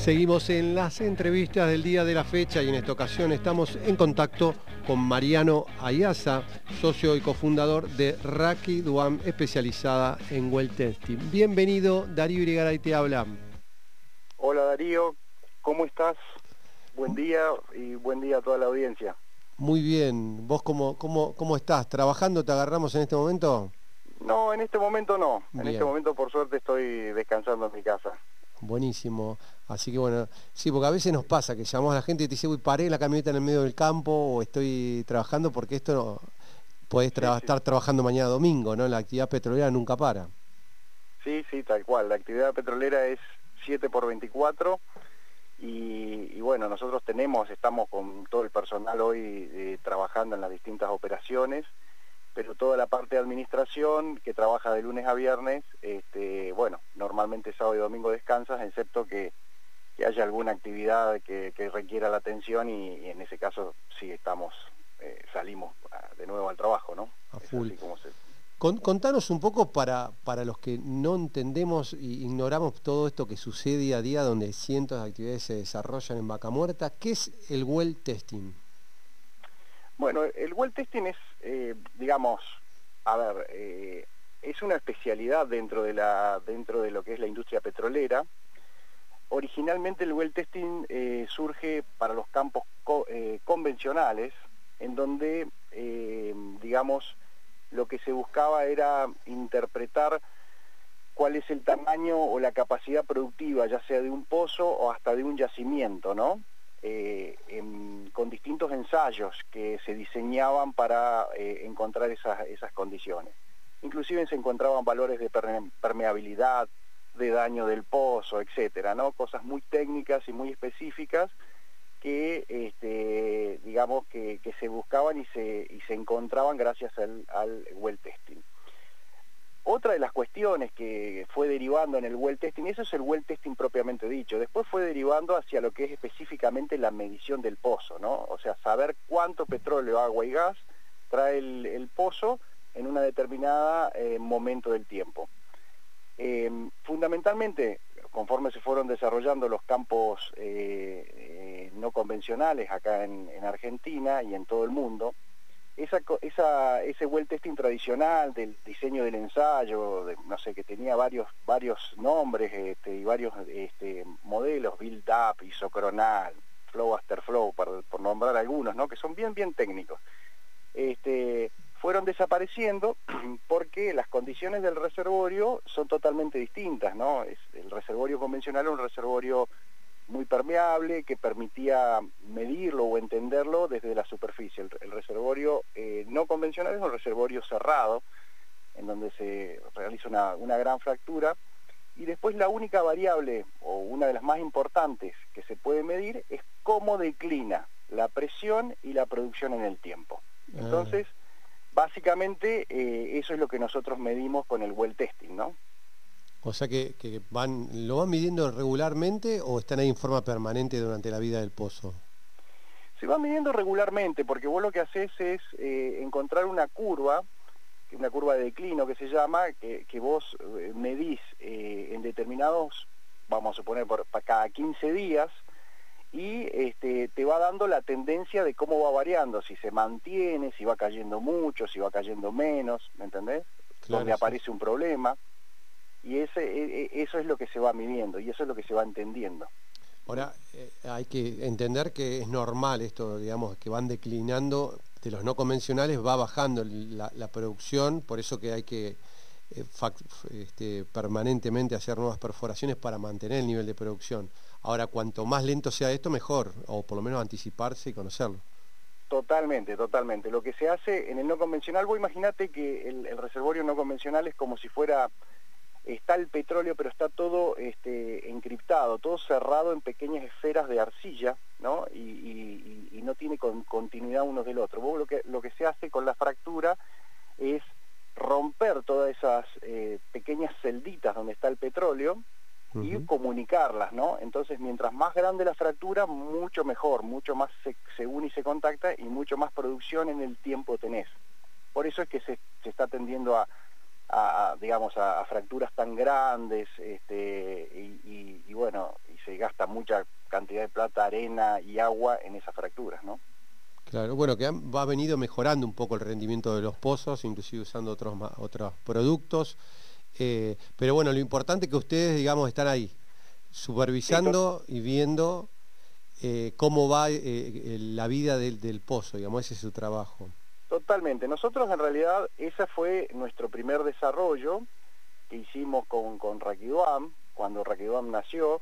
Seguimos en las entrevistas del día de la fecha y en esta ocasión estamos en contacto con Mariano Ayaza, socio y cofundador de Raki Duam, especializada en well testing. Bienvenido, Darío Irigaray te habla. Hola Darío, ¿cómo estás? Buen día y buen día a toda la audiencia. Muy bien, ¿vos cómo, cómo, cómo estás? ¿Trabajando te agarramos en este momento? No, en este momento no. En este momento por suerte estoy descansando en mi casa. Buenísimo. Así que bueno, sí, porque a veces nos pasa que llamamos a la gente y te dice, uy, paré la camioneta en el medio del campo o estoy trabajando porque esto no, podés tra- estar trabajando mañana domingo, ¿no? La actividad petrolera nunca para. Sí, sí, tal cual. La actividad petrolera es 7 por 24 y, y bueno, nosotros tenemos, estamos con todo el personal hoy eh, trabajando en las distintas operaciones, pero toda la parte de administración que trabaja de lunes a viernes, este, bueno, normalmente sábado y domingo descansas, excepto que, que haya alguna actividad que, que requiera la atención y, y en ese caso sí estamos, eh, salimos ah, de nuevo al trabajo, ¿no? A Es full. así como se- Con- contanos un poco para, para los que no entendemos e ignoramos todo esto que sucede día a día, donde cientos de actividades se desarrollan en Vaca Muerta, ¿qué es el well testing? Bueno, el well testing es, eh, digamos, a ver, eh, es una especialidad dentro de la dentro de lo que es la industria petrolera. Originalmente el well testing eh, surge para los campos co- convencionales, en donde, digamos, lo que se buscaba era interpretar cuál es el tamaño o la capacidad productiva, ya sea de un pozo o hasta de un yacimiento, ¿no? Eh, con distintos ensayos que se diseñaban para eh, encontrar esas, esas condiciones. Inclusive se encontraban valores de perme- permeabilidad, de daño del pozo, etcétera, ¿no? Cosas muy técnicas y muy específicas que, este, digamos, que, se buscaban y se, y se encontraban gracias al well testing. Otra de las cuestiones que fue derivando en el well testing, eso es el well testing propiamente dicho, después fue derivando hacia lo que es específicamente la medición del pozo, ¿no? O sea, saber cuánto petróleo, agua y gas trae el, pozo en una determinada eh, momento del tiempo. Eh, fundamentalmente, conforme se fueron desarrollando los campos eh, eh, no convencionales acá en Argentina y en todo el mundo, esa, esa- ese well testing tradicional del diseño del ensayo, no sé, que tenía varios, varios nombres este, y varios este, modelos, build up, isocronal, flow after flow, por, por nombrar algunos, ¿no? que son bien, bien técnicos. Este, fueron desapareciendo porque las condiciones del reservorio son totalmente distintas, ¿no? Es, el reservorio convencional era un reservorio muy permeable que permitía medirlo o entenderlo desde la superficie. El, el reservorio eh, no convencional es un reservorio cerrado, en donde se realiza una, una gran fractura, y después la única variable, o una de las más importantes que se puede medir, es cómo declina la presión y la producción en el tiempo. Entonces, básicamente eh, eso es lo que nosotros medimos con el well testing, ¿no? O sea que, que van, ¿lo van midiendo regularmente o están ahí en forma permanente durante la vida del pozo? Se va midiendo regularmente porque vos lo que haces es eh, encontrar una curva, una curva de declino que se llama, que, que vos eh, medís eh, en determinados, vamos a suponer, por, cada 15 días, y este, te va dando la tendencia de cómo va variando, si se mantiene, si va cayendo mucho, si va cayendo menos, ¿me entendés? Claro, Donde sí. aparece un problema. Y ese, e, e, eso es lo que se va midiendo y eso es lo que se va entendiendo. Ahora, eh, hay que entender que es normal esto, digamos, que van declinando, de los no convencionales va bajando la, producción, por eso que hay que eh, este, permanentemente hacer nuevas perforaciones para mantener el nivel de producción. Ahora, cuanto más lento sea esto, mejor, o por lo menos anticiparse y conocerlo. Totalmente, totalmente. Lo que se hace en el no convencional, vos imaginate que el, el reservorio no convencional es como si fuera está el petróleo, pero está todo este, encriptado, todo cerrado en pequeñas esferas de arcilla, ¿no? Y, no tiene continuidad uno del otro. lo que, lo que se hace con la fractura es romper todas esas eh, pequeñas celditas donde está el petróleo y comunicarlas, ¿no? Entonces, mientras más grande la fractura, mucho mejor, mucho más se, une y se contacta y mucho más producción en el tiempo tenés. Por eso es que se está tendiendo a, a, digamos, a, fracturas tan grandes, este, y, bueno, y se gasta mucha cantidad de plata, arena y agua en esas fracturas, ¿no? Claro, bueno, que va venido mejorando un poco el rendimiento de los pozos, inclusive usando otros, otros productos, eh, pero bueno, lo importante es que ustedes, digamos, están ahí, supervisando y viendo eh, cómo va eh, la vida del, del pozo, digamos, ese es su trabajo. Totalmente. Nosotros en realidad ese fue nuestro primer desarrollo que hicimos con, con cuando Raquiduam nació,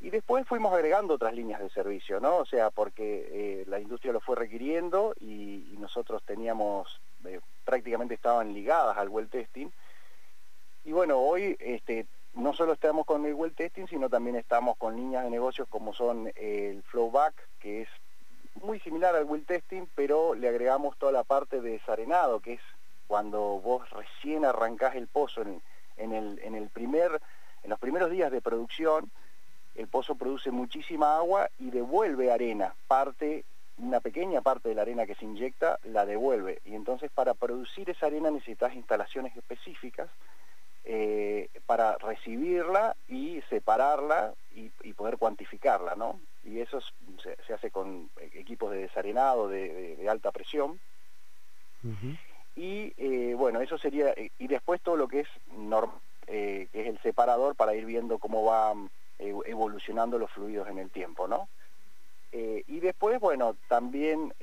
y después fuimos agregando otras líneas de servicio, ¿no? O sea, porque eh, la industria lo fue requiriendo y, nosotros teníamos, eh, prácticamente estaban ligadas al well testing. Y bueno, hoy este, no solo estamos con el well testing, sino también estamos con líneas de negocios como son el flowback, que es muy similar al will testing, pero le agregamos toda la parte de desarenado, que es cuando vos recién arrancás el pozo en, el, en, el primer, en los primeros días de producción, el pozo produce muchísima agua y devuelve arena, parte, una pequeña parte de la arena que se inyecta la devuelve. Y entonces para producir esa arena necesitas instalaciones específicas eh, para recibirla y separarla y, y poder cuantificarla, ¿no? Y eso se, hace con equipos de desarenado de, alta presión. Y eh, bueno, eso sería, eh, y después todo lo que es, eh, que es el separador para ir viendo cómo van evolucionando los fluidos en el tiempo, ¿no? y después, bueno, también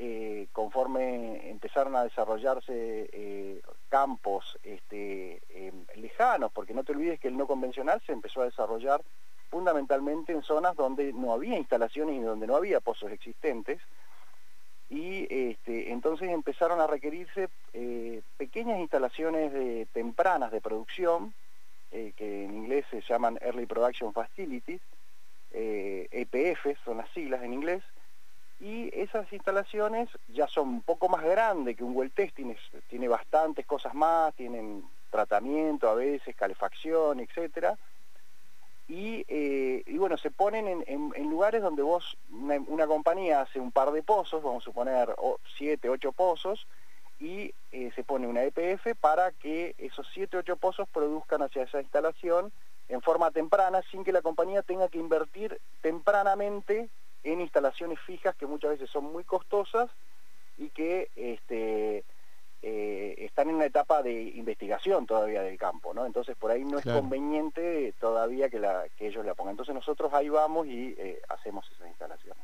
conforme empezaron a desarrollarse campos este, em, lejanos, porque no te olvides que el no convencional se empezó a desarrollar fundamentalmente en zonas donde no había instalaciones y donde no había pozos existentes, y este, entonces empezaron a requerirse eh, pequeñas instalaciones de, tempranas de producción, eh, que en inglés se llaman Early Production Facilities, EPF eh, e son las siglas en inglés, y esas instalaciones ya son un poco más grandes que un well testing, tiene bastantes cosas más, tienen tratamiento a veces, calefacción, etcétera, eh, y, bueno, se ponen en, lugares donde vos, una, compañía hace un par de pozos, vamos a suponer siete, ocho pozos, y eh, se pone una EPF para que esos siete, ocho pozos produzcan hacia esa instalación en forma temprana, sin que la compañía tenga que invertir tempranamente en instalaciones fijas que muchas veces son muy costosas y que este, eh, están en una etapa de investigación todavía del campo, ¿no? Entonces por ahí no es conveniente todavía que, la, que ellos la pongan. Entonces nosotros ahí vamos y eh, hacemos esas instalaciones.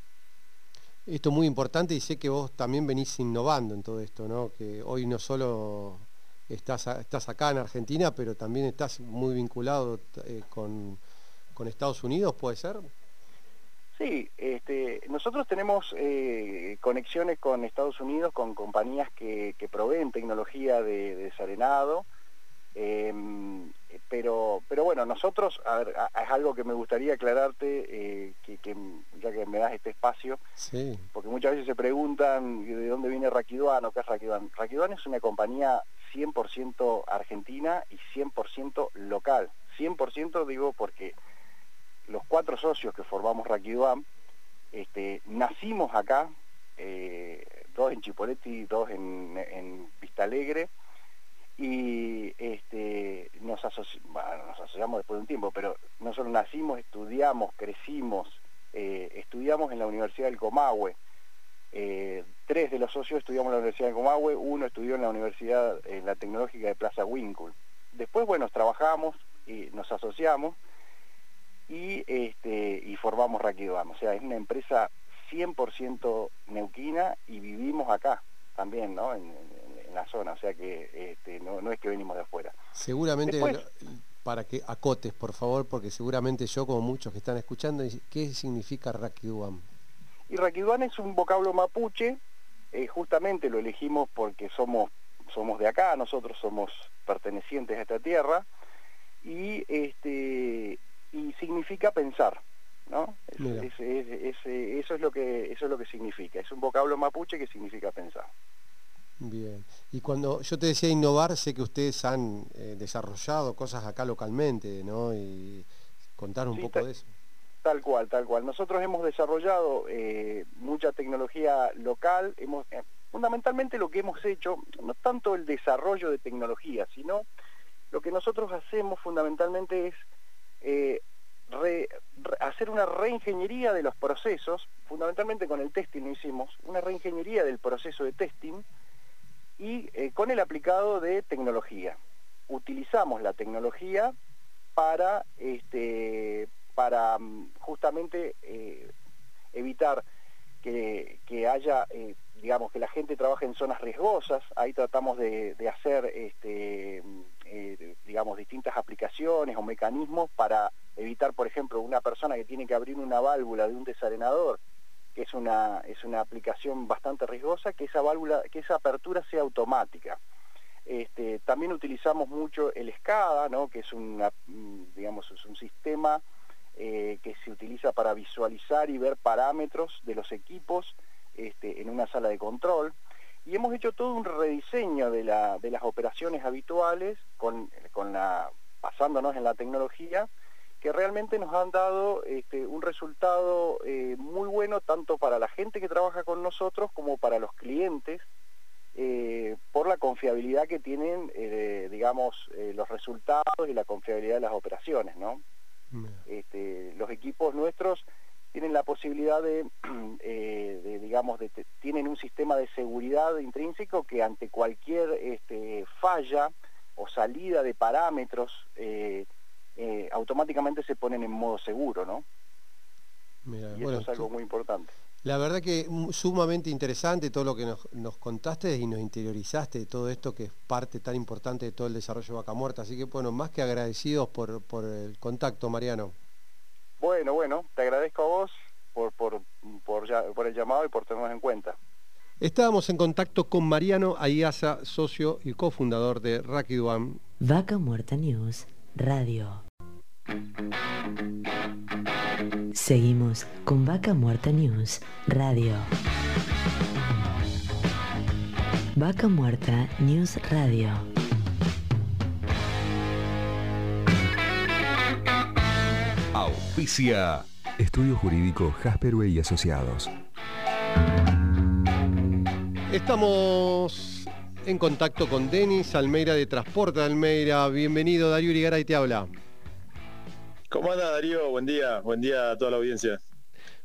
Esto es muy importante y sé que vos también venís innovando en todo esto, ¿no? Que hoy no solo estás, estás acá en Argentina, pero también estás muy vinculado eh, con, con Estados Unidos, ¿puede ser? Sí, este, nosotros tenemos eh, conexiones con Estados Unidos, con compañías que, proveen tecnología de, desarenado, em, pero, pero bueno, nosotros, a ver, es algo que me gustaría aclararte, eh, que, ya que me das este espacio, porque muchas veces se preguntan de dónde viene Raquiduan o qué es Raquiduan. Raquiduan es una compañía 100% argentina y 100% local. 100% digo porque los cuatro socios que formamos Raquiduam, este, nacimos acá, eh, dos en Chipoletti, dos en, Vista Alegre, y este, nos, asociamos después de un tiempo, pero no solo nacimos, estudiamos, crecimos, eh, estudiamos en la Universidad del Comahue, eh, tres de los socios estudiamos en la Universidad del Comahue, uno estudió en la Universidad en la Tecnológica de Plaza Winkle. Después, bueno, trabajamos eh, nos asociamos y, este, y formamos Raquidam. O sea, es una empresa 100% neuquina y vivimos acá también, ¿no? En, la zona, o sea que este, no, es que venimos de afuera. Seguramente, para que acotes, por favor, porque seguramente yo, como muchos que están escuchando, ¿qué significa Raquiduam? Y Raquiduam es un vocablo mapuche, eh, justamente lo elegimos porque somos, somos de acá, nosotros somos pertenecientes a esta tierra, y, este, y significa pensar. ¿no? eso, es lo que, eso es lo que significa, es un vocablo mapuche que significa pensar. Bien, y cuando yo te decía innovar, sé que ustedes han eh, desarrollado cosas acá localmente, ¿no? Y contar un poco de eso. Tal cual, tal cual. Nosotros hemos desarrollado eh, mucha tecnología local, hemos, eh, fundamentalmente lo que hemos hecho, no tanto el desarrollo de tecnología, sino lo que nosotros hacemos fundamentalmente es hacer una reingeniería de los procesos, fundamentalmente con el testing lo hicimos, una reingeniería del proceso de testing y eh, con el aplicado de tecnología. Utilizamos la tecnología para, este, para mm, justamente eh, evitar que, haya, eh, digamos, que la gente trabaje en zonas riesgosas, ahí tratamos de, de hacer este, eh, digamos, distintas aplicaciones o mecanismos para evitar, por ejemplo, una persona que tiene que abrir una válvula de un desarenador, que es una, es una aplicación bastante riesgosa, que esa válvula, que esa apertura sea automática. Este, también utilizamos mucho el SCADA, ¿no? que es, una, mm, digamos, es un sistema eh, que se utiliza para visualizar y ver parámetros de los equipos este, en una sala de control y hemos hecho todo un rediseño de, las operaciones habituales, con, la, basándonos en la tecnología, que realmente nos han dado este, un resultado eh, muy bueno tanto para la gente que trabaja con nosotros como para los clientes, eh, por la confiabilidad que tienen, eh, digamos, los resultados y la confiabilidad de las operaciones, ¿no? Este, los equipos nuestros tienen la posibilidad eh, de, digamos, de, tienen un sistema de seguridad intrínseco que ante cualquier este, falla o salida de parámetros eh, eh, automáticamente se ponen en modo seguro, ¿no? y eso es algo muy importante. La verdad que sumamente interesante todo lo que nos, contaste y nos interiorizaste de todo esto que es parte tan importante de todo el desarrollo de Vaca Muerta. Así que bueno, más que agradecidos por, por el contacto, Mariano. Bueno, bueno, te agradezco a vos por, por, por, el llamado y por tenernos en cuenta. Estábamos en contacto con Mariano Ayaza, socio y cofundador de Rakiduam. Vaca Muerta News, radio. Seguimos con Vaca Muerta News, radio. Vaca Muerta News Radio. Auspicia. Estudio Jurídico Jasperway y Asociados. Estamos en contacto con Denis Almeida de Transporte Almeida. Bienvenido, Darío Urigara, y te habla. ¿Cómo anda, Darío? Buen día, buen día a toda la audiencia.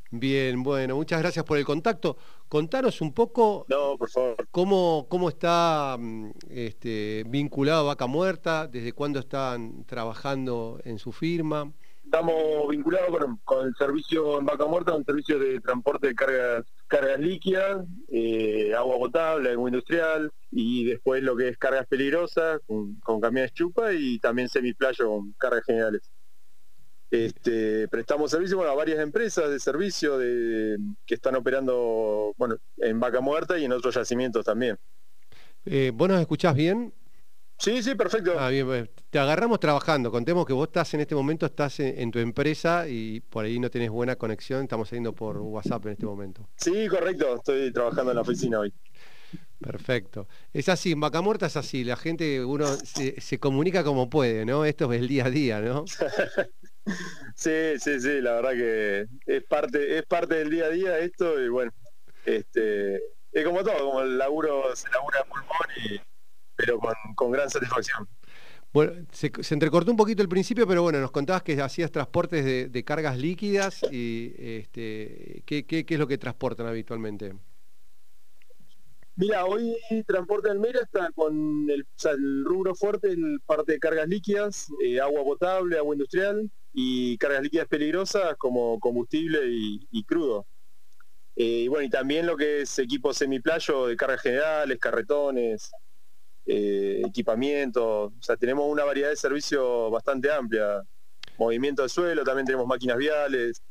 Bien, bueno, muchas gracias por el contacto. Contanos un poco no, por favor. Cómo, cómo está mm, este, vinculado Vaca Muerta, desde cuándo están trabajando en su firma estamos vinculados con, el servicio en Vaca Muerta, un servicio de transporte de cargas, cargas líquidas, eh, agua potable, agua industrial, y después lo que es cargas peligrosas con, camiones chupa y también semiplayo con cargas generales. Este, prestamos servicio a varias empresas de servicio de, que están operando bueno, en Vaca Muerta y en otros yacimientos también. Eh, ¿Vos nos escuchás bien? Sí, sí, perfecto. Ah, bien, pues, te agarramos trabajando. Contemos que vos estás en este momento, estás en, tu empresa y por ahí no tenés buena conexión. Estamos saliendo por WhatsApp en este momento. Sí, correcto. Estoy trabajando en la oficina hoy. Perfecto. Es así, en Vaca Muerta es así. La gente, uno se, comunica como puede, ¿no? Esto es el día a día, ¿no? sí, sí, sí. La verdad que es parte, es parte del día a día esto y bueno, este, es como todo, como el laburo se labura pulmón y pero con, gran satisfacción. Bueno, se, entrecortó un poquito el principio, pero bueno, nos contabas que hacías transportes de, cargas líquidas y este, ¿qué, es lo que transportan habitualmente? Mira, hoy Transporte Almera está con el, rubro fuerte en parte de cargas líquidas, eh, agua potable, agua industrial y cargas líquidas peligrosas como combustible y, crudo. Eh, y bueno, y también lo que es equipo semiplayo de cargas generales, carretones, eh, equipamiento. O sea, tenemos una variedad de servicios bastante amplia. Movimiento de suelo, también tenemos máquinas viales,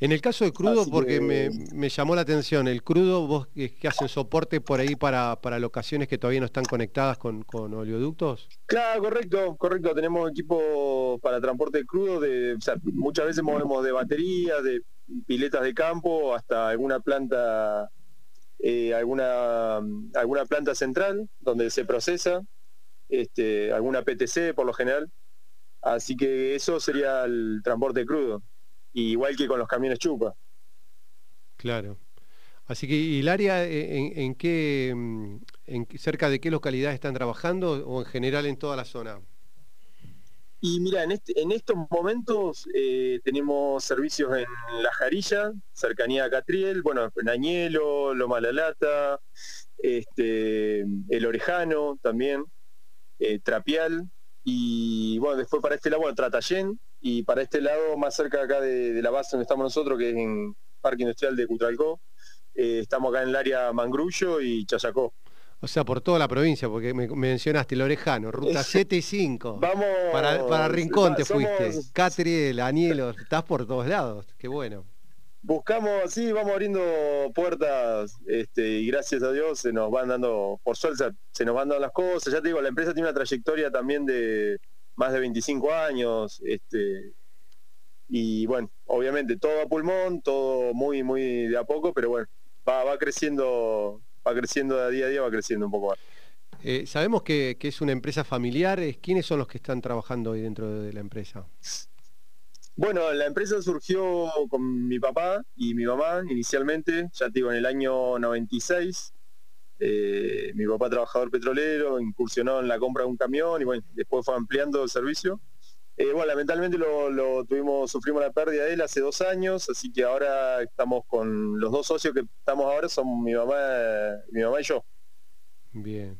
en el caso de crudo, porque me, llamó la atención, el crudo, vos que, hacen soporte por ahí para, para locaciones que todavía no están conectadas con, con oleoductos. Claro, correcto, correcto. Tenemos equipo para transporte de crudo, de, muchas veces movemos de baterías, de piletas de campo, hasta alguna planta, eh, alguna, alguna planta central donde se procesa, este, alguna PTC por lo general. Así que eso sería el transporte crudo igual que con los camiones chupa. Claro. Así que, ¿y el área eh, en, qué, mm, en, cerca de qué localidades están trabajando o en general en toda la zona? Y mira, en, este, estos momentos eh, tenemos servicios en La Jarilla, cercanía a Catriel, bueno, en Añelo, Loma La Lata, este, El Orejano también, eh, Trapial, y bueno, después para este lado, bueno, Tratallén, y para este lado, más cerca acá de, la base donde estamos nosotros, que es en Parque Industrial de Cutralcó, eh, estamos acá en el área Mangrullo y Chayacó. O sea, por toda la provincia, porque me, mencionaste Lorejano, Ruta 7 y 5. Vamos. Para, para Rincón te fuiste. Catriel, Anielo, estás por todos lados. Qué bueno. Buscamos, sí, vamos abriendo puertas este, y gracias a Dios se nos van dando, por suerte se nos van dando las cosas. Ya te digo, la empresa tiene una trayectoria también de, más de 25 años, este, y bueno, obviamente todo a pulmón, todo muy, muy de a poco, pero bueno, va, va creciendo, va creciendo de día a día, va creciendo un poco más. Eh, sabemos que, es una empresa familiar, ¿quiénes son los que están trabajando hoy dentro de la empresa? Bueno, la empresa surgió con mi papá y mi mamá inicialmente, ya te digo, en el año 96, eh, mi papá trabajador petrolero, incursionó en la compra de un camión y bueno, después fue ampliando el servicio. Eh, bueno, lamentablemente lo, tuvimos, sufrimos la pérdida de él hace dos años, así que ahora estamos con los dos socios que estamos ahora, son mi mamá, mi mamá y yo. Bien.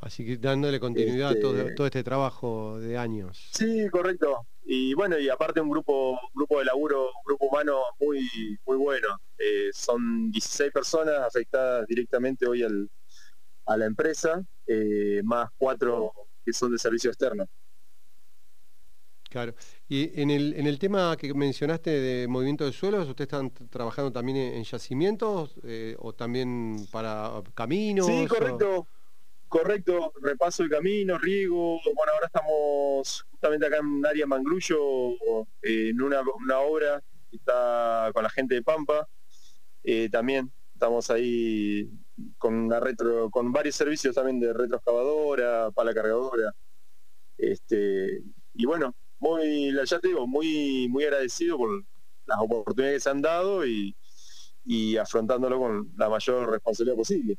Así que dándole continuidad a todo, este todo, este trabajo de años. Sí, correcto. Y bueno, y aparte un grupo, grupo de laburo, un grupo humano muy, muy bueno. Eh, son 16 personas afectadas directamente hoy a la empresa, eh, más cuatro que son de servicio externo. Claro. Y en el, en el tema que mencionaste de movimiento de suelos, ¿ustedes están trabajando también en, yacimientos eh, o también para caminos? Sí, correcto. Correcto, repaso el camino, riego. Bueno, ahora estamos justamente acá en un área Mangrullo, en una, obra que está con la gente de Pampa. Eh, también estamos ahí con una retro, con varios servicios también de retroexcavadora, pala cargadora. Este, y bueno, muy, ya te digo, muy, muy agradecido por las oportunidades que se han dado y, y afrontándolo con la mayor responsabilidad posible.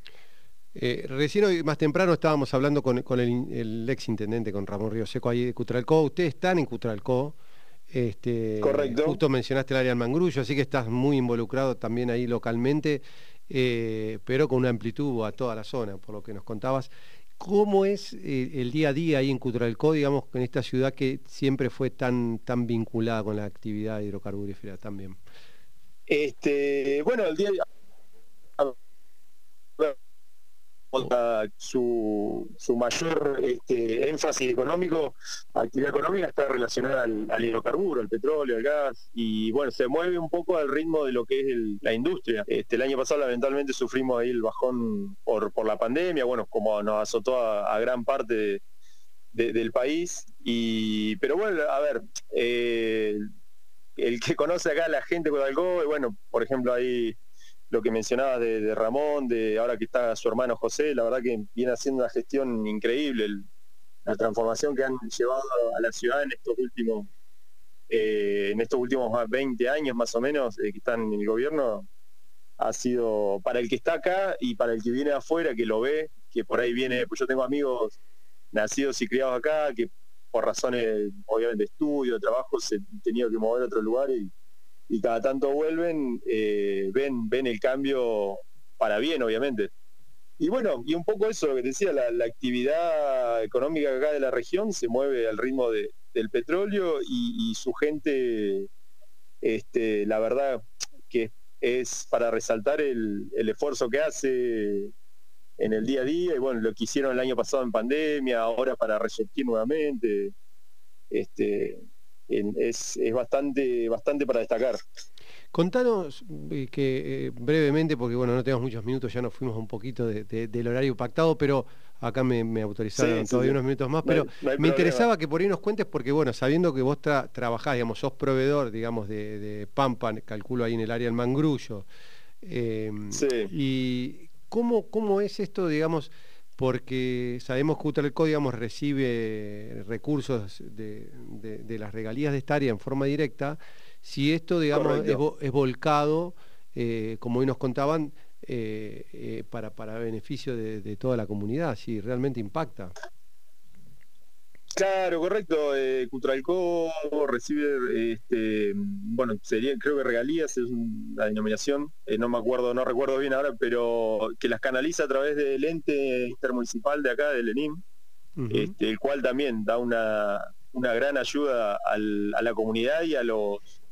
Eh, recién hoy, más temprano, estábamos hablando con, el, ex intendente, con Ramón Río Seco, ahí de Cutralcó. Ustedes están en Cutralcó. Este, Correcto. Justo mencionaste el área del Mangrullo, así que estás muy involucrado también ahí localmente, eh, pero con una amplitud a toda la zona, por lo que nos contabas. ¿Cómo es eh, el día a día ahí en Cutralcó, digamos, en esta ciudad que siempre fue tan, tan vinculada con la actividad hidrocarburífera también? Este, bueno, el día su, mayor este, énfasis económico, actividad económica está relacionada al, hidrocarburo, al petróleo, al gas, y bueno, se mueve un poco al ritmo de lo que es la industria. Este, el año pasado lamentablemente sufrimos ahí el bajón por, por la pandemia, bueno, como nos azotó a, gran parte del país, y pero bueno, a ver, eh, el que conoce acá a la gente con algo, bueno, por ejemplo ahí lo que mencionabas de, Ramón, de ahora que está su hermano José, la verdad que viene haciendo una gestión increíble, la transformación que han llevado a la ciudad en estos últimos eh, en estos últimos 20 años más o menos eh, que están en el gobierno ha sido para el que está acá y para el que viene afuera que lo ve que por ahí viene pues yo tengo amigos nacidos y criados acá que por razones obviamente de estudio de trabajo se han tenido que mover a otro lugar y cada tanto vuelven, eh, ven, ven el cambio para bien, obviamente. Y bueno, y un poco eso, lo que decía, la, actividad económica acá de la región se mueve al ritmo del petróleo y, su gente, este, la verdad que es para resaltar el, esfuerzo que hace en el día a día y bueno, lo que hicieron el año pasado en pandemia, ahora para resurgir nuevamente, este, es, es bastante, bastante para destacar. Contanos eh, que eh, brevemente, porque bueno, no tenemos muchos minutos, ya nos fuimos un poquito del horario pactado, pero acá me, autorizaron todavía unos minutos más, pero me interesaba que por ahí nos cuentes, porque bueno, sabiendo que vos trabajás, digamos, sos proveedor, digamos, de, Pampa, calculo ahí en el área del Mangrullo, em, y cómo, cómo es esto, digamos, porque sabemos que Utralco, digamos, recibe recursos de, de las regalías de esta área en forma directa, si esto, digamos, es, volcado, eh, como hoy nos contaban, eh, eh, para, para beneficio de, toda la comunidad, si realmente impacta. Claro, correcto. Eh, Cutralco recibe, este, bueno, sería, creo que regalías es una denominación, no me acuerdo, no recuerdo bien ahora, pero que las canaliza a través del ente intermunicipal de acá, del ENIM, este, el cual también da una, una gran ayuda a la comunidad y a los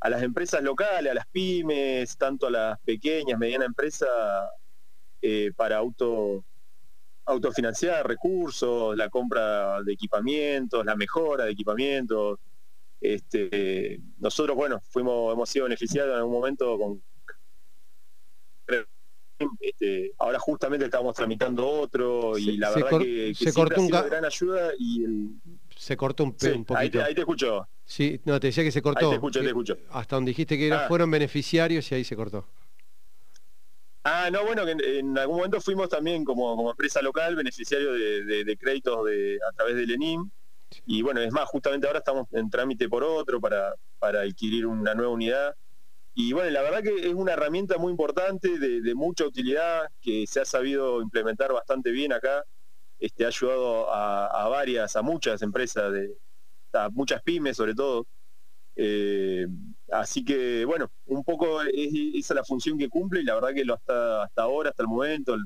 a las empresas locales, a las pymes, tanto a las pequeñas, medianas empresas, eh, para auto autofinanciar recursos, la compra de equipamientos, la mejora de equipamientos. Este, nosotros, bueno, fuimos, hemos sido beneficiados en algún momento con este, ahora justamente estamos tramitando otro y la verdad que, se cortó un gran ayuda y se cortó un, poquito. Ahí te, ahí te escucho. Sí, no, te decía que se cortó. Ahí te escucho, te escucho. Hasta donde dijiste que ah. fueron beneficiarios y ahí se cortó. Ah, no, bueno, que en, algún momento fuimos también como, empresa local beneficiario de, créditos de, a través del ENIM. Y bueno, es más, justamente ahora estamos en trámite por otro para, para adquirir una nueva unidad. Y bueno, la verdad que es una herramienta muy importante, de, mucha utilidad, que se ha sabido implementar bastante bien acá. Este, ha ayudado a, varias, a muchas empresas, de, a muchas pymes sobre todo. Eh, así que bueno, un poco es, esa es la función que cumple y la verdad que lo hasta, hasta ahora, hasta el momento,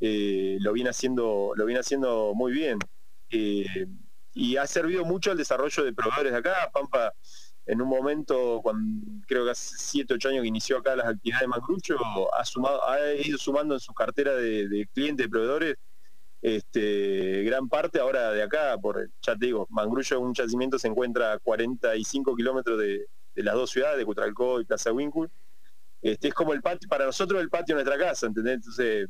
eh, lo viene haciendo, lo viene haciendo muy bien. Eh, y ha servido mucho al desarrollo de proveedores de acá. Pampa, en un momento, cuando creo que hace 7, 8 años que inició acá las actividades de Macrucho, ha, sumado, ha ido sumando en su cartera de, de clientes, de proveedores, este, gran parte ahora de acá, por ya te digo, Mangrullo, un yacimiento se encuentra a 45 kilómetros de, las dos ciudades, de Cutralcó y Plaza Wincul. Este, es como el patio, para nosotros el patio de nuestra casa, ¿entendés? Entonces,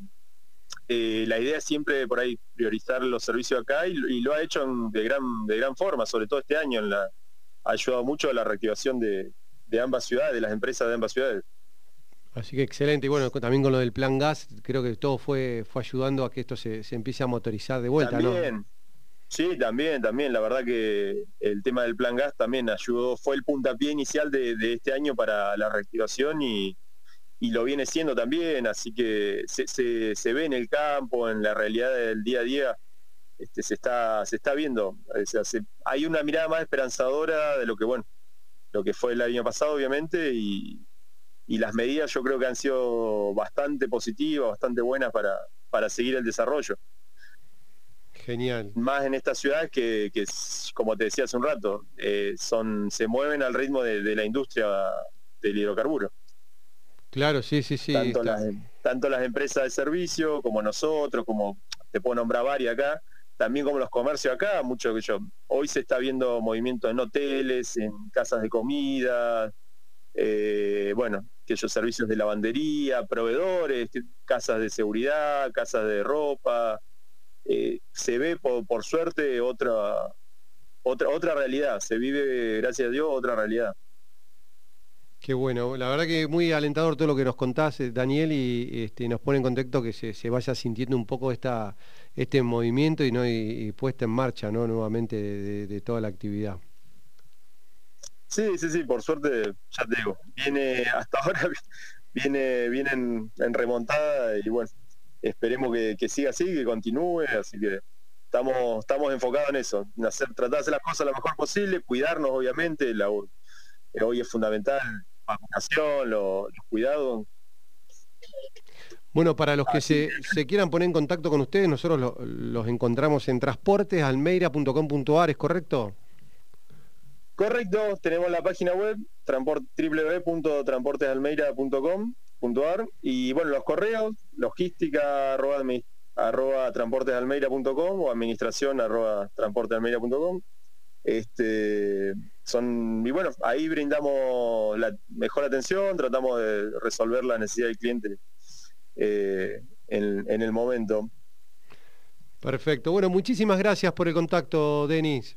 eh, la idea es siempre por ahí priorizar los servicios acá y, lo ha hecho de, gran, de gran forma, sobre todo este año, en la, ha ayudado mucho a la reactivación de, de ambas ciudades, de las empresas de ambas ciudades. Así que excelente. Y bueno, también con lo del plan gas, creo que todo fue, fue ayudando a que esto se, empiece a motorizar de vuelta, también, Sí, también, también. La verdad que el tema del plan gas también ayudó, fue el puntapié inicial de, este año para la reactivación y, lo viene siendo también. Así que se, ve en el campo, en la realidad del día a día, este, se, está, se está viendo. hay una mirada más esperanzadora de lo que, bueno, lo que fue el año pasado, obviamente, y, las medidas yo creo que han sido bastante positivas, bastante buenas para seguir el desarrollo. Genial. Más en estas ciudades que, como te decía hace un rato, eh, son, se mueven al ritmo de, la industria del hidrocarburo. Claro, sí, sí, sí. Tanto, las, tanto las empresas de servicio como nosotros, como te puedo nombrar varias acá, también como los comercios acá, mucho que yo. Hoy se está viendo movimiento en hoteles, en casas de comida, eh, bueno, aquellos servicios de lavandería, proveedores, casas de seguridad, casas de ropa. Eh, se ve por, suerte otra, otra, otra realidad, se vive, gracias a Dios, otra realidad. Qué bueno, la verdad que muy alentador todo lo que nos contás, eh, Daniel, y este, nos pone en contexto que se, vaya sintiendo un poco esta, este movimiento y, ¿no? y, puesta en marcha ¿no? nuevamente de toda la actividad. Sí, sí, sí, por suerte, ya te digo, viene hasta ahora, viene, viene en, remontada y bueno, esperemos que, siga así, que continúe, así que estamos, estamos enfocados en eso, en hacer, tratar de hacer las cosas lo mejor posible, cuidarnos obviamente, la, eh, hoy es fundamental, vacunación, los, cuidados. Bueno, para los que se, se, quieran poner en contacto con ustedes, nosotros los encontramos en transportesalmeira.com.ar, ¿es correcto? Correcto, tenemos la página web www.transportesalmeira.com.ar y bueno, los correos, logística arroba, transportesalmeira.com o administración arroba transportesalmeira.com. Este, son, y bueno, ahí brindamos la mejor atención, tratamos de resolver la necesidad del cliente eh, en, el momento. Perfecto. Bueno, muchísimas gracias por el contacto, Denis.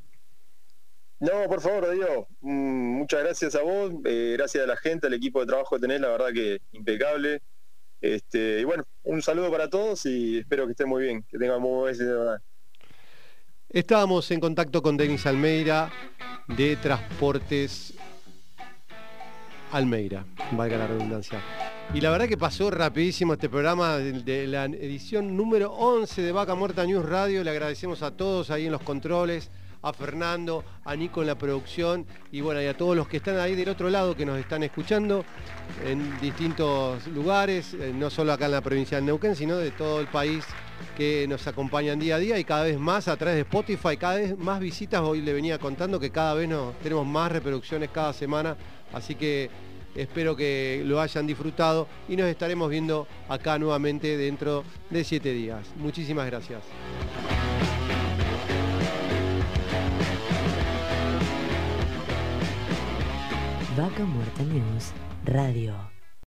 No, por favor, Dios. Mm, muchas gracias a vos, eh, gracias a la gente, al equipo de trabajo que tenés, la verdad que impecable. Este, y bueno, un saludo para todos y espero que estén muy bien, que tengan muy buen verdad. Estábamos en contacto con Denis Almeida de Transportes Almeida, valga la redundancia. Y la verdad que pasó rapidísimo este programa de, la edición número 11 de Vaca Muerta News Radio. Le agradecemos a todos ahí en los controles a Fernando, a Nico en la producción y bueno, y a todos los que están ahí del otro lado que nos están escuchando en distintos lugares, eh, no solo acá en la provincia de Neuquén, sino de todo el país que nos acompañan día a día y cada vez más a través de Spotify, cada vez más visitas. Hoy le venía contando que cada vez nos, tenemos más reproducciones cada semana, así que espero que lo hayan disfrutado y nos estaremos viendo acá nuevamente dentro de siete días. Muchísimas gracias. Vaca Muerta News Radio.